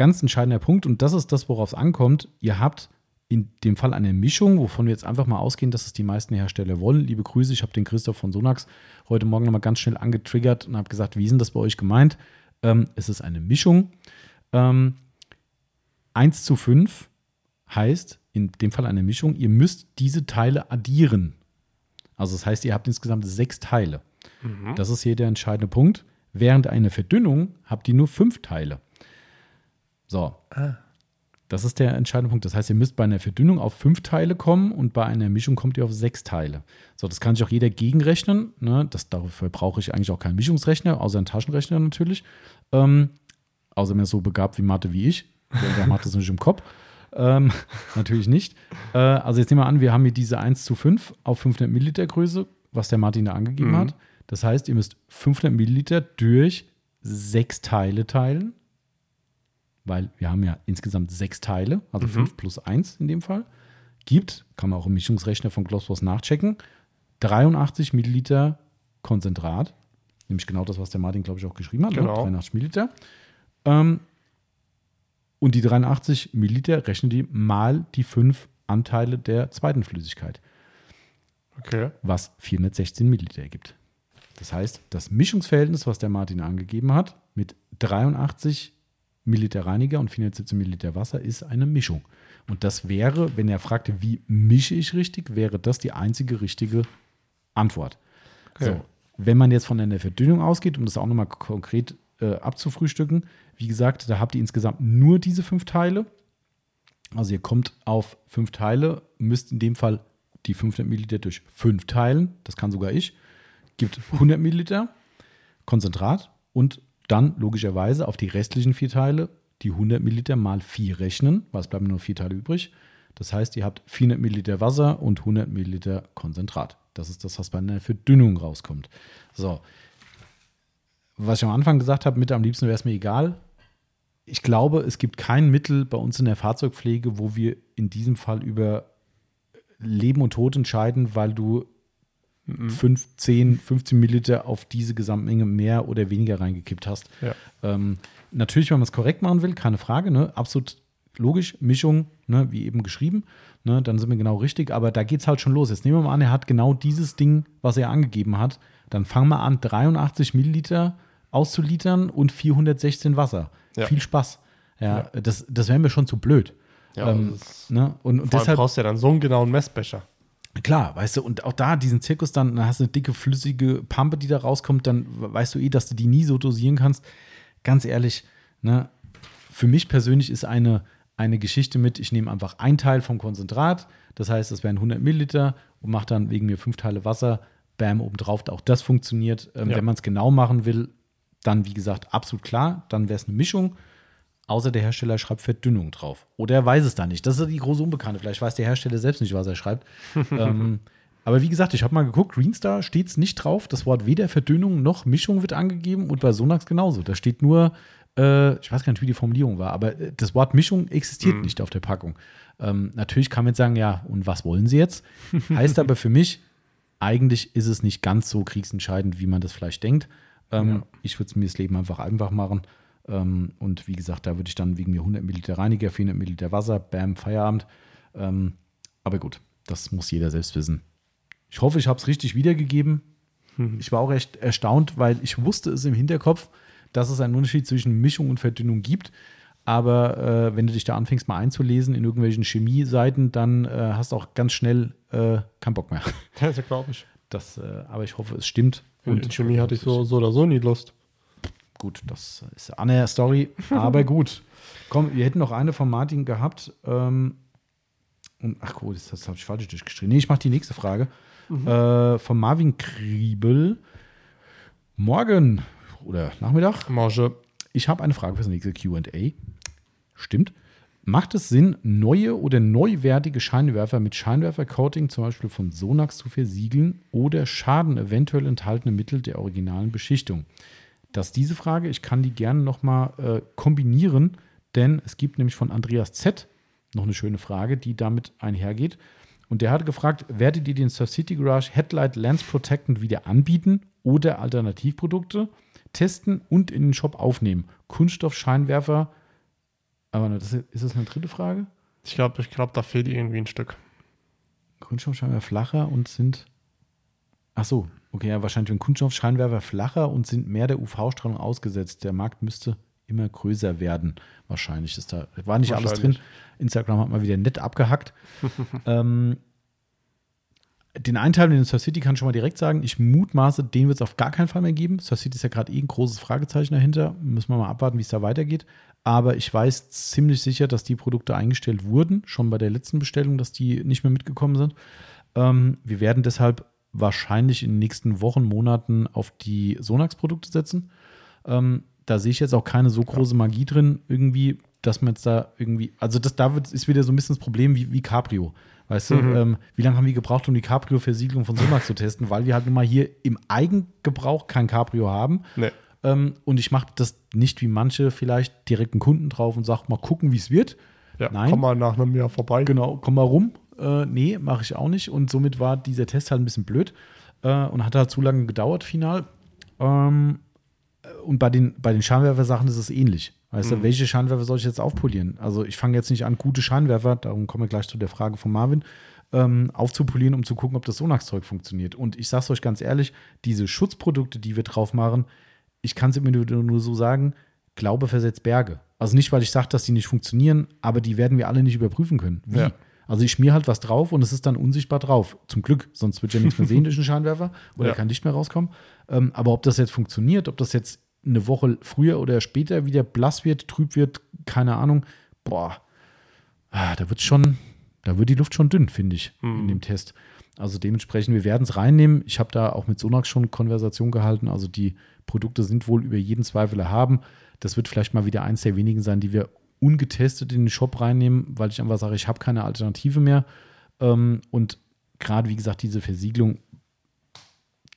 A: Ganz entscheidender Punkt, und das ist das, worauf es ankommt. Ihr habt in dem Fall eine Mischung, wovon wir jetzt einfach mal ausgehen, dass es die meisten Hersteller wollen. Liebe Grüße, ich habe den Christoph von Sonax heute Morgen nochmal ganz schnell angetriggert und habe gesagt, wie ist denn das bei euch gemeint? Ähm, es ist eine Mischung. Ähm, 1 zu 5 heißt in dem Fall eine Mischung, ihr müsst diese Teile addieren. Also das heißt, ihr habt insgesamt sechs Teile. Das ist hier der entscheidende Punkt. Während einer Verdünnung habt ihr nur fünf Teile. So. Das ist der entscheidende Punkt. Das heißt, ihr müsst bei einer Verdünnung auf fünf Teile kommen und bei einer Mischung kommt ihr auf sechs Teile. So, das kann sich auch jeder gegenrechnen. Ne? Das, dafür brauche ich eigentlich auch keinen Mischungsrechner, außer einen Taschenrechner natürlich. Ähm, außer man ist so begabt wie Mathe wie ich. Der, macht das nicht im Kopf. Ähm, natürlich nicht. Äh, also jetzt nehmen wir an, wir haben hier diese 1 zu 5 auf 500 Milliliter Größe, was der Martin da angegeben hat. Das heißt, ihr müsst 500 Milliliter durch sechs Teile teilen, weil wir haben ja insgesamt sechs Teile, also 5 plus 1 in dem Fall. Gibt, kann man auch im Mischungsrechner von Glossboss nachchecken, 83 Milliliter Konzentrat, nämlich genau das, was der Martin, glaube ich, auch geschrieben hat, ne?
B: Genau.
A: 83 Milliliter. Ähm, und die 83 Milliliter rechnen die mal die fünf Anteile der zweiten Flüssigkeit,
B: Okay.
A: was 416 Milliliter ergibt. Das heißt, das Mischungsverhältnis, was der Martin angegeben hat, mit 83 Milliliter Reiniger und 417 Milliliter Wasser, ist eine Mischung. Und das wäre, wenn er fragte, wie mische ich richtig, wäre das die einzige richtige Antwort.
B: Okay.
A: So, wenn man jetzt von einer Verdünnung ausgeht, um das auch nochmal konkret äh, abzufrühstücken, wie gesagt, da habt ihr insgesamt nur diese fünf Teile. Also ihr kommt auf fünf Teile, müsst in dem Fall die 500 Milliliter durch fünf teilen. Das kann sogar ich. Gibt 100 Milliliter Konzentrat und dann logischerweise auf die restlichen vier Teile die 100 Milliliter mal vier rechnen, weil es bleiben nur vier Teile übrig. Das heißt, ihr habt 400 Milliliter Wasser und 100 Milliliter Konzentrat. Das ist das, was bei einer Verdünnung rauskommt. So. Was ich am Anfang gesagt habe, mit am liebsten wäre es mir egal. Ich glaube, es gibt kein Mittel bei uns in der Fahrzeugpflege, wo wir in diesem Fall über Leben und Tod entscheiden, weil du 5, 10, 15 Milliliter auf diese Gesamtmenge mehr oder weniger reingekippt hast.
B: Ja.
A: Ähm, natürlich, wenn man es korrekt machen will, keine Frage, ne? absolut logisch, Mischung, ne? wie eben geschrieben, ne? dann sind wir genau richtig, aber da geht es halt schon los. Jetzt nehmen wir mal an, er hat genau dieses Ding, was er angegeben hat, dann fangen wir an, 83 Milliliter auszulitern und 416 Wasser.
B: Ja.
A: Viel Spaß. Ja, Das, das wäre mir schon zu blöd.
B: Ja,
A: ähm, ne? Und, und deshalb
B: brauchst du ja dann so einen genauen Messbecher.
A: Klar, weißt du, und auch da diesen Zirkus dann, dann hast du eine dicke, flüssige Pampe, die da rauskommt, dann weißt du eh, dass du die nie so dosieren kannst. Ganz ehrlich, ne, für mich persönlich ist eine, eine Geschichte mit, ich nehme einfach ein Teil vom Konzentrat, das heißt, das wären 100 Milliliter und mache dann wegen mir fünf Teile Wasser, bam, obendrauf, auch das funktioniert. Ähm,
B: Ja.
A: Wenn man es genau machen will, dann, wie gesagt, absolut klar, dann wäre es eine Mischung. Außer der Hersteller schreibt Verdünnung drauf. Oder er weiß es da nicht. Das ist die große Unbekannte. Vielleicht weiß der Hersteller selbst nicht, was er schreibt. ähm, aber wie gesagt, ich habe mal geguckt, Greenstar steht es nicht drauf. Das Wort weder Verdünnung noch Mischung wird angegeben und bei Sonax genauso. Da steht nur, äh, ich weiß gar nicht, wie die Formulierung war, aber äh, das Wort Mischung existiert nicht auf der Packung. Ähm, natürlich kann man jetzt sagen, ja, und was wollen Sie jetzt? Heißt aber für mich, eigentlich ist es nicht ganz so kriegsentscheidend, wie man das vielleicht denkt. Ähm,
B: Ja.
A: Ich würde mir das Leben einfach einfach machen. Ähm, und wie gesagt, da würde ich dann wegen mir 100 Milliliter Reiniger, 400 Milliliter Wasser, bam, Feierabend. Ähm, aber gut, das muss jeder selbst wissen. Ich hoffe, ich habe es richtig wiedergegeben. Ich war auch echt erstaunt, weil ich wusste es im Hinterkopf, dass es einen Unterschied zwischen Mischung und Verdünnung gibt. Aber äh, wenn du dich da anfängst mal einzulesen in irgendwelchen Chemie-Seiten, dann äh, hast du auch ganz schnell äh, keinen Bock mehr.
B: Das glaube ich.
A: Das, äh, aber ich hoffe, es stimmt.
B: Und in Chemie hatte ich so, so oder so nie Lust.
A: Gut, das ist eine Story, aber gut. Komm, wir hätten noch eine von Martin gehabt. Ähm, und, ach gut, das, das habe ich falsch durchgeschrieben. Nee, ich mache die nächste Frage. Äh, von Marvin Kriebel. Morgen oder Nachmittag.
B: Marge.
A: Ich habe eine Frage für das nächste QA. Stimmt. Macht es Sinn, neue oder neuwertige Scheinwerfer mit Scheinwerfercoating, zum Beispiel von Sonax, zu versiegeln oder schaden eventuell enthaltene Mittel der originalen Beschichtung? Das ist diese Frage. Ich kann die gerne nochmal äh, kombinieren, denn es gibt nämlich von Andreas Z noch eine schöne Frage, die damit einhergeht. Und der hatte gefragt, werdet ihr den Surf City Garage Headlight Lens Protectant wieder anbieten oder Alternativprodukte testen und in den Shop aufnehmen? Kunststoffscheinwerfer. Aber das ist, das eine dritte Frage?
B: Ich glaube, ich glaub, da fehlt irgendwie ein Stück.
A: Kunststoffscheinwerfer flacher und sind. Ach so, okay, ja, wahrscheinlich wenn Kunststoffscheinwerfer flacher und sind mehr der UV-Strahlung ausgesetzt. Der Markt müsste immer größer werden. Wahrscheinlich ist da war nicht alles drin. Instagram hat mal wieder nett abgehackt. ähm, den Einteil in den Surf City kann ich schon mal direkt sagen. Ich mutmaße, den wird es auf gar keinen Fall mehr geben. Surf City ist ja gerade eh ein großes Fragezeichen dahinter. Müssen wir mal abwarten, wie es da weitergeht. Aber ich weiß ziemlich sicher, dass die Produkte eingestellt wurden, schon bei der letzten Bestellung, dass die nicht mehr mitgekommen sind. Ähm, wir werden deshalb wahrscheinlich in den nächsten Wochen, Monaten auf die Sonax-Produkte setzen. Ähm, da sehe ich jetzt auch keine so große Magie drin, irgendwie, dass man jetzt da irgendwie, also das da wird, ist wieder so ein bisschen das Problem wie, wie Cabrio. Weißt du, ähm, wie lange haben wir gebraucht, um die Cabrio-Versiegelung von Sonax zu testen? Weil wir halt nun mal hier im Eigengebrauch kein Cabrio haben.
B: Nee.
A: Ähm, und ich mache das nicht wie manche vielleicht direkt einen Kunden drauf und sage, mal gucken, wie es wird.
B: Ja,
A: Nein.
B: komm mal nach einem Jahr vorbei.
A: Genau, komm mal rum. Äh, nee, mache ich auch nicht. Und somit war dieser Test halt ein bisschen blöd äh, und hat halt zu lange gedauert, final. Ähm, und bei den, bei den Scheinwerfer-Sachen ist es ähnlich. Weißt du, welche Scheinwerfer soll ich jetzt aufpolieren? Also ich fange jetzt nicht an, gute Scheinwerfer, darum kommen wir gleich zu der Frage von Marvin, ähm, aufzupolieren, um zu gucken, ob das Sonax-Zeug funktioniert. Und ich sag's euch ganz ehrlich, diese Schutzprodukte, die wir drauf machen, ich kann es immer nur, nur so sagen, Glaube versetzt Berge. Also nicht, weil ich sage, dass die nicht funktionieren, aber die werden wir alle nicht überprüfen können. Wie?
B: Ja.
A: Also ich schmier halt was drauf und es ist dann unsichtbar drauf. Zum Glück, sonst wird ja nichts mehr sehen durch den Scheinwerfer oder
B: Ja.
A: kein Licht mehr rauskommen. Ähm, aber ob das jetzt funktioniert, ob das jetzt eine Woche früher oder später wieder blass wird, trüb wird, keine Ahnung, boah, ah, da wird schon, da wird die Luft schon dünn, finde ich, in dem Test. Also dementsprechend, wir werden es reinnehmen. Ich habe da auch mit Sonax schon Konversation gehalten. Also die Produkte sind wohl über jeden Zweifel erhaben. Das wird vielleicht mal wieder eins der wenigen sein, die wir ungetestet in den Shop reinnehmen, weil ich einfach sage, ich habe keine Alternative mehr. Ähm, und gerade, wie gesagt, diese Versiegelung,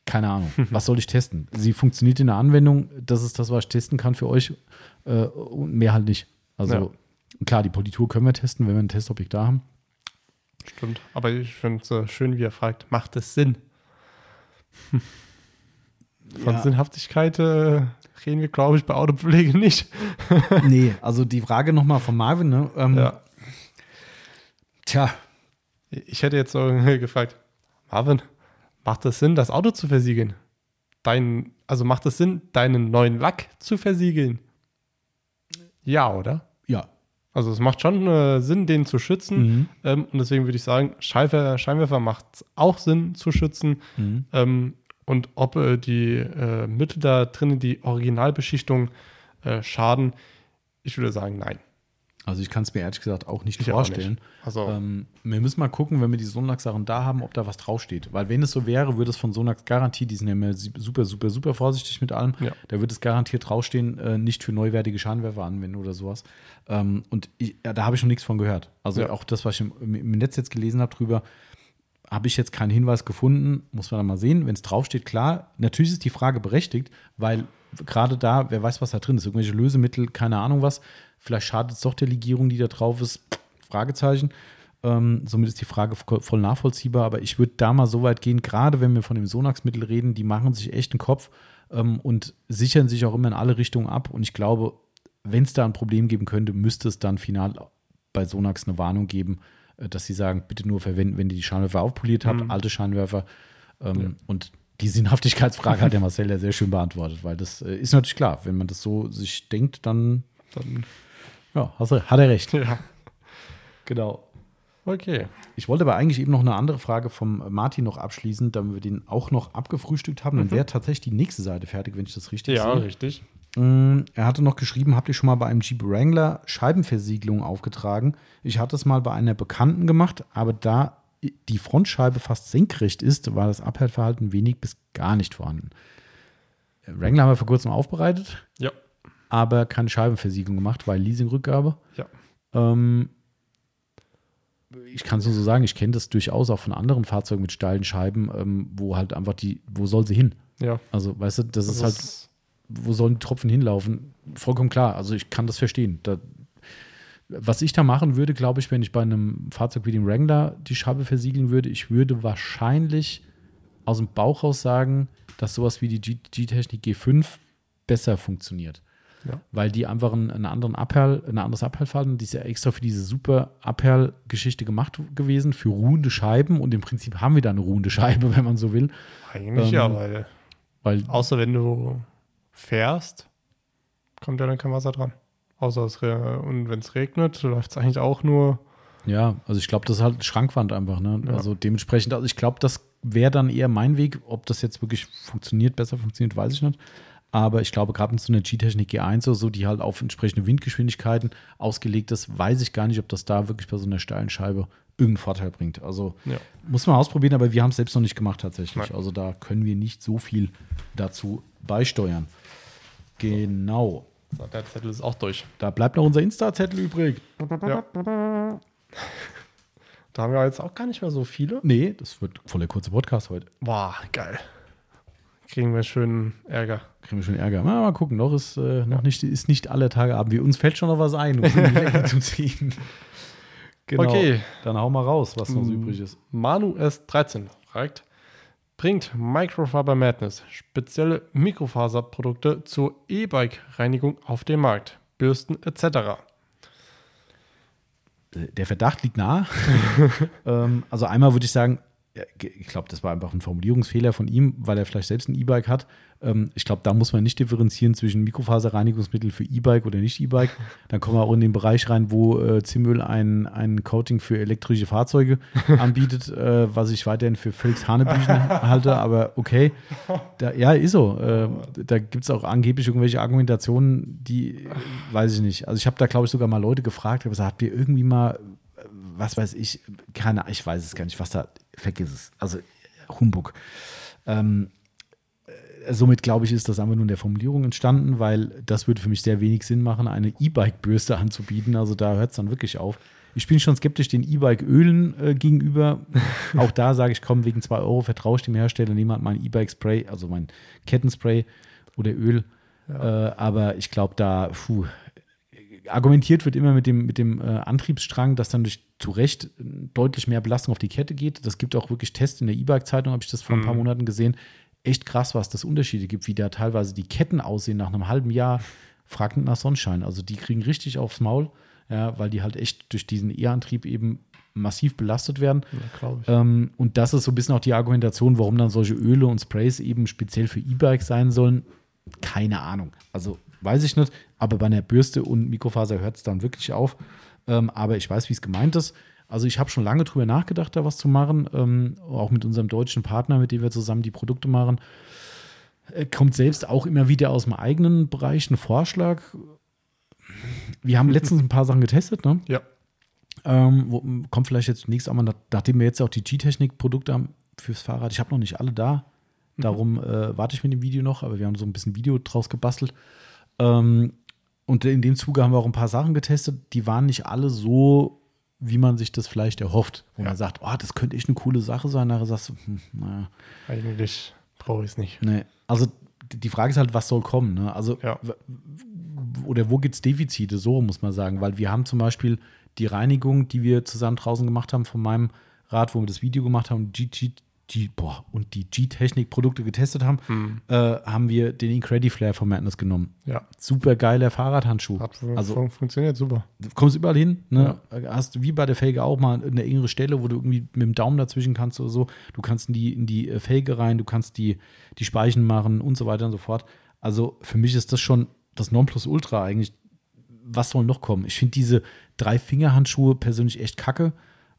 A: keine Ahnung, was soll ich testen? Sie funktioniert in der Anwendung, das ist das, was ich testen kann für euch äh, und mehr halt nicht. Also klar, die Politur können wir testen, wenn wir ein Testobjekt da haben.
B: Stimmt. Aber ich finde es äh, schön, wie er fragt, macht es Sinn? Von
A: Ja.
B: Sinnhaftigkeit äh, reden wir, glaube ich, bei Autopflege nicht.
A: nee, also die Frage nochmal von Marvin, ne? Ähm,
B: Ja.
A: Tja,
B: Ich hätte jetzt so gefragt, Marvin, macht es Sinn, das Auto zu versiegeln? Dein, also macht es Sinn, deinen neuen Lack zu versiegeln? Ja, oder?
A: ja.
B: Also es macht schon äh, Sinn, den zu schützen.
A: Mhm.
B: Ähm, und deswegen würde ich sagen, Scheinwerfer, Scheinwerfer macht es auch Sinn zu schützen.
A: Mhm.
B: Ähm, und ob äh, die äh, Mittel da drinnen, die Originalbeschichtung, äh, schaden, ich würde sagen, nein.
A: Also ich kann es mir ehrlich gesagt auch nicht
B: Ich auch
A: vorstellen.
B: nicht. Also,
A: Ähm, wir müssen mal gucken, wenn wir die Sonax-Sachen da haben, ob da was draufsteht. Weil wenn es so wäre, würde es von Sonax garantiert, die sind ja immer super, super, super vorsichtig mit allem,
B: Ja.
A: da würde es garantiert draufstehen, äh, nicht für neuwertige Scheinwerfer anwenden oder sowas. Ähm, und ich, ja, da habe ich schon nichts von gehört. Also
B: Ja.
A: auch das, was ich im, im Netz jetzt gelesen habe drüber, habe ich jetzt keinen Hinweis gefunden. Muss man dann mal sehen. Wenn es draufsteht, klar. Natürlich ist die Frage berechtigt, weil gerade da, wer weiß, was da drin ist. Irgendwelche Lösemittel, keine Ahnung was. Vielleicht schadet es doch der Legierung, die da drauf ist. Fragezeichen. Ähm, somit ist die Frage voll nachvollziehbar, aber ich würde da mal so weit gehen, gerade wenn wir von dem Sonax-Mittel reden, die machen sich echt einen Kopf ähm, und sichern sich auch immer in alle Richtungen ab. Und ich glaube, wenn es da ein Problem geben könnte, müsste es dann final bei Sonax eine Warnung geben, dass sie sagen, bitte nur verwenden, wenn ihr die Scheinwerfer aufpoliert habt, mhm. alte Scheinwerfer. Ähm, ja. Und die Sinnhaftigkeitsfrage hat der Marcel ja sehr schön beantwortet, weil das äh, ist natürlich klar, wenn man das so sich denkt, dann, dann ja, hast hat er recht. Ja. Genau.
B: Okay.
A: Ich wollte aber eigentlich eben noch eine andere Frage vom Martin noch abschließen, damit wir den auch noch abgefrühstückt haben. Dann mhm. wäre tatsächlich die nächste Seite fertig, wenn ich das richtig
B: ja,
A: sehe.
B: Ja, richtig.
A: Mm, er hatte noch geschrieben, habt ihr schon mal bei einem Jeep Wrangler Scheibenversiegelung aufgetragen? Ich hatte es mal bei einer Bekannten gemacht, aber da die Frontscheibe fast senkrecht ist, war das Abhärtverhalten wenig bis gar nicht vorhanden. Wrangler haben wir vor kurzem aufbereitet.
B: Ja.
A: Aber keine Scheibenversiegelung gemacht, weil Leasingrückgabe.
B: Ja.
A: Ähm, ich kann es nur so sagen, ich kenne das durchaus auch von anderen Fahrzeugen mit steilen Scheiben, ähm, wo halt einfach die, wo soll sie hin?
B: Ja.
A: Also, weißt du, das, das ist halt, wo sollen die Tropfen hinlaufen? Vollkommen klar. Also, ich kann das verstehen. Da, was ich da machen würde, glaube ich, wenn ich bei einem Fahrzeug wie dem Wrangler die Scheibe versiegeln würde, ich würde wahrscheinlich aus dem Bauch raus sagen, dass sowas wie die G-Technik G5 besser funktioniert.
B: Ja.
A: Weil die einfach einen, einen anderen Abperl, ein anderes Abperlverhalten, die ist ja extra für diese super Abperl-Geschichte gemacht gewesen, für ruhende Scheiben und im Prinzip haben wir da eine ruhende Scheibe, wenn man so will.
B: Eigentlich ähm, ja, weil, weil. Außer wenn du fährst, kommt ja dann kein Wasser dran. Außer es und wenn es regnet, läuft es eigentlich auch nur.
A: Ja, also ich glaube, das ist halt Schrankwand einfach. Ne? Ja. Also dementsprechend, also ich glaube, das wäre dann eher mein Weg. Ob das jetzt wirklich funktioniert, besser funktioniert, weiß ich nicht. Aber ich glaube, gerade mit so einer G-Technik G1 oder so, die halt auf entsprechende Windgeschwindigkeiten ausgelegt ist, weiß ich gar nicht, ob das da wirklich bei so einer steilen Scheibe irgendeinen Vorteil bringt. Also ja. muss man ausprobieren, aber wir haben es selbst noch nicht gemacht tatsächlich. Nein. Also da können wir nicht so viel dazu beisteuern. Genau.
B: So, der Zettel ist auch durch.
A: Da bleibt noch unser Insta-Zettel übrig.
B: Ja. Da haben wir jetzt auch gar nicht mehr so viele.
A: Nee, das wird voll der kurze Podcast heute.
B: Boah, geil. Kriegen wir schön Ärger.
A: Kriegen wir schön Ärger. Mal, mal gucken, noch ist äh, noch nicht, ist nicht alle Tage Abend. Uns fällt schon noch was ein, um die Länge zu ziehen.
B: Genau. Okay.
A: Dann hau mal raus, was noch so übrig ist.
B: Manu S13 fragt, bringt Microfiber Madness spezielle Mikrofaserprodukte zur E-Bike-Reinigung auf den Markt, Bürsten etc.
A: Der Verdacht liegt nahe. ähm, also einmal würde ich sagen, ich glaube, das war einfach ein Formulierungsfehler von ihm, weil er vielleicht selbst ein E-Bike hat. Ähm, ich glaube, da muss man nicht differenzieren zwischen Mikrofaserreinigungsmittel für E-Bike oder nicht E-Bike. Dann kommen wir auch in den Bereich rein, wo äh, Zimmöl ein, ein Coating für elektrische Fahrzeuge anbietet, äh, was ich weiterhin für völlig Hanebüchen halte. Aber okay, da, ja, ist so. Äh, da gibt es auch angeblich irgendwelche Argumentationen, die weiß ich nicht. Also ich habe da, glaube ich, sogar mal Leute gefragt, habe gesagt, habt ihr irgendwie mal was weiß ich, keine, ich weiß es gar nicht, was da, vergiss es. Also Humbug. Ähm, äh, somit glaube ich, ist das einfach nur in der Formulierung entstanden, weil das würde für mich sehr wenig Sinn machen, eine E-Bike-Bürste anzubieten. Also da hört es dann wirklich auf. Ich bin schon skeptisch den E-Bike-Ölen äh, gegenüber. Auch da sage ich, komm, wegen 2 Euro vertraue ich dem Hersteller, nehme halt mein E-Bike-Spray, also mein Kettenspray oder Öl. Ja. Äh, aber ich glaube, da, puh, argumentiert wird immer mit dem, mit dem äh, Antriebsstrang, dass dann durch zu Recht deutlich mehr Belastung auf die Kette geht. Das gibt auch wirklich Tests in der E-Bike-Zeitung, habe ich das vor ein paar mhm. Monaten gesehen. Echt krass, was das Unterschiede gibt, wie da teilweise die Ketten aussehen nach einem halben Jahr. Fragt nach Sonnenschein. Also die kriegen richtig aufs Maul, ja, weil die halt echt durch diesen E-Antrieb eben massiv belastet werden.
B: Ja,
A: ähm, und das ist so ein bisschen auch die Argumentation, warum dann solche Öle und Sprays eben speziell für E-Bikes sein sollen. Keine Ahnung. Also weiß ich nicht. Aber bei einer Bürste und Mikrofaser hört es dann wirklich auf. Ähm, aber ich weiß, wie es gemeint ist. Also ich habe schon lange drüber nachgedacht, da was zu machen. Ähm, auch mit unserem deutschen Partner, mit dem wir zusammen die Produkte machen. Äh, kommt selbst auch immer wieder aus dem eigenen Bereich ein Vorschlag. Wir haben letztens ein paar Sachen getestet, ne?
B: Ja.
A: Ähm, wo, kommt vielleicht jetzt nächstes Mal, nachdem wir jetzt auch die G-Technik-Produkte haben fürs Fahrrad. Ich habe noch nicht alle da. Mhm. Darum äh, warte ich mit dem Video noch, aber wir haben so ein bisschen Video draus gebastelt. Ähm, und in dem Zuge haben wir auch ein paar Sachen getestet, die waren nicht alle so, wie man sich das vielleicht erhofft. Wo ja. man sagt, oh, das könnte echt eine coole Sache sein. Nachher sagst du, hm, naja.
B: Eigentlich brauche ich es nicht.
A: Nee. Also die Frage ist halt, was soll kommen? Ne? Also,
B: ja.
A: oder wo gibt es Defizite? So muss man sagen. Weil wir haben zum Beispiel die Reinigung, die wir zusammen draußen gemacht haben von meinem Rad, wo wir das Video gemacht haben, die, die, boah, und die G-Technik-Produkte getestet haben,
B: Hm.
A: äh, haben wir den Incrediflare von Madness genommen.
B: Ja,
A: Super geiler Fahrradhandschuh.
B: hat
A: Also-
B: fun funktioniert super.
A: Du kommst überall hin, ne? Hast wie bei der Felge auch mal eine engere Stelle, wo du irgendwie mit dem Daumen dazwischen kannst oder so. Du kannst in die, in die äh, Felge rein, du kannst die, die Speichen machen und so weiter und so fort. Also für mich ist das schon das Nonplusultra eigentlich. Was soll noch kommen? Ich finde diese Drei-Finger-Handschuhe persönlich echt kacke.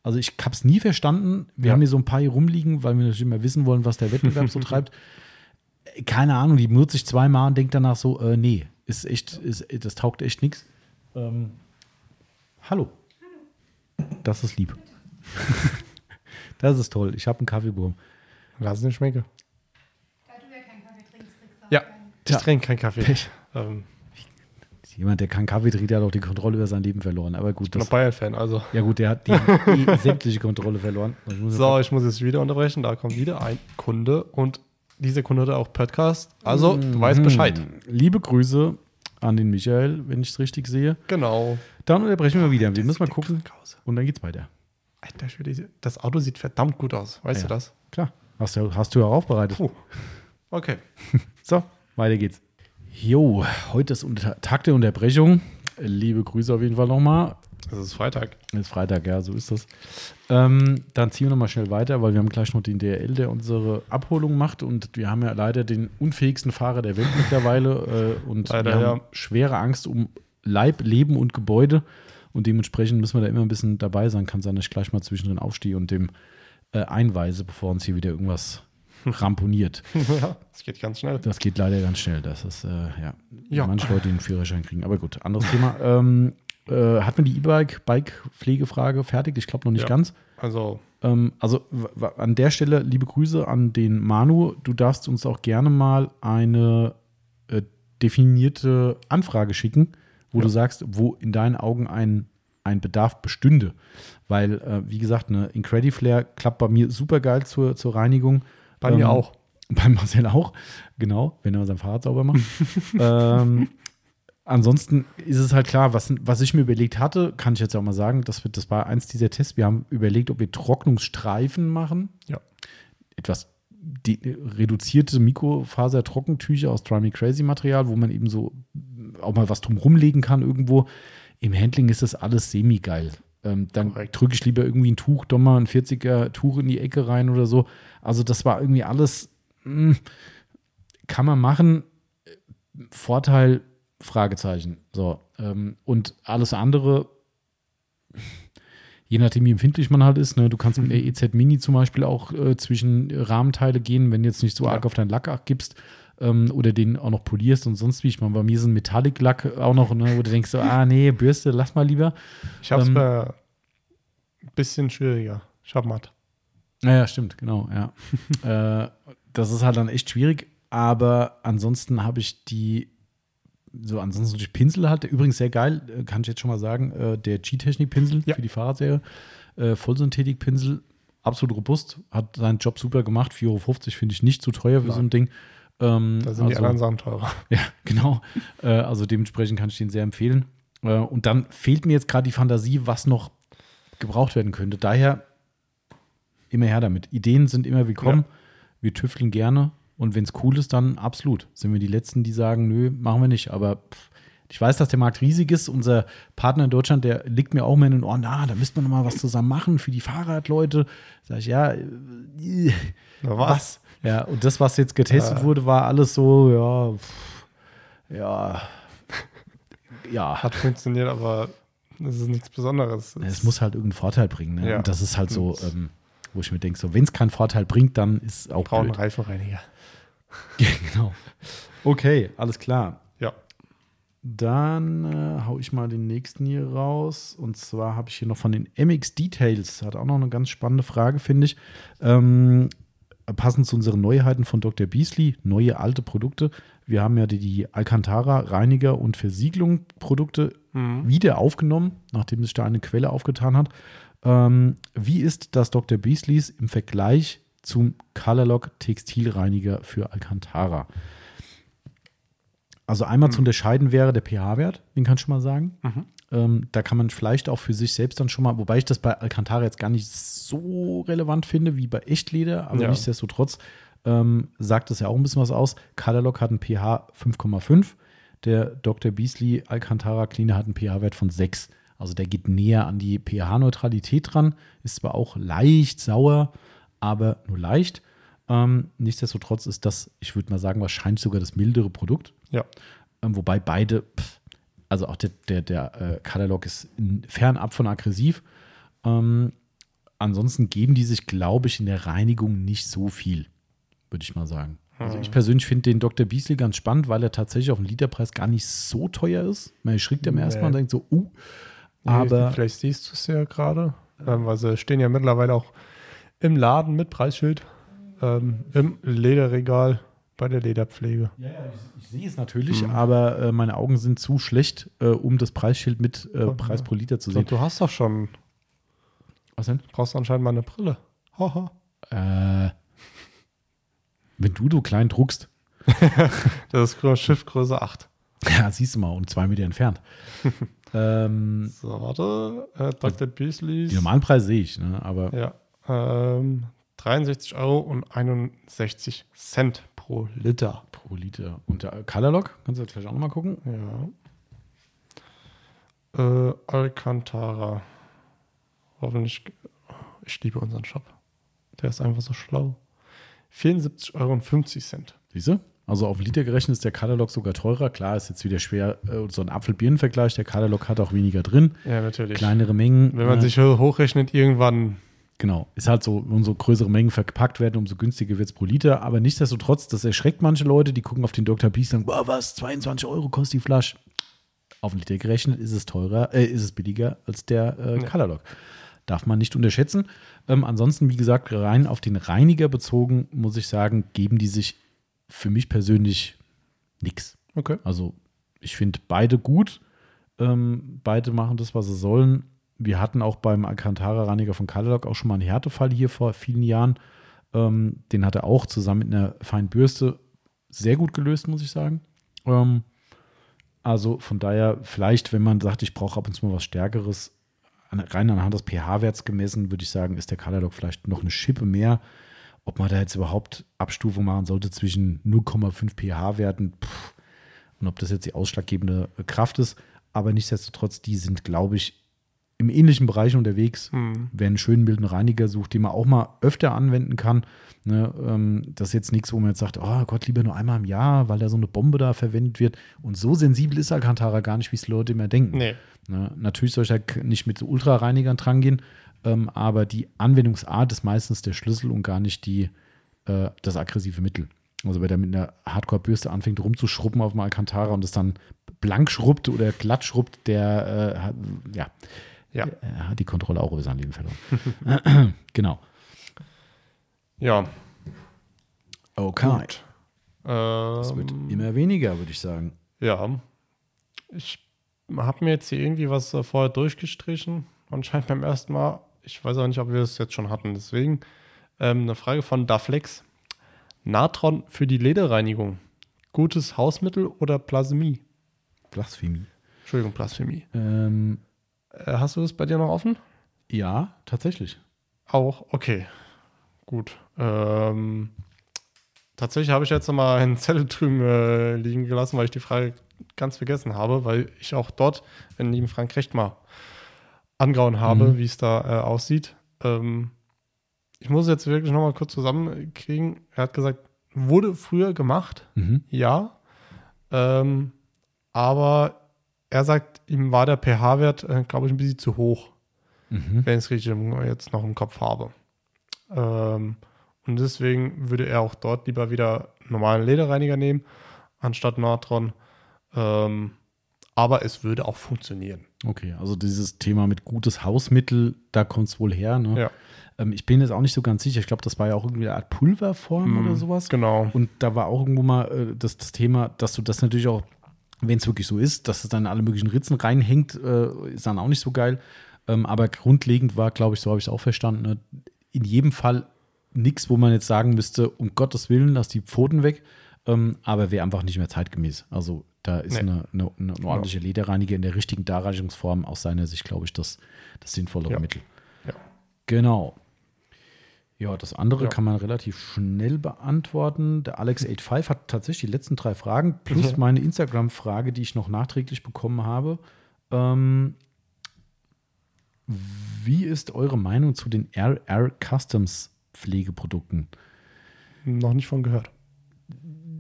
A: Also ich habe es nie verstanden. Wir
B: Ja.
A: haben hier so ein paar hier rumliegen, weil wir natürlich immer wissen wollen, was der Wettbewerb so treibt. Keine Ahnung, die benutze ich zweimal und denke danach so, äh, nee, ist echt, ist, das taugt echt nichts. Ähm, hallo. Das ist lieb. das ist toll. Ich habe einen Kaffeeburm.
B: Lass es nicht schmecken.
C: Da du ja keinen Kaffee trinkst, kriegst du auch
B: Ja,
C: keinen.
B: ich
A: Ja.
B: trinke keinen Kaffee. Ähm,
A: Jemand, der keinen Kaffee trinkt, der hat auch die Kontrolle über sein Leben verloren. Aber gut,
B: ich bin
A: das,
B: noch Bayern-Fan, also.
A: ja gut, der hat die, die sämtliche Kontrolle verloren. Muss
B: So, ich muss jetzt wieder unterbrechen. Da kommt wieder ein Kunde und dieser Kunde hat auch Podcast. Also, du weißt
A: Mhm.
B: Bescheid.
A: Liebe Grüße an den Michael, wenn ich es richtig sehe.
B: Genau.
A: Dann unterbrechen wir wieder. Wir müssen mal gucken und dann geht's weiter.
B: Alter das Auto sieht verdammt gut aus. Weißt
A: Ja.
B: du das?
A: Klar, hast du, hast du ja auch aufbereitet.
B: Puh. Okay.
A: So, weiter geht's. Jo, heute ist unter Tag der Unterbrechung. Liebe Grüße auf jeden Fall nochmal.
B: Es ist Freitag.
A: Ist Freitag, ja, so ist das. Ähm, dann ziehen wir nochmal schnell weiter, weil wir haben gleich noch den DRL, der unsere Abholung macht. Und wir haben ja leider den unfähigsten Fahrer der Welt mittlerweile. Äh, und
B: Leider,
A: wir haben
B: ja.
A: schwere Angst um Leib, Leben und Gebäude. Und dementsprechend müssen wir da immer ein bisschen dabei sein. Kann sein, dass ich gleich mal zwischendrin aufstehe und dem äh, einweise, bevor uns hier wieder irgendwas ramponiert.
B: ja, es geht ganz schnell.
A: Das geht leider ganz schnell. Das ist, äh, ja,
B: Ja.
A: manche Leute, die einen Führerschein kriegen. Aber gut, anderes Thema. Ähm, äh, hat man die E-Bike-Bike-Pflegefrage fertig? Ich glaube noch nicht
B: Ja.
A: ganz.
B: Also,
A: Ähm, also an der Stelle liebe Grüße an den Manu. Du darfst uns auch gerne mal eine äh, definierte Anfrage schicken, wo
B: Ja.
A: du sagst, wo in deinen Augen ein, ein Bedarf bestünde. Weil, äh, wie gesagt, eine Incrediflare klappt bei mir super geil zur, zur Reinigung.
B: Bei mir
A: Ähm,
B: auch.
A: bei Marcel auch, genau, wenn er sein Fahrrad sauber macht. ähm, ansonsten ist es halt klar, was, was ich mir überlegt hatte, kann ich jetzt auch mal sagen, das, wird, das war eins dieser Tests. Wir haben überlegt, ob wir Trocknungsstreifen machen.
B: Ja.
A: Etwas die, reduzierte Mikrofaser-Trockentücher aus Try Me Crazy Material, wo man eben so auch mal was drum rumlegen kann irgendwo. Im Handling ist das alles semi-geil. Ähm, dann drücke ich lieber irgendwie ein Tuch, doch mal ein 40er Tuch in die Ecke rein oder so. Also das war irgendwie alles, mh, kann man machen. Vorteil, Fragezeichen. So. Ähm, und alles andere, je nachdem, wie empfindlich man halt ist, ne, du kannst mit der EZ Mini zum Beispiel auch äh, zwischen Rahmenteile gehen, wenn du jetzt nicht so
B: Ja.
A: arg auf deinen Lack gibst ähm, oder den auch noch polierst und sonst wie. Ich meine, bei mir ist ein Metallic-Lack auch noch, ne, wo du denkst so, ah nee, Bürste, lass mal lieber.
B: Ich habe es
A: ähm,
B: bei ein bisschen schwieriger. Ich habe matt.
A: Naja, stimmt, genau, ja. äh, das ist halt dann echt schwierig, aber ansonsten habe ich die, so ansonsten die Pinsel halt, übrigens sehr geil, äh, kann ich jetzt schon mal sagen, äh, der G-Technik-Pinsel
B: Ja.
A: für die Fahrradserie, äh, Vollsynthetik-Pinsel, absolut robust, hat seinen Job super gemacht, 4,50 Euro finde ich nicht zu teuer für
B: Nein.
A: so ein Ding. Ähm,
B: Da sind die
A: also-
B: anderen Sachen teurer.
A: ja, genau. Äh, also dementsprechend kann ich den sehr empfehlen. Äh, und dann fehlt mir jetzt gerade die Fantasie, was noch gebraucht werden könnte. Daher immer her damit. Ideen sind immer willkommen. Wir tüfteln gerne. Und wenn es cool ist, dann absolut. Sind wir die Letzten, die sagen, nö, machen wir nicht. Aber pff, ich weiß, dass der Markt riesig ist. Unser Partner in Deutschland, der liegt mir auch immer in den Ohren, na, da müsste man noch mal was zusammen machen für die Fahrradleute. Sag ich, ja, äh,
B: Na,
A: was? Ja, und das, was jetzt getestet
B: Äh.
A: wurde, war alles so, ja, ja, ja.
B: Hat funktioniert, aber es ist nichts Besonderes.
A: Es muss halt irgendeinen Vorteil bringen. Ne?
B: Ja.
A: Und das ist halt so, ähm, wo ich mir denke, so, wenn es keinen Vorteil bringt, dann ist auch
B: brauchen. Reifenreiniger.
A: genau. Okay, alles klar.
B: Ja.
A: Dann äh, hau ich mal den nächsten hier raus. Und zwar habe ich hier noch von den MX Details. Hat auch noch eine ganz spannende Frage, finde ich. Ähm, passend zu unseren Neuheiten von Dr. Beasley, neue alte Produkte. Wir haben ja die, die Alcantara Reiniger und Versiegelung Produkte
B: Mhm.
A: wieder aufgenommen, nachdem sich da eine Quelle aufgetan hat. Ähm, wie ist das Dr. Beasleys im Vergleich zum Colorlock Textilreiniger für Alcantara? Also einmal zu unterscheiden wäre der pH-Wert, den kann ich schon mal sagen.
B: Mhm.
A: Ähm, da kann man vielleicht auch für sich selbst dann schon mal, wobei ich das bei Alcantara jetzt gar nicht so relevant finde wie bei Echtleder, aber
B: Ja.
A: nichtsdestotrotz ähm, sagt es ja auch ein bisschen was aus. Colorlock hat ein pH 5,5. Der Dr. Beasley Alcantara Cleaner hat einen pH-Wert von 6. Also der geht näher an die pH-Neutralität dran. Ist zwar auch leicht sauer, aber nur leicht. Ähm, nichtsdestotrotz ist das, ich würde mal sagen, wahrscheinlich sogar das mildere Produkt.
B: Ja.
A: Ähm, wobei beide, pff, also auch der, der, der äh, Colorlock ist in, fernab von aggressiv. Ähm, ansonsten geben die sich, glaube ich, in der Reinigung nicht so viel, würde ich mal sagen. Also ich persönlich finde den Dr. Beasley ganz spannend, weil er tatsächlich auf dem Literpreis gar nicht so teuer ist. Man schreckt ersten
B: Nee.
A: Mal und denkt so, uh, aber
B: Vielleicht siehst du es ja gerade, ähm, weil sie stehen ja mittlerweile auch im Laden mit Preisschild, ähm, im Lederregal bei der Lederpflege.
A: Ja, ja, ich, ich sehe es natürlich, aber äh, meine Augen sind zu schlecht, äh, um das Preisschild mit äh, Preis pro Liter zu sehen.
B: glaub, du hast doch schon,
A: Was denn?
B: brauchst anscheinend mal eine Brille. Haha.
A: Äh, wenn du so klein druckst,
B: Das ist Grö- Schiffgröße 8.
A: ja, siehst du mal, und zwei Meter entfernt. ähm,
B: So, warte. Äh, Dr. Beasley's.
A: die normalen Preise sehe ich, ne? aber
B: Ja. Ähm, 63 Euro und 61 Cent pro Liter.
A: pro Liter. Und der Colorlock, kannst du jetzt gleich auch nochmal gucken?
B: Ja. Äh, Alcantara. Hoffentlich. Ich liebe unseren Shop. Der ist einfach so schlau. 74,50 Euro.
A: Siehst du? Also auf Liter gerechnet ist der Colorlock sogar teurer. Klar, ist jetzt wieder schwer, äh, so ein Apfel-Birnen-Vergleich. Der Colorlock hat auch weniger drin.
B: Ja, natürlich.
A: Kleinere Mengen.
B: Wenn man
A: äh,
B: sich ho- hochrechnet, irgendwann.
A: Genau, ist halt so, umso größere Mengen verpackt werden, umso günstiger wird es pro Liter. Aber nichtsdestotrotz, das erschreckt manche Leute, die gucken auf den Dr. Beast und sagen, boah, was, 22 Euro kostet die Flasche. Auf den Liter gerechnet ist es teurer, äh, ist es billiger als der äh,
B: Ja.
A: Colorlock. Darf man nicht unterschätzen. Ähm, ansonsten, wie gesagt, rein auf den Reiniger bezogen, muss ich sagen, geben die sich für mich persönlich nichts.
B: Okay.
A: Also ich finde beide gut. Ähm, beide machen das, was sie sollen. Wir hatten auch beim Alcantara-Reiniger von Cadillac auch schon mal einen Härtefall hier vor vielen Jahren. Ähm, den hat er auch zusammen mit einer feinen Bürste sehr gut gelöst, muss ich sagen. Ähm, also von daher, vielleicht, wenn man sagt, ich brauche ab und zu mal was Stärkeres, rein anhand des pH-Werts gemessen, würde ich sagen, ist der Cadillac vielleicht noch eine Schippe mehr. Ob man da jetzt überhaupt Abstufung machen sollte zwischen 0,5 pH-Werten und ob das jetzt die ausschlaggebende Kraft ist. Aber nichtsdestotrotz, die sind, glaube ich, im ähnlichen Bereich unterwegs.
B: Hm.
A: Wer einen schönen milden Reiniger sucht, den man auch mal öfter anwenden kann. Ne, ähm, das ist jetzt nichts, wo man jetzt sagt, oh Gott, lieber nur einmal im Jahr, weil da so eine Bombe da verwendet wird. Und so sensibel ist Alcantara gar nicht, wie es Leute immer denken.
B: Nee.
A: Ne, natürlich soll ich ja k- nicht mit so Ultrareinigern dran gehen, ähm, aber die Anwendungsart ist meistens der Schlüssel und gar nicht die, äh, das aggressive Mittel. Also wer da mit einer Hardcore-Bürste anfängt rumzuschrubben auf dem Alcantara und es dann blank schrubbt oder glatt schrubbt, der äh, ja,
B: Ja.
A: er hat die Kontrolle auch über sein Leben verloren. genau.
B: Ja.
A: Okay.
B: Gut.
A: Es wird
B: Ähm,
A: immer weniger, würde ich sagen.
B: Ja. Ich habe mir jetzt hier irgendwie was äh, vorher durchgestrichen. Anscheinend beim ersten Mal. Ich weiß auch nicht, ob wir es jetzt schon hatten. Deswegen ähm, eine Frage von Daflex. Natron für die Lederreinigung. Gutes Hausmittel oder Plasmie?
A: Blasphemie.
B: Entschuldigung, Blasphemie.
A: Ähm,
B: Äh, hast du das bei dir noch offen?
A: ja, tatsächlich.
B: Auch, okay. Gut. Ähm, tatsächlich habe ich jetzt noch mal einen Zettel drüben äh, liegen gelassen, weil ich die Frage ganz vergessen habe, weil ich auch dort den lieben Frank Recht mal angehauen habe,
A: Mhm.
B: wie es da äh, aussieht. Ähm, ich muss jetzt wirklich noch mal kurz zusammenkriegen. Er hat gesagt, wurde früher gemacht,
A: Mhm.
B: ja. Ähm, aber er sagt, ihm war der pH-Wert, äh, glaube ich, ein bisschen zu hoch
A: Mhm.
B: wenn ich es richtig im- jetzt noch im Kopf habe. Ähm, und deswegen würde er auch dort lieber wieder normalen Lederreiniger nehmen, anstatt Natron. Ähm, aber es würde auch funktionieren.
A: Okay, also dieses Thema mit gutes Hausmittel, da kommt es wohl her. Ne?
B: Ja.
A: Ähm, ich bin jetzt auch nicht so ganz sicher. Ich glaube, das war ja auch irgendwie eine Art Pulverform
B: Mhm,
A: oder sowas.
B: Genau.
A: Und da war auch irgendwo mal äh, das, das Thema, dass du das natürlich auch, wenn es wirklich so ist, dass es dann in alle möglichen Ritzen reinhängt, äh, ist dann auch nicht so geil. Ähm, aber grundlegend war, glaube ich, so habe ich es auch verstanden, ne? in jedem Fall nichts, wo man jetzt sagen müsste, um Gottes Willen, lass die Pfoten weg. ähm, aber wäre einfach nicht mehr zeitgemäß. Also da ist
B: Nee.
A: eine, eine, eine, ordentliche Lederreiniger in der richtigen Darreichungsform aus seiner Sicht, glaube ich, das, das sinnvollere
B: Ja.
A: Mittel.
B: Ja.
A: Genau. Ja, das andere
B: Ja.
A: kann man relativ schnell beantworten. Der Alex85 hat tatsächlich die letzten drei Fragen plus
B: Ja.
A: meine Instagram-Frage, die ich noch nachträglich bekommen habe. Ähm, wie ist eure Meinung zu den RR Customs Pflegeprodukten?
B: Noch nicht von gehört.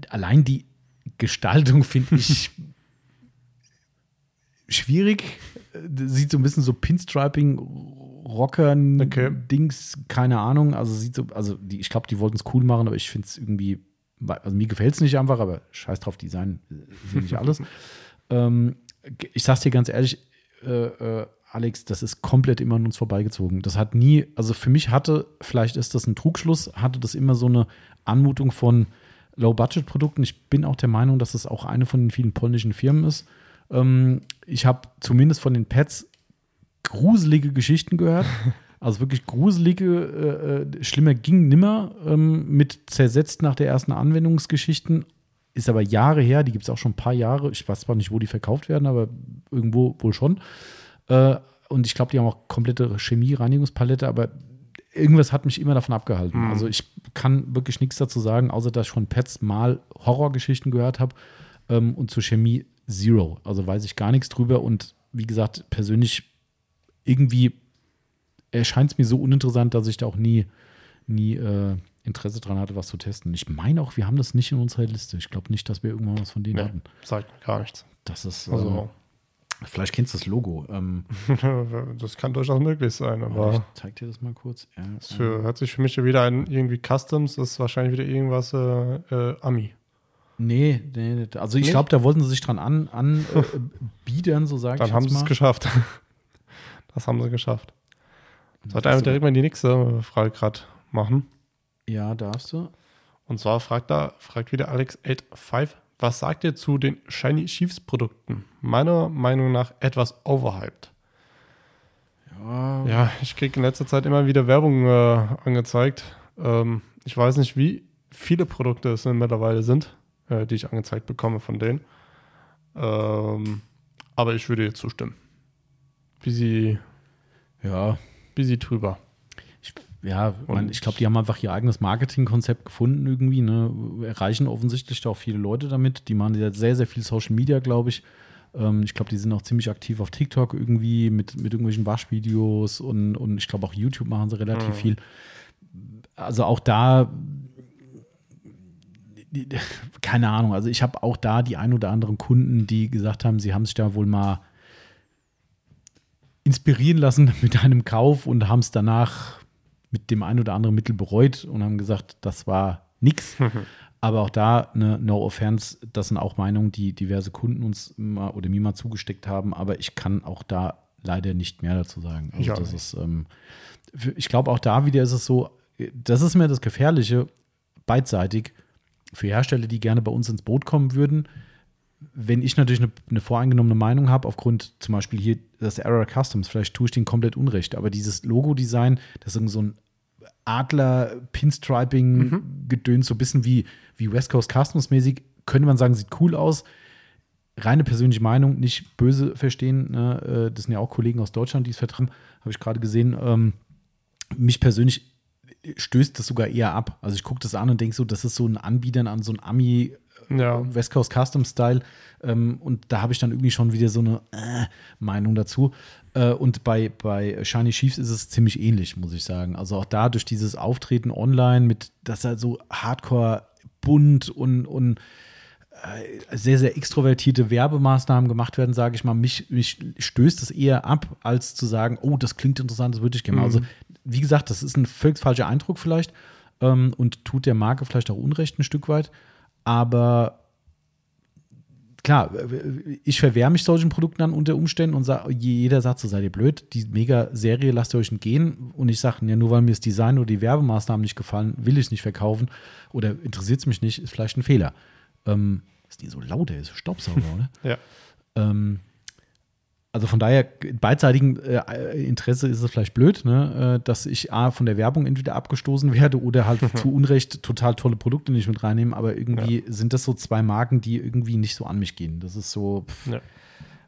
A: Allein die Gestaltung finde ich schwierig. Äh, Sieht so ein bisschen so Pinstriping, Rocker,
B: Okay.
A: Dings, keine Ahnung. Also sieht so, also die, ich glaube, die wollten es cool machen, aber ich finde es irgendwie, also mir gefällt es nicht einfach, aber scheiß drauf, Design ist ja nicht alles. ähm, ich sag's dir ganz ehrlich, äh, äh, Alex, das ist komplett immer an uns vorbeigezogen. Das hat nie, also für mich hatte, vielleicht ist das ein Trugschluss, hatte das immer so eine Anmutung von Low-Budget-Produkten. Ich bin auch der Meinung, dass es auch eine von den vielen polnischen Firmen ist. Ähm, ich habe zumindest von den Pets gruselige Geschichten gehört. Also wirklich gruselige, äh, äh, schlimmer ging nimmer ähm, mit zersetzt nach der ersten Anwendungsgeschichten. Ist aber Jahre her, die gibt es auch schon ein paar Jahre. Ich weiß zwar nicht, wo die verkauft werden, aber irgendwo wohl schon. Äh, und ich glaube, die haben auch komplette Chemie-Reinigungspalette, aber irgendwas hat mich immer davon abgehalten.
B: Mhm.
A: Also ich kann wirklich nichts dazu sagen, außer dass ich von Pets mal Horrorgeschichten gehört habe ähm, und zur Chemie Zero. Also weiß ich gar nichts drüber und wie gesagt, persönlich irgendwie erscheint es mir so uninteressant, dass ich da auch nie, nie äh, Interesse dran hatte, was zu testen. Ich meine auch, wir haben das nicht in unserer Liste. Ich glaube nicht, dass wir irgendwann was von denen
B: Nee,
A: hatten.
B: sagt mir gar nichts.
A: Das ist,
B: Also,
A: ähm, vielleicht kennst du das Logo. Ähm,
B: das kann durchaus möglich sein, aber
A: ich zeig dir das mal kurz. Ja,
B: es für, hört sich für mich wieder an irgendwie Customs, ist wahrscheinlich wieder irgendwas äh, äh, Ami.
A: Nee, nee, nee, also ich
B: Nicht?
A: glaube, da wollten sie sich dran an, an äh, biedern, so sage ich
B: Dann haben sie es geschafft. Das haben sie geschafft. Sollte
A: ist
B: direkt mal die nächste Frage gerade machen.
A: Ja, darfst du.
B: Und zwar fragt da, fragt wieder Alex85, was sagt ihr zu den Shiny Chiefs Produkten? Meiner Meinung nach etwas overhyped.
A: Ja,
B: Ja, ich kriege in letzter Zeit immer wieder Werbung äh, angezeigt. Ähm, ich weiß nicht, wie viele Produkte es mittlerweile sind, äh, die ich angezeigt bekomme von denen. Ähm, aber ich würde ihr zustimmen. Busy,
A: ja.
B: busy drüber.
A: Ich, ja, man, ich glaube, die haben einfach ihr eigenes Marketingkonzept gefunden irgendwie. Ne? Erreichen offensichtlich da auch viele Leute damit. Die machen ja sehr, sehr viel Social Media, glaube ich. Ähm, ich glaube, die sind auch ziemlich aktiv auf TikTok irgendwie mit, mit irgendwelchen Waschvideos und, und ich glaube auch YouTube machen sie relativ
B: Mhm.
A: viel. Also auch da, keine Ahnung, also ich habe auch da die ein oder anderen Kunden, die gesagt haben, sie haben sich da wohl mal inspirieren lassen mit einem Kauf und haben es danach mit dem ein oder anderen Mittel bereut und haben gesagt, das war nix. Aber auch da, ne, no offense, das sind auch Meinungen, die diverse Kunden uns mal oder mir mal zugesteckt haben, aber ich kann auch da leider nicht mehr dazu sagen. Also
B: auch
A: das ist, ähm, ich glaube auch da wieder ist es so, das ist mir das Gefährliche, beidseitig, für Hersteller, die gerne bei uns ins Boot kommen würden, wenn ich natürlich eine, eine voreingenommene Meinung habe, aufgrund zum Beispiel hier das Error Customs, vielleicht tue ich denen komplett Unrecht, aber dieses Logo-Design, das ist irgendwie so ein Adler, Pinstriping, Gedöns, so ein bisschen wie, wie West Coast Customs mäßig, könnte man sagen, sieht cool aus. Reine persönliche Meinung, nicht böse verstehen. Ne? äh, Das sind ja auch Kollegen aus Deutschland, die es vertreten, habe ich gerade gesehen. Ähm, mich persönlich stößt das sogar eher ab. Also ich gucke das an und denke so, das ist so ein Anbietern an so ein Ami
B: Ja.
A: West Coast Custom Style. Ähm, und da habe ich dann irgendwie schon wieder so eine äh, Meinung dazu. Äh, und bei, bei Shiny Chiefs ist es ziemlich ähnlich, muss ich sagen. Also auch da durch dieses Auftreten online mit, dass er so hardcore bunt und, und äh, sehr, sehr extrovertierte Werbemaßnahmen gemacht werden, sage ich mal. Mich, mich stößt es eher ab, als zu sagen, oh, das klingt interessant, das würde ich gerne. mal. Also, wie gesagt, das ist ein völlig falscher Eindruck vielleicht ähm, und tut der Marke vielleicht auch Unrecht ein Stück weit. Aber klar, ich verwehre mich solchen Produkten dann unter Umständen und sage, jeder sagt so, seid ihr blöd, die Mega-Serie lasst ihr euch entgehen. Und ich sage, ja, nur weil mir das Design oder die Werbemaßnahmen nicht gefallen, will ich es nicht verkaufen oder interessiert es mich nicht, ist vielleicht ein Fehler. Ähm, ist die so laut, der ist Staubsauger, oder?
B: Ja.
A: Ähm, also von daher, beidseitigem äh, Interesse ist es vielleicht blöd, ne? äh, dass ich A, von der Werbung entweder abgestoßen werde oder halt zu Unrecht total tolle Produkte nicht mit reinnehmen, aber irgendwie sind das so zwei Marken, die irgendwie nicht so an mich gehen. Das ist so, pff,
B: Ja.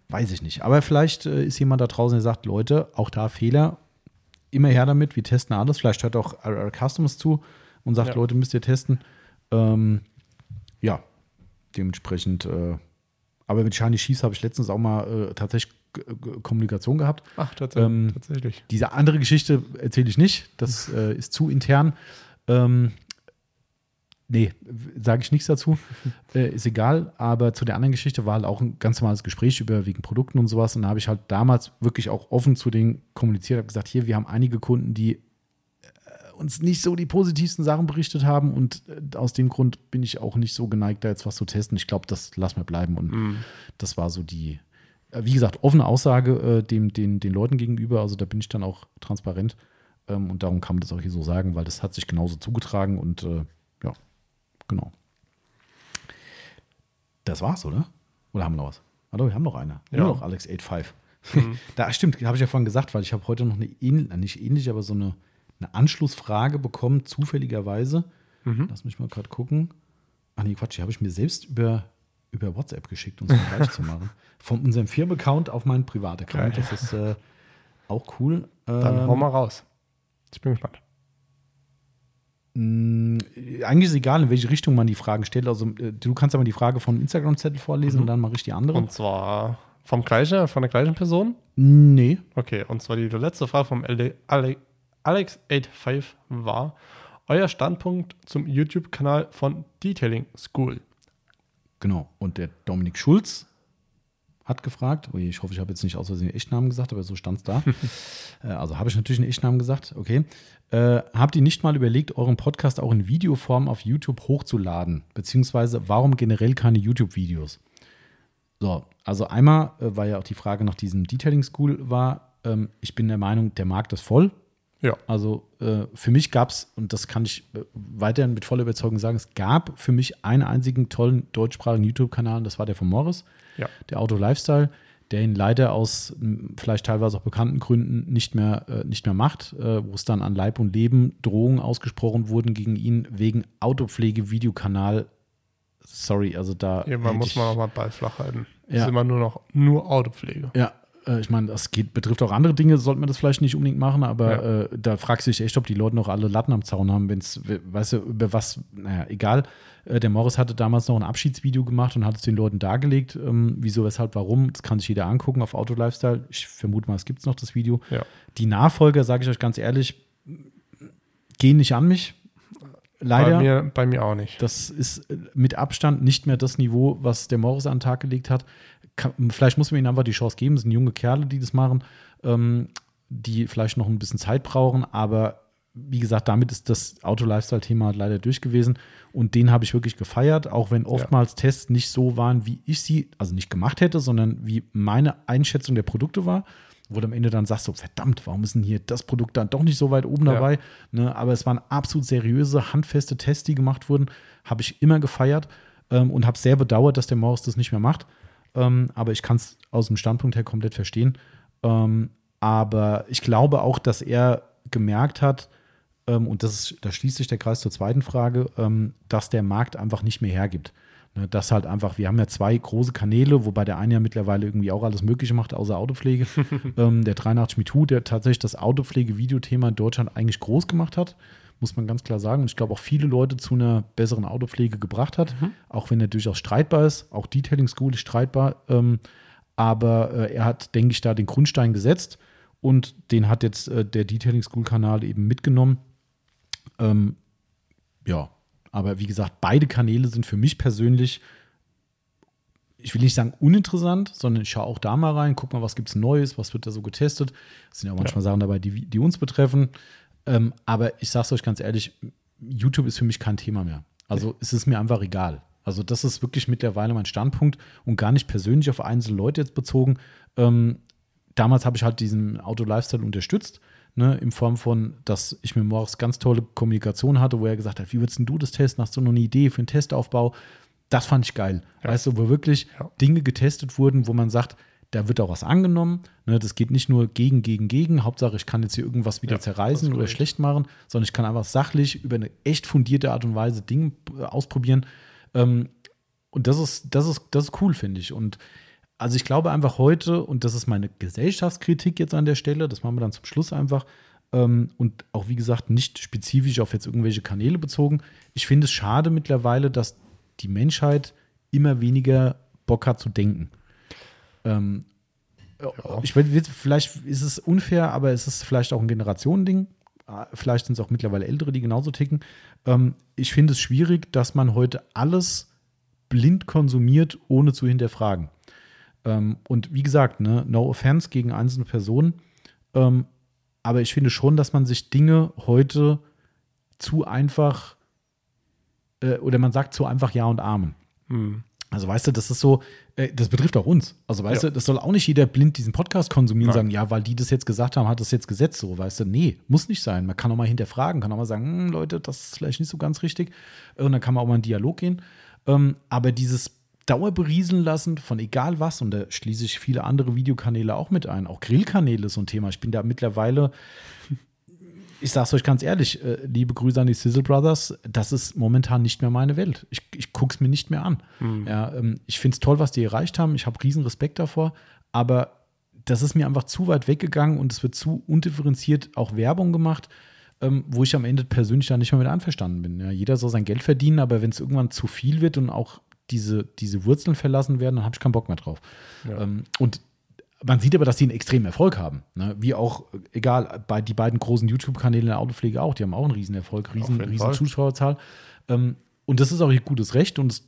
A: weiß ich nicht. Aber vielleicht äh, ist jemand da draußen, der sagt, Leute, auch da Fehler, immer her damit, wir testen alles. Vielleicht hört auch our Customers zu und sagt,
B: Ja.
A: Leute, müsst ihr testen. Ähm, ja, dementsprechend, äh, aber mit Shiny Cheese habe ich letztens auch mal äh, tatsächlich Kommunikation gehabt.
B: Ach, tats
A: Ähm,
B: tatsächlich.
A: Diese andere Geschichte erzähle ich nicht. Das äh, ist zu intern. Ähm, nee, sage ich nichts dazu. äh, ist egal. Aber zu der anderen Geschichte war halt auch ein ganz normales Gespräch über wegen Produkten und sowas. Und da habe ich halt damals wirklich auch offen zu denen kommuniziert. habe gesagt, hier, wir haben einige Kunden, die uns nicht so die positivsten Sachen berichtet haben. Und äh, aus dem Grund bin ich auch nicht so geneigt, da jetzt was zu testen. Ich glaube, das lassen wir bleiben. Und
B: Mhm.
A: das war so die, äh, wie gesagt, offene Aussage äh, dem, den, den Leuten gegenüber. Also da bin ich dann auch transparent. Ähm, und darum kann man das auch hier so sagen, weil das hat sich genauso zugetragen und äh, ja, genau. Das war's, oder? Oder haben wir noch was? Hallo, wir haben noch eine.
B: Ja.
A: Nur noch Alex85. da stimmt, habe ich ja vorhin gesagt, weil ich habe heute noch eine ähnliche, nicht ähnliche, aber so eine, eine Anschlussfrage bekommen, zufälligerweise.
B: Mhm.
A: Lass mich mal gerade gucken. Ach nee, Quatsch, die habe ich mir selbst über, über WhatsApp geschickt, um es gleich zu machen. Von unserem Firmenaccount auf meinen Privataccount. Das ist äh, auch cool.
B: Dann
A: Ähm,
B: hau mal raus. Ich bin gespannt.
A: mh, eigentlich ist es egal, in welche Richtung man die Fragen stellt. Also äh, du kannst aber die Frage von Instagram-Zettel vorlesen und dann mache ich die andere.
B: Und zwar vom gleichen, von der gleichen Person.
A: nee.
B: Okay, und zwar die letzte Frage vom LD Ale- Alex85 war: Euer Standpunkt zum YouTube-Kanal von Detailing School.
A: Genau. Und der Dominik Schulz hat gefragt, je, ich hoffe, ich habe jetzt nicht aus Versehen den Echtnamen gesagt, aber so stand es da. Äh, also habe ich natürlich einen Echtnamen gesagt, okay. Äh, habt ihr nicht mal überlegt, euren Podcast auch in Videoform auf YouTube hochzuladen? Beziehungsweise warum generell keine YouTube-Videos? So, also einmal äh, war ja auch die Frage nach diesem Detailing School war, ähm, ich bin der Meinung, der Markt ist voll.
B: Ja.
A: Also äh, für mich gab es, und das kann ich äh, weiterhin mit voller Überzeugung sagen, es gab für mich einen einzigen tollen deutschsprachigen YouTube-Kanal, und das war der von Morris,
B: Ja.
A: der Auto Lifestyle, der ihn leider aus vielleicht teilweise auch bekannten Gründen nicht mehr, äh, nicht mehr macht, äh, wo es dann an Leib und Leben Drohungen ausgesprochen wurden gegen ihn wegen Autopflege-Videokanal. Sorry, also da.
B: Irgendwann
A: hätte
B: muss
A: ich-
B: man auch mal Ball flach halten. Es
A: Ja.
B: ist immer nur noch nur Autopflege.
A: Ja, äh, ich meine, das geht, betrifft auch andere Dinge, sollte man das vielleicht nicht unbedingt machen, aber
B: Ja.
A: äh, da fragst du dich echt, ob die Leute noch alle Latten am Zaun haben, wenn es, weißt du, über was, naja, egal. Äh, der Morris hatte damals noch ein Abschiedsvideo gemacht und hat es den Leuten dargelegt, ähm, wieso, weshalb, warum. Das kann sich jeder angucken auf Auto Lifestyle. Ich vermute mal, es gibt noch das Video.
B: Ja.
A: Die Nachfolger, sage ich euch ganz ehrlich, gehen nicht an mich. Leider.
B: Bei mir, bei mir auch nicht.
A: Das ist äh, mit Abstand nicht mehr das Niveau, was der Morris an den Tag gelegt hat. Kann, vielleicht muss man ihnen einfach die Chance geben. Es sind junge Kerle, die das machen, ähm, die vielleicht noch ein bisschen Zeit brauchen. Aber wie gesagt, damit ist das Auto-Lifestyle-Thema leider durch gewesen. Und den habe ich wirklich gefeiert, auch wenn oftmals Tests nicht so waren, wie ich sie, also nicht gemacht hätte, sondern wie meine Einschätzung der Produkte war. Wo du am Ende dann sagst, so verdammt, warum ist denn hier das Produkt dann doch nicht so weit oben
B: Ja.
A: dabei? Ne, aber es waren absolut seriöse, handfeste Tests, die gemacht wurden. Habe ich immer gefeiert ähm, und habe sehr bedauert, dass der Morris das nicht mehr macht. Ähm, aber ich kann es aus dem Standpunkt her komplett verstehen. Ähm, aber ich glaube auch, dass er gemerkt hat, ähm, und das ist, da schließt sich der Kreis zur zweiten Frage, ähm, dass der Markt einfach nicht mehr hergibt. Ne, das halt einfach, wir haben ja zwei große Kanäle, wobei der eine ja mittlerweile irgendwie auch alles Mögliche macht, außer Autopflege. ähm, der 83 MeToo, der tatsächlich das Autopflege-Videothema in Deutschland eigentlich groß gemacht hat, muss man ganz klar sagen. Und ich glaube auch viele Leute zu einer besseren Autopflege gebracht hat, auch wenn er durchaus streitbar ist. Auch Detailing School ist streitbar. Ähm, aber äh, er hat, denke ich, da den Grundstein gesetzt und den hat jetzt äh, der Detailing School Kanal eben mitgenommen. Ähm, ja, aber wie gesagt, beide Kanäle sind für mich persönlich, ich will nicht sagen uninteressant, sondern ich schaue auch da mal rein, guck mal, was gibt es Neues, was wird da so getestet. Es sind ja manchmal Sachen dabei, die, die uns betreffen. Ähm, aber ich sage es euch ganz ehrlich, YouTube ist für mich kein Thema mehr. Also es ist mir einfach egal. Also das ist wirklich mittlerweile mein Standpunkt und gar nicht persönlich auf einzelne Leute jetzt bezogen. Ähm, damals habe ich halt diesen Auto-Lifestyle unterstützt, ne, in Form von, dass ich mit Morris ganz tolle Kommunikation hatte, wo er gesagt hat, wie würdest denn du das testen? Hast du noch eine Idee für einen Testaufbau? Das fand ich geil.
B: Ja.
A: Weißt du, wo wirklich
B: Ja.
A: Dinge getestet wurden, wo man sagt, da wird auch was angenommen. Ne, das geht nicht nur gegen, gegen, gegen. Hauptsache, ich kann jetzt hier irgendwas wieder
B: Ja,
A: zerreißen oder schlecht machen, sondern ich kann einfach sachlich über eine echt fundierte Art und Weise Dinge äh, ausprobieren. Ähm, und das ist, das ist, das ist cool, finde ich. Und also ich glaube einfach heute, und das ist meine Gesellschaftskritik jetzt an der Stelle, das machen wir dann zum Schluss einfach, ähm, und auch wie gesagt nicht spezifisch auf jetzt irgendwelche Kanäle bezogen. Ich finde es schade mittlerweile, dass die Menschheit immer weniger Bock hat zu denken. Ähm, Ich will, will- vielleicht ist es unfair, aber es ist vielleicht auch ein Generationending. Ah, Vielleicht sind es auch mittlerweile Ältere, die genauso ticken. Ähm, ich finde es schwierig, dass man heute alles blind konsumiert, ohne zu hinterfragen. Ähm, und wie gesagt, ne, no offense gegen einzelne Personen. Ähm, aber ich finde schon, dass man sich Dinge heute zu einfach äh, oder man sagt zu einfach Ja und Amen.
B: Hm.
A: Also weißt du, das ist so, äh, das betrifft auch uns. Also weißt
B: Ja.
A: du, das soll auch nicht jeder blind diesen Podcast konsumieren und sagen, ja, weil die das jetzt gesagt haben, hat das jetzt gesetzt so, weißt du. Nee, muss nicht sein. Man kann auch mal hinterfragen, kann auch mal sagen, hm, Leute, das ist vielleicht nicht so ganz richtig. Und dann kann man auch mal in Dialog gehen. Ähm, aber dieses Dauerberieseln lassen von egal was, und da schließe ich viele andere Videokanäle auch mit ein, auch Grillkanäle ist so ein Thema. Ich bin da mittlerweile ich sag's euch ganz ehrlich, äh, liebe Grüße an die Sizzle Brothers, das ist momentan nicht mehr meine Welt. Ich, ich guck's mir nicht mehr an. Ja, ähm, ich find's toll, was die erreicht haben. Ich habe riesen Respekt davor, aber das ist mir einfach zu weit weggegangen und es wird zu undifferenziert auch Werbung gemacht, ähm, wo ich am Ende persönlich da nicht mehr mit einverstanden bin. Ja, jeder soll sein Geld verdienen, aber wenn es irgendwann zu viel wird und auch diese, diese Wurzeln verlassen werden, dann habe ich keinen Bock mehr drauf.
B: Ja.
A: Ähm, und man sieht aber, dass die einen extremen Erfolg haben. Ne? Wie auch, egal, bei die beiden großen YouTube-Kanäle in der Autopflege auch, die haben auch einen riesen Erfolg, riesen, riesen
B: Fall.
A: Zuschauerzahl. Ähm, und das ist auch ihr gutes Recht und es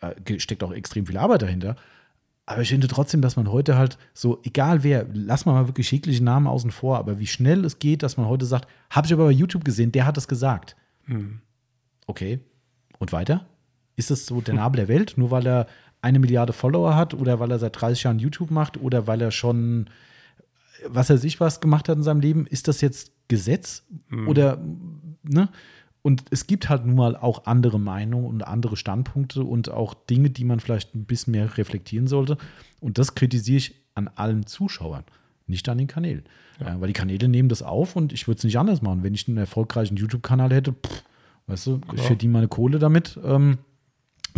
A: äh, steckt auch extrem viel Arbeit dahinter. Aber ich finde trotzdem, dass man heute halt so, egal wer, lass mal mal wirklich jegliche Namen außen vor, aber wie schnell es geht, dass man heute sagt, habe ich aber bei YouTube gesehen, der hat das gesagt.
B: Hm.
A: Okay. Und weiter? Ist das so der Nabel der Welt, nur weil er eine Milliarde Follower hat oder weil er seit 30 Jahren YouTube macht oder weil er schon, was er sich was gemacht hat in seinem Leben? Ist das jetzt Gesetz? Oder, ne? Und es gibt halt nun mal auch andere Meinungen und andere Standpunkte und auch Dinge, die man vielleicht ein bisschen mehr reflektieren sollte. Und das kritisiere ich an allen Zuschauern, nicht an den Kanälen. Ja. weil die Kanäle nehmen das auf und ich würde es nicht anders machen. Wenn ich einen erfolgreichen YouTube-Kanal hätte, pff, weißt du, ich
B: Klar.
A: verdiene meine Kohle damit. Ähm,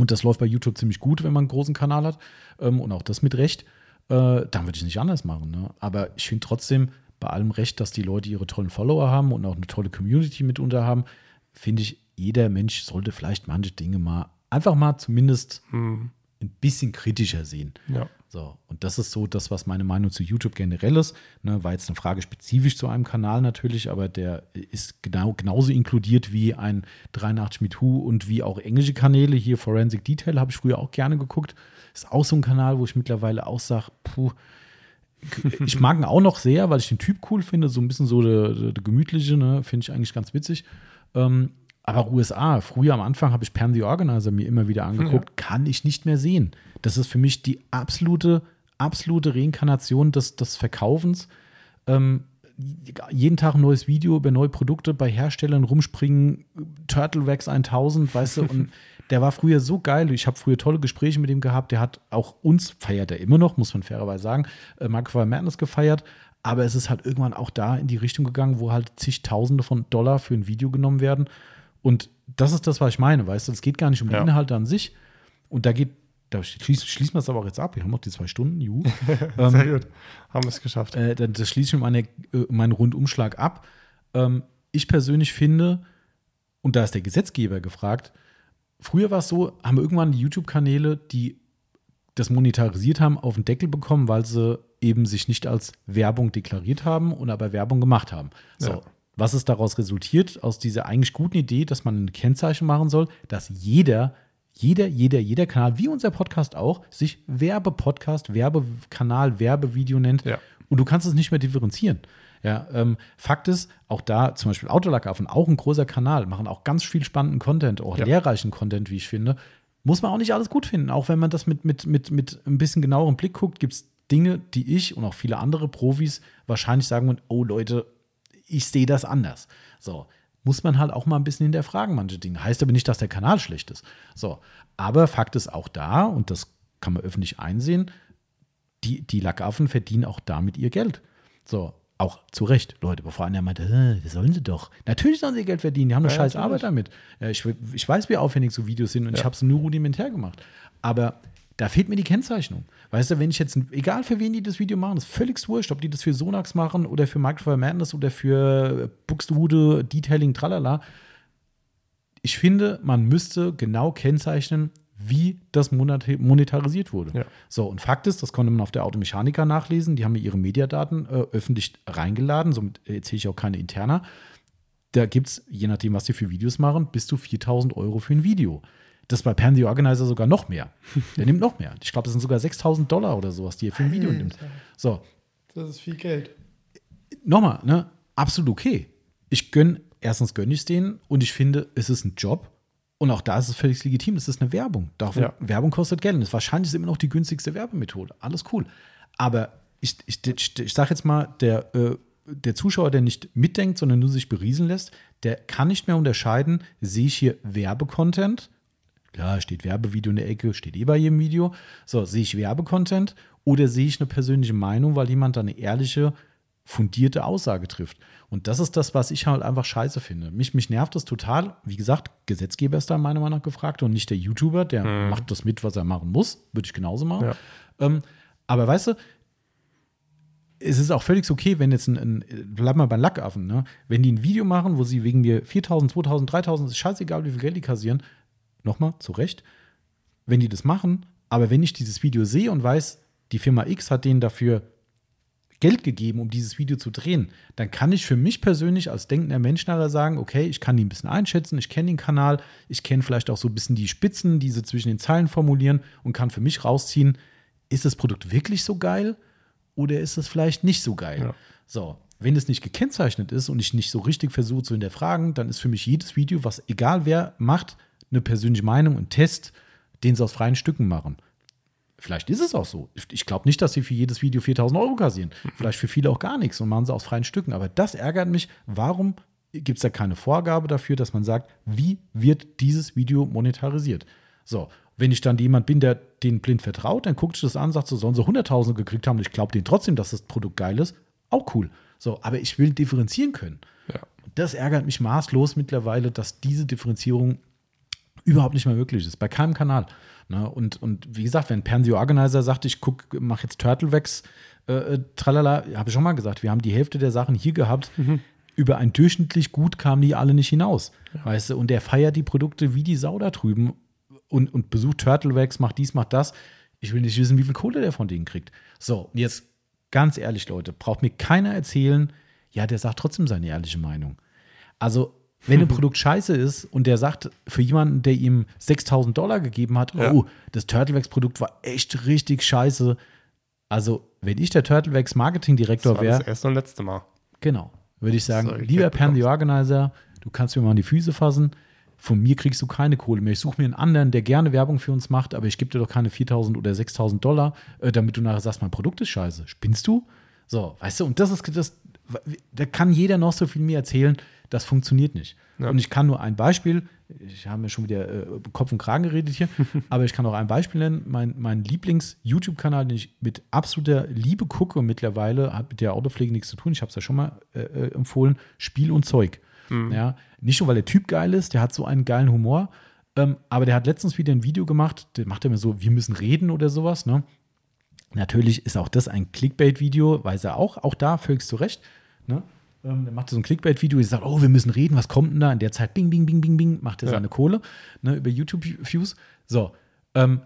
A: und das läuft bei YouTube ziemlich gut, wenn man einen großen Kanal hat. Ähm, und auch das mit Recht. Äh, dann würde ich es nicht anders machen. Ne? Aber ich finde trotzdem bei allem Recht, dass die Leute ihre tollen Follower haben und auch eine tolle Community mitunter haben, finde ich, jeder Mensch sollte vielleicht manche Dinge mal einfach mal zumindest
B: Hm.
A: Ein bisschen kritischer sehen.
B: Ja.
A: So, und das ist so das, was meine Meinung zu YouTube generell ist. Ne, war jetzt eine Frage spezifisch zu einem Kanal natürlich, aber der ist genau, genauso inkludiert wie ein 83 mit Hu und wie auch englische Kanäle. Hier Forensic Detail habe ich früher auch gerne geguckt. Ist auch so ein Kanal, wo ich mittlerweile auch sage, puh, ich mag ihn auch noch sehr, weil ich den Typ cool finde, so ein bisschen so der, der, der gemütliche, ne? finde ich eigentlich ganz witzig. Ähm, aber USA, früher am Anfang habe ich Pan the Organizer mir immer wieder angeguckt, kann ich nicht mehr sehen. Das ist für mich die absolute, absolute Reinkarnation des, des Verkaufens. Ähm, jeden Tag ein neues Video über neue Produkte bei Herstellern rumspringen, Turtle Wax 1000, weißt du, und der war früher so geil. Ich habe früher tolle Gespräche mit ihm gehabt. Der hat auch uns, feiert er immer noch, muss man fairerweise sagen, äh, Microphone Madness gefeiert. Aber es ist halt irgendwann auch da in die Richtung gegangen, wo halt zigtausende von Dollar für ein Video genommen werden. Und das ist das, was ich meine, weißt du, es geht gar nicht um die
B: Ja.
A: Inhalte an sich. Und da geht, da schließen, schließen wir es aber auch jetzt ab. Wir haben noch die zwei Stunden, juhu. Ähm,
B: Sehr gut. Haben wir es geschafft.
A: äh, das schließe ich meine, äh, meinen Rundumschlag ab. Ähm, ich persönlich finde, und da ist der Gesetzgeber gefragt, früher war es so, haben irgendwann die YouTube-Kanäle, die das monetarisiert haben, auf den Deckel bekommen, weil sie eben sich nicht als Werbung deklariert haben und aber Werbung gemacht haben. So.
B: Ja.
A: Was ist daraus resultiert? Aus dieser eigentlich guten Idee, dass man ein Kennzeichen machen soll, dass jeder, jeder, jeder, jeder Kanal, wie unser Podcast auch, sich Werbepodcast, Werbekanal, Werbevideo nennt.
B: Ja.
A: Und du kannst es nicht mehr differenzieren. Ja, ähm, Fakt ist, auch da zum Beispiel Autolackaffen, auch ein großer Kanal, machen auch ganz viel spannenden Content, auch
B: Ja.
A: lehrreichen Content, wie ich finde. Muss man auch nicht alles gut finden. Auch wenn man das mit, mit, mit, mit ein bisschen genauerem Blick guckt, gibt es Dinge, die ich und auch viele andere Profis wahrscheinlich sagen, würden, oh Leute, ich sehe das anders. So, muss man halt auch mal ein bisschen hinterfragen, manche Dinge. Heißt aber nicht, dass der Kanal schlecht ist. So, aber Fakt ist auch da, und das kann man öffentlich einsehen, die, die Lackaffen verdienen auch damit ihr Geld. So, auch zu Recht, Leute, bevor einer meinte, "Hä, das sollen sie doch. Natürlich sollen sie Geld verdienen, die haben eine
B: Ja,
A: scheiß
B: natürlich.
A: Arbeit damit. Ich, ich weiß, wie aufwendig so Videos sind und ich
B: Ja.
A: habe es nur rudimentär gemacht. Aber da fehlt mir die Kennzeichnung. Weißt du, wenn ich jetzt, egal für wen die das Video machen, ist völlig wurscht, ob die das für Sonax machen oder für Microphone Madness oder für Buxtehude, Detailing, tralala. Ich finde, man müsste genau kennzeichnen, wie das monetarisiert wurde.
B: Ja.
A: So, und Fakt ist, das konnte man auf der Automechaniker nachlesen, die haben mir ihre Mediadaten äh, öffentlich reingeladen, somit erzähle ich auch keine interner. Da gibt es, je nachdem, was die für Videos machen, bis zu 4000 Euro für ein Video. Das ist bei Pansy Organizer sogar noch mehr. Der nimmt noch mehr. Ich glaube, das sind sogar 6000 Dollar oder sowas, die er für ein Video nimmt. So,
B: Das ist viel Geld.
A: nochmal, ne, absolut okay. Ich gönne, erstens gönne ich es denen und ich finde, es ist ein Job. Und auch da ist es völlig legitim. Es ist eine Werbung. Davon,
B: Ja.
A: Werbung kostet Geld. Und ist wahrscheinlich immer noch die günstigste Werbemethode. Alles cool. Aber ich, ich, ich, ich sage jetzt mal, der, äh, der Zuschauer, der nicht mitdenkt, sondern nur sich beriesen lässt, der kann nicht mehr unterscheiden, sehe ich hier Werbecontent Klar, steht Werbevideo in der Ecke, steht eh bei jedem Video. So, sehe ich Werbecontent oder sehe ich eine persönliche Meinung, weil jemand da eine ehrliche, fundierte Aussage trifft. Und das ist das, was ich halt einfach scheiße finde. Mich, mich nervt das total. Wie gesagt, Gesetzgeber ist da meiner Meinung nach gefragt und nicht der YouTuber, der macht das mit, was er machen muss. Würde ich genauso machen.
B: Ja.
A: Ähm, aber weißt du, es ist auch völlig okay, wenn jetzt ein, ein bleib mal beim Lackaffen, ne? wenn die ein Video machen, wo sie wegen mir 4000, 2000, 3000, ist scheißegal, wie viel Geld die kassieren, nochmal, zu Recht, wenn die das machen, aber wenn ich dieses Video sehe und weiß, die Firma X hat denen dafür Geld gegeben, um dieses Video zu drehen, dann kann ich für mich persönlich als denkender Mensch nachher sagen, okay, ich kann die ein bisschen einschätzen, ich kenne den Kanal, ich kenne vielleicht auch so ein bisschen die Spitzen, die sie zwischen den Zeilen formulieren und kann für mich rausziehen, ist das Produkt wirklich so geil oder ist es vielleicht nicht so geil?
B: Ja.
A: So, wenn es nicht gekennzeichnet ist und ich nicht so richtig versuche zu hinterfragen, dann ist für mich jedes Video, was egal wer macht, eine persönliche Meinung, ein Test, den sie aus freien Stücken machen. Vielleicht ist es auch so. Ich glaube nicht, dass sie für jedes Video 4000 Euro kassieren. Vielleicht für viele auch gar nichts und machen sie aus freien Stücken. Aber das ärgert mich. Warum gibt es da keine Vorgabe dafür, dass man sagt, wie wird dieses Video monetarisiert? So, wenn ich dann jemand bin, der den blind vertraut, dann guckt sich das an, sagt so, sollen sie 100.000 gekriegt haben und ich glaube denen trotzdem, dass das Produkt geil ist. Auch cool. So, aber ich will differenzieren können.
B: Ja.
A: Und das ärgert mich maßlos mittlerweile, dass diese Differenzierung überhaupt nicht mehr möglich ist. Bei keinem Kanal. Ne? Und, und wie gesagt, wenn Pansy Organizer sagt, ich guck, mache jetzt Turtlewax, äh, äh, tralala, habe ich schon mal gesagt, wir haben die Hälfte der Sachen hier gehabt. Über ein durchschnittlich gut kamen die alle nicht hinaus. Weißt du, und der feiert die Produkte wie die Sau da drüben und, und besucht Turtlewax, macht dies, macht das. Ich will nicht wissen, wie viel Kohle der von denen kriegt. So, jetzt ganz ehrlich, Leute, braucht mir keiner erzählen, ja, der sagt trotzdem seine ehrliche Meinung. Also, wenn ein Produkt scheiße ist und der sagt für jemanden, der ihm 6000 Dollar gegeben hat,
B: Ja.
A: oh, das Turtlewax-Produkt war echt richtig scheiße. Also, wenn ich der Turtlewax
B: Das
A: Marketingdirektor
B: war
A: wäre,
B: das erste und letzte Mal.
A: Genau. Würde ich sagen,
B: So, ich
A: lieber Pan the. Organizer, du kannst mir mal an die Füße fassen. Von mir kriegst du keine Kohle mehr. Ich suche mir einen anderen, der gerne Werbung für uns macht, aber ich gebe dir doch keine 4000 oder 6000 Dollar, äh, damit du nachher sagst, mein Produkt ist scheiße. Spinnst du? So, weißt du, und das ist das, da kann jeder noch so viel mir erzählen, das funktioniert nicht.
B: Ja.
A: Und ich kann nur ein Beispiel, ich habe mir schon wieder äh, Kopf und Kragen geredet hier, aber ich kann auch ein Beispiel nennen. Mein, mein Lieblings-YouTube-Kanal, den ich mit absoluter Liebe gucke mittlerweile, hat mit der Autopflege nichts zu tun, ich habe es ja schon mal äh, äh, empfohlen, Spiel und Zeug. Ja, nicht nur, weil der Typ geil ist, der hat so einen geilen Humor, ähm, aber der hat letztens wieder ein Video gemacht, der macht er mir so, wir müssen reden oder sowas, ne? Natürlich ist auch das ein Clickbait-Video, weiß er auch, auch da völlig zu Recht. Ne? Ähm, der macht so ein Clickbait-Video, der sagt, oh, wir müssen reden, was kommt denn da? In der Zeit, bing, bing, bing, bing, bing, macht er
B: Ja.
A: seine Kohle ne, über YouTube-Views. So, ähm,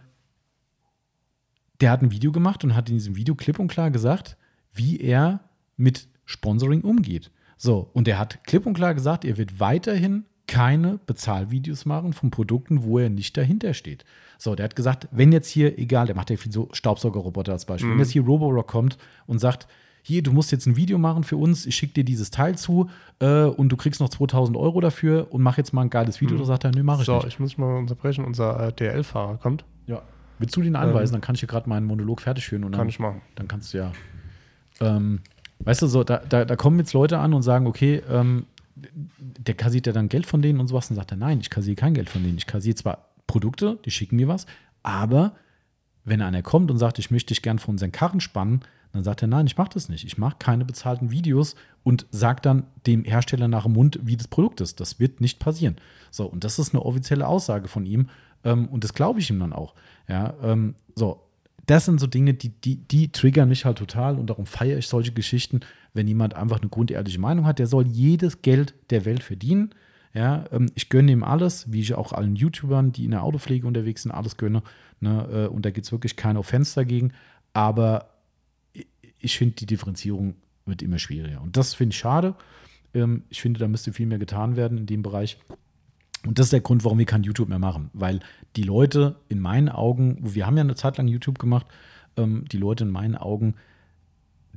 A: der hat ein Video gemacht und hat in diesem Video klipp und klar gesagt, wie er mit Sponsoring umgeht. So, und er hat klipp und klar gesagt, er wird weiterhin keine Bezahlvideos machen von Produkten, wo er nicht dahinter steht. So, der hat gesagt, wenn jetzt hier, egal, der macht ja viel so Staubsaugerroboter als Beispiel, wenn jetzt hier Roborock kommt und sagt, hier, du musst jetzt ein Video machen für uns, ich schicke dir dieses Teil zu äh, und du kriegst noch 2000 Euro dafür und mach jetzt mal ein geiles Video, da sagt er, nö, mach ich
B: So,
A: nicht.
B: ich muss mal unterbrechen. Unser äh, DL-Fahrer kommt.
A: Ja. Willst du den anweisen, dann kann ich hier gerade meinen Monolog fertig führen und dann,
B: Kann ich machen.
A: dann kannst du ja. Ähm, weißt du, so, da, da, da kommen jetzt Leute an und sagen, okay, ähm, der kassiert ja dann Geld von denen und sowas. Dann sagt er, nein, ich kassiere kein Geld von denen. Ich kassiere zwar Produkte, die schicken mir was, aber wenn einer kommt und sagt, ich möchte dich gern von unseren Karren spannen, dann sagt er, nein, ich mache das nicht. Ich mache keine bezahlten Videos und sage dann dem Hersteller nach dem Mund, wie das Produkt ist. Das wird nicht passieren. So, und das ist eine offizielle Aussage von ihm. Ähm, und das glaube ich ihm dann auch. Ja, ähm, so, das sind so Dinge, die, die, die triggern mich halt total und darum feiere ich solche Geschichten, wenn jemand einfach eine grundehrliche Meinung hat. Der soll jedes Geld der Welt verdienen. Ja, ähm, ich gönne ihm alles, wie ich auch allen YouTubern, die in der Autopflege unterwegs sind, alles gönne. Ne? Äh, und da gibt es wirklich keine Offense dagegen. Aber ich finde, die Differenzierung wird immer schwieriger. Und das finde ich schade. Ähm, ich finde, da müsste viel mehr getan werden in dem Bereich. Und das ist der Grund, warum wir kein YouTube mehr machen. Weil die Leute in meinen Augen, wir haben ja eine Zeit lang YouTube gemacht, ähm, die Leute in meinen Augen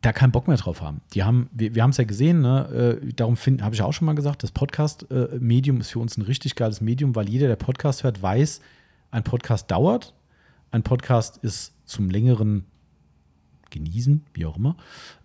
A: da keinen Bock mehr drauf haben. Die haben, wir, wir haben es ja gesehen, ne? äh, darum habe ich auch schon mal gesagt, das Podcast-Medium äh, ist für uns ein richtig geiles Medium, weil jeder, der Podcast hört, weiß, ein Podcast dauert. Ein Podcast ist zum längeren Genießen, wie auch immer.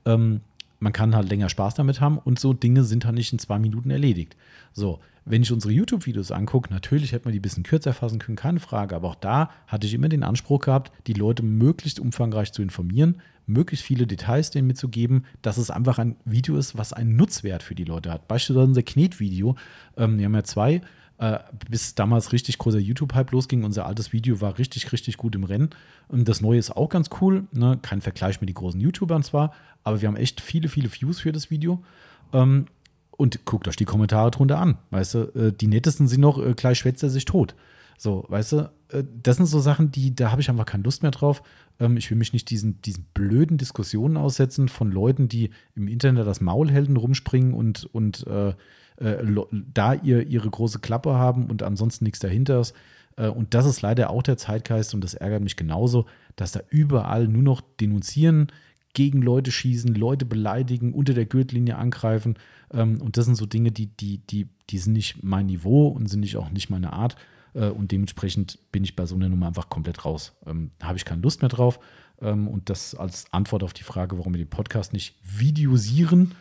A: Ähm, man kann halt länger Spaß damit haben und so Dinge sind halt nicht in zwei Minuten erledigt. So, wenn ich unsere YouTube-Videos angucke, natürlich hätte man die ein bisschen kürzer fassen können, keine Frage, aber auch da hatte ich immer den Anspruch gehabt, die Leute möglichst umfangreich zu informieren, möglichst viele Details denen mitzugeben, dass es einfach ein Video ist, was einen Nutzwert für die Leute hat. Beispielsweise unser Knetvideo, ähm, wir haben ja zwei, äh, bis damals richtig großer YouTube-Hype losging. Unser altes Video war richtig, richtig gut im Rennen. Und das neue ist auch ganz cool. Ne? Kein Vergleich mit den großen YouTubern zwar, aber wir haben echt viele, viele Views für das Video. Ähm, und guckt euch die Kommentare drunter an. Weißt du, äh, die nettesten sind noch, äh, gleich schwätzt er sich tot. So, weißt du, äh, das sind so Sachen, die, da habe ich einfach keine Lust mehr drauf. Ähm, ich will mich nicht diesen, diesen blöden Diskussionen aussetzen von Leuten, die im Internet das Maulhelden rumspringen und, und äh, äh, da ihr, ihre große Klappe haben und ansonsten nichts dahinter ist. Äh, und das ist leider auch der Zeitgeist und das ärgert mich genauso, dass da überall nur noch denunzieren, gegen Leute schießen, Leute beleidigen, unter der Gürtellinie angreifen. Ähm, und das sind so Dinge, die, die, die, die sind nicht mein Niveau und sind nicht auch nicht meine Art. Äh, und dementsprechend bin ich bei so einer Nummer einfach komplett raus. Ähm, da habe ich keine Lust mehr drauf. Ähm, und das als Antwort auf die Frage, warum wir den Podcast nicht videosieren.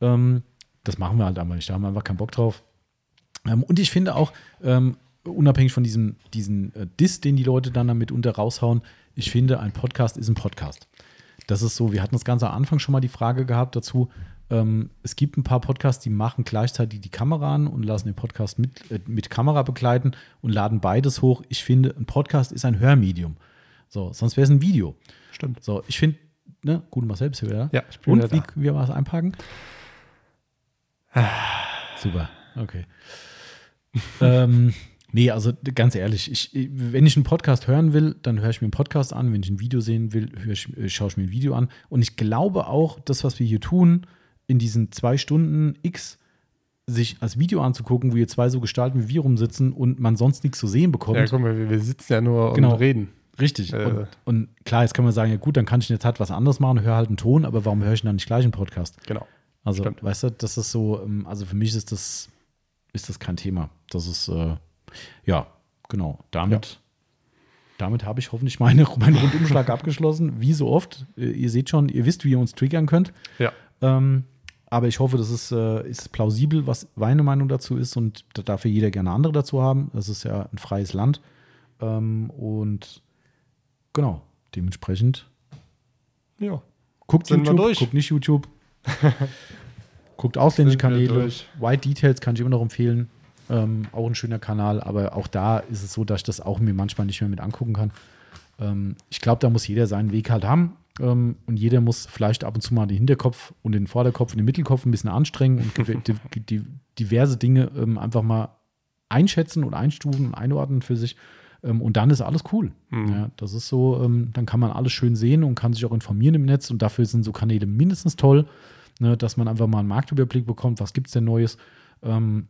A: Ähm, das machen wir halt einfach nicht. Da haben wir einfach keinen Bock drauf. Ähm, und ich finde auch, ähm, unabhängig von diesem diesen äh, Diss, den die Leute dann damit unter raushauen, ich finde, ein Podcast ist ein Podcast. Das ist so, wir hatten das Ganze am Anfang schon mal die Frage gehabt dazu. Ähm, es gibt ein paar Podcasts, die machen gleichzeitig die Kamera an und lassen den Podcast mit, äh, mit Kamera begleiten und laden beides hoch. Ich finde, ein Podcast ist ein Hörmedium. So, sonst wäre es ein Video.
B: Stimmt.
A: So, ich finde, ne, gut, mal selbst wieder.
B: Ja, ich bin
A: Und
B: wieder
A: wie,
B: da.
A: wie war es einpacken? Super, okay. ähm, nee, also ganz ehrlich, ich, wenn ich einen Podcast hören will, dann höre ich mir einen Podcast an. Wenn ich ein Video sehen will, höre ich, äh, schaue ich mir ein Video an. Und ich glaube auch, das, was wir hier tun, in diesen zwei Stunden X, sich als Video anzugucken, wo ihr zwei so gestalten wie wir rumsitzen und man sonst nichts zu sehen bekommt.
B: Ja, guck mal, wir, wir sitzen ja nur
A: Genau.
B: und reden.
A: Richtig.
B: Äh.
A: Und, und klar, jetzt kann man sagen, ja gut, dann kann ich jetzt halt was anderes machen, höre halt einen Ton, aber warum höre ich dann nicht gleich einen Podcast?
B: Genau.
A: Also,
B: Stimmt.
A: weißt du, das ist so, ähm, also für mich ist das, ist das kein Thema. Das ist, äh, ja, genau. Damit, damit habe ich hoffentlich meine, meinen Rundumschlag abgeschlossen. Wie so oft. Äh, Ihr seht schon, ihr wisst, wie ihr uns triggern könnt.
B: Ja.
A: Ähm, aber ich hoffe, das ist, äh, ist plausibel, was meine Meinung dazu ist und da darf ja jeder gerne andere dazu haben. Das ist ja ein freies Land. Ähm, und genau, dementsprechend
B: Ja.
A: guckt
B: Sind
A: YouTube,
B: durch?
A: guckt nicht YouTube. guckt ausländische Kanäle. White Details kann ich immer noch empfehlen. Ähm, auch ein schöner Kanal, aber auch da ist es so, dass ich das auch mir manchmal nicht mehr mit angucken kann. Ähm, ich glaube, da muss jeder seinen Weg halt haben. Ähm, und jeder muss vielleicht ab und zu mal den Hinterkopf und den Vorderkopf und den Mittelkopf ein bisschen anstrengen und gew- di- di- diverse Dinge ähm, einfach mal einschätzen und einstufen und einordnen für sich. Ähm, und dann ist alles cool.
B: Mhm.
A: Ja, das ist so, ähm, dann kann man alles schön sehen und kann sich auch informieren im Netz. Und dafür sind so Kanäle mindestens toll, ne, dass man einfach mal einen Marktüberblick bekommt, was gibt es denn Neues. Ähm,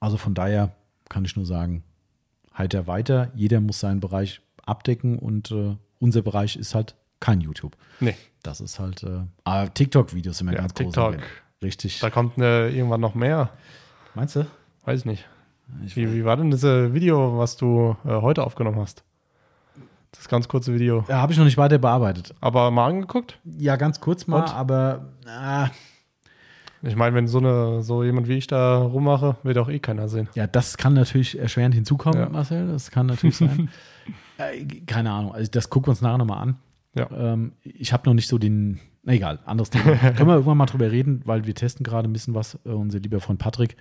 A: also von daher kann ich nur sagen, heiter weiter. Jeder muss seinen Bereich abdecken und äh, unser Bereich ist halt kein YouTube.
B: Nee,
A: Das ist halt, äh, aber TikTok-Videos sind mir
B: Ja,
A: ganz groß.
B: TikTok.
A: Richtig.
B: da kommt äh, irgendwann noch mehr.
A: Meinst du?
B: Weiß nicht. Wie, wie war denn das äh, Video, was du äh, heute aufgenommen hast? Das ganz kurze Video.
A: Ja, habe ich noch nicht weiter bearbeitet.
B: Aber mal angeguckt?
A: Ja, ganz kurz mal,
B: Und?
A: aber äh,
B: Ich meine, wenn so, eine, so jemand wie ich da rummache, wird auch eh keiner sehen.
A: Ja, das kann natürlich erschwerend hinzukommen,
B: Ja.
A: Marcel. Das kann natürlich sein. äh, keine Ahnung. Also das gucken wir uns nachher nochmal an.
B: Ja.
A: Ähm, ich habe noch nicht so den. Na egal, anderes Thema. Können wir irgendwann mal drüber reden, weil wir testen gerade ein bisschen was. Äh, unser lieber Freund Patrick äh,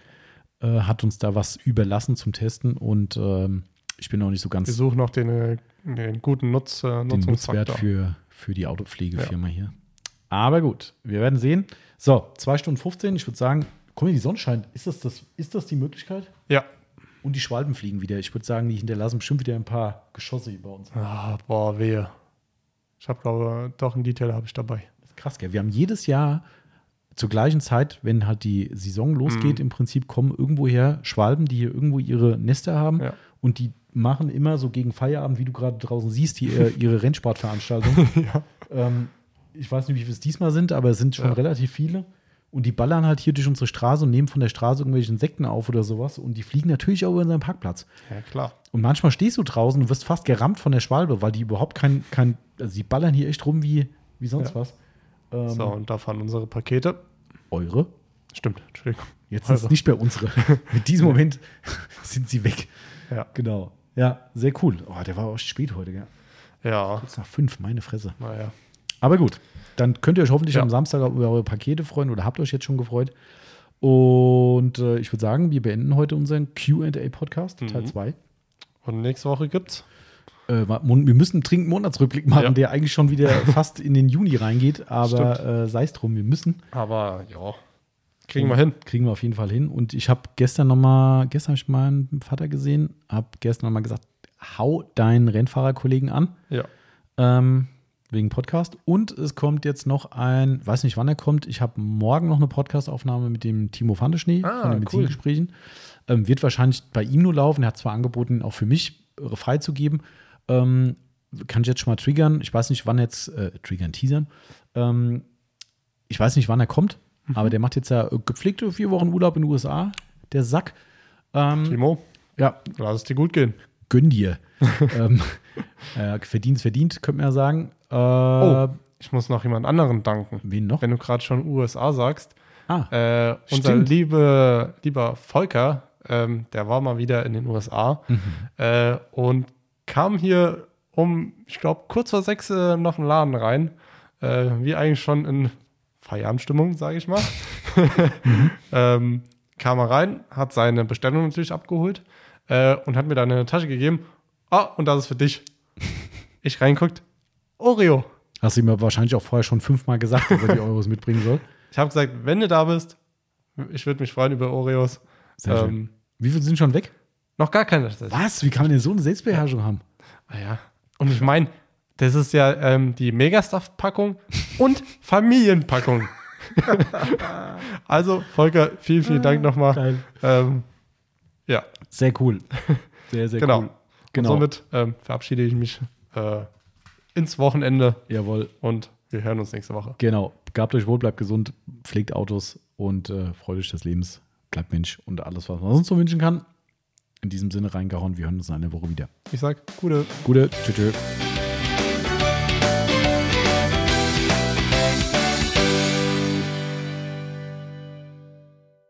A: hat uns da was überlassen zum Testen und ähm, ich bin noch nicht so ganz
B: Wir suchen noch den, äh, den guten Nutz, äh,
A: den Nutzwert für, für die Autopflegefirma hier. Aber gut, wir werden sehen. So, 2 Stunden 15. Ich würde sagen, mal, die Sonne scheint. Ist das, das, ist das die Möglichkeit?
B: Ja.
A: Und die Schwalben fliegen wieder. Ich würde sagen, die hinterlassen bestimmt wieder ein paar Geschosse bei uns.
B: Ah, boah, wehe. Ich habe, glaube doch einen Detail habe ich dabei.
A: Krass, gell? Wir haben jedes Jahr zur gleichen Zeit, wenn halt die Saison losgeht, im Prinzip kommen irgendwoher Schwalben, die hier irgendwo ihre Nester haben
B: Ja.
A: und die machen immer so gegen Feierabend, wie du gerade draußen siehst, die, äh, ihre Rennsportveranstaltung. ähm, ich weiß nicht, wie viele es diesmal sind, aber es sind schon
B: Ja.
A: relativ viele. Und die ballern halt hier durch unsere Straße und nehmen von der Straße irgendwelche Insekten auf oder sowas. Und die fliegen natürlich auch über unseren Parkplatz.
B: Ja, klar.
A: Und manchmal stehst du draußen und wirst fast gerammt von der Schwalbe, weil die überhaupt kein, kein also die ballern hier echt rum wie, wie sonst
B: Ja.
A: was. Ähm,
B: So, und da fahren unsere Pakete.
A: Eure?
B: Stimmt, Entschuldigung.
A: Jetzt sind es nicht mehr unsere. Mit diesem Moment sind sie weg.
B: Ja.
A: Genau. Ja, sehr cool. Oh, der war auch spät heute, gell?
B: Ja,
A: Jetzt nach fünf, meine Fresse.
B: naja.
A: Aber gut, dann könnt ihr euch hoffentlich
B: Ja.
A: am Samstag über eure Pakete freuen oder habt euch jetzt schon gefreut. Und äh, ich würde sagen, wir beenden heute unseren QA-Podcast, Teil
B: Mhm.
A: 2.
B: Und nächste Woche gibt's.
A: Äh, wir müssen einen dringend Monatsrückblick machen,
B: Ja.
A: der eigentlich schon wieder fast in den Juni reingeht, aber äh, sei es drum, wir müssen.
B: Aber ja, kriegen wir hin.
A: Kriegen wir auf jeden Fall hin. Und ich habe gestern nochmal, gestern habe ich meinen Vater gesehen, habe gestern nochmal gesagt, hau deinen Rennfahrerkollegen an,
B: Ja.
A: ähm, wegen Podcast. Und es kommt jetzt noch ein, weiß nicht wann er kommt, ich habe morgen noch eine Podcastaufnahme mit dem Timo Fandeschnee
B: Ah,
A: von den
B: cool.
A: Benzingesprächen. Ähm, wird wahrscheinlich bei ihm nur laufen. Er hat zwar angeboten, ihn auch für mich äh, freizugeben. Ähm, kann ich jetzt schon mal triggern. Ich weiß nicht, wann jetzt, äh, triggern, teasern. Ähm, ich weiß nicht, wann er kommt,
B: Mhm.
A: aber der macht jetzt ja gepflegte vier Wochen Urlaub in den USA, der Sack. Ähm,
B: Timo,
A: ja,
B: lass es dir gut gehen.
A: gönn dir. ähm, äh, verdient, verdient, könnte man ja sagen. Äh,
B: Oh. Ich muss noch jemand anderen danken.
A: Wen noch?
B: Wenn du gerade schon USA sagst,
A: Ah,
B: äh, unser liebe, lieber Volker, ähm, der war mal wieder in den USA
A: Mhm.
B: äh, und kam hier um, ich glaube, kurz vor sechs äh, noch einen Laden rein. Äh, wie eigentlich schon in Feierabendstimmung, sage ich mal. ähm, kam er rein, hat seine Bestellung natürlich abgeholt äh, und hat mir dann eine Tasche gegeben. Ah, und das ist für dich. Ich reinguckt, Oreo.
A: hast du ihm aber wahrscheinlich auch vorher schon fünfmal gesagt, dass er die Euros mitbringen soll.
B: Ich habe gesagt, wenn du da bist, ich würde mich freuen über Oreos.
A: Sehr schön.
B: Ähm,
A: Wie viele sind schon weg?
B: Noch gar keine.
A: Was? Wie kann man denn so eine Selbstbeherrschung haben?
B: Ah ja. Und ich meine, das ist ja ähm, die Megastuff-Packung und Familienpackung. also, Volker, vielen, vielen Dank nochmal.
A: Geil.
B: Ähm, ja,
A: Sehr cool. Sehr, sehr
B: genau.
A: cool.
B: Und somit ähm, verabschiede ich mich äh, ins Wochenende
A: Jawohl.
B: und wir hören uns nächste Woche.
A: Genau. Gabt euch wohl, bleibt gesund, pflegt Autos und äh, freut euch des Lebens. Bleibt Mensch und alles, was man sonst so wünschen kann. In diesem Sinne reingehauen. Wir hören uns in einer Woche wieder.
B: Ich sag, gute.
A: Gute. Tschüss. tschüss.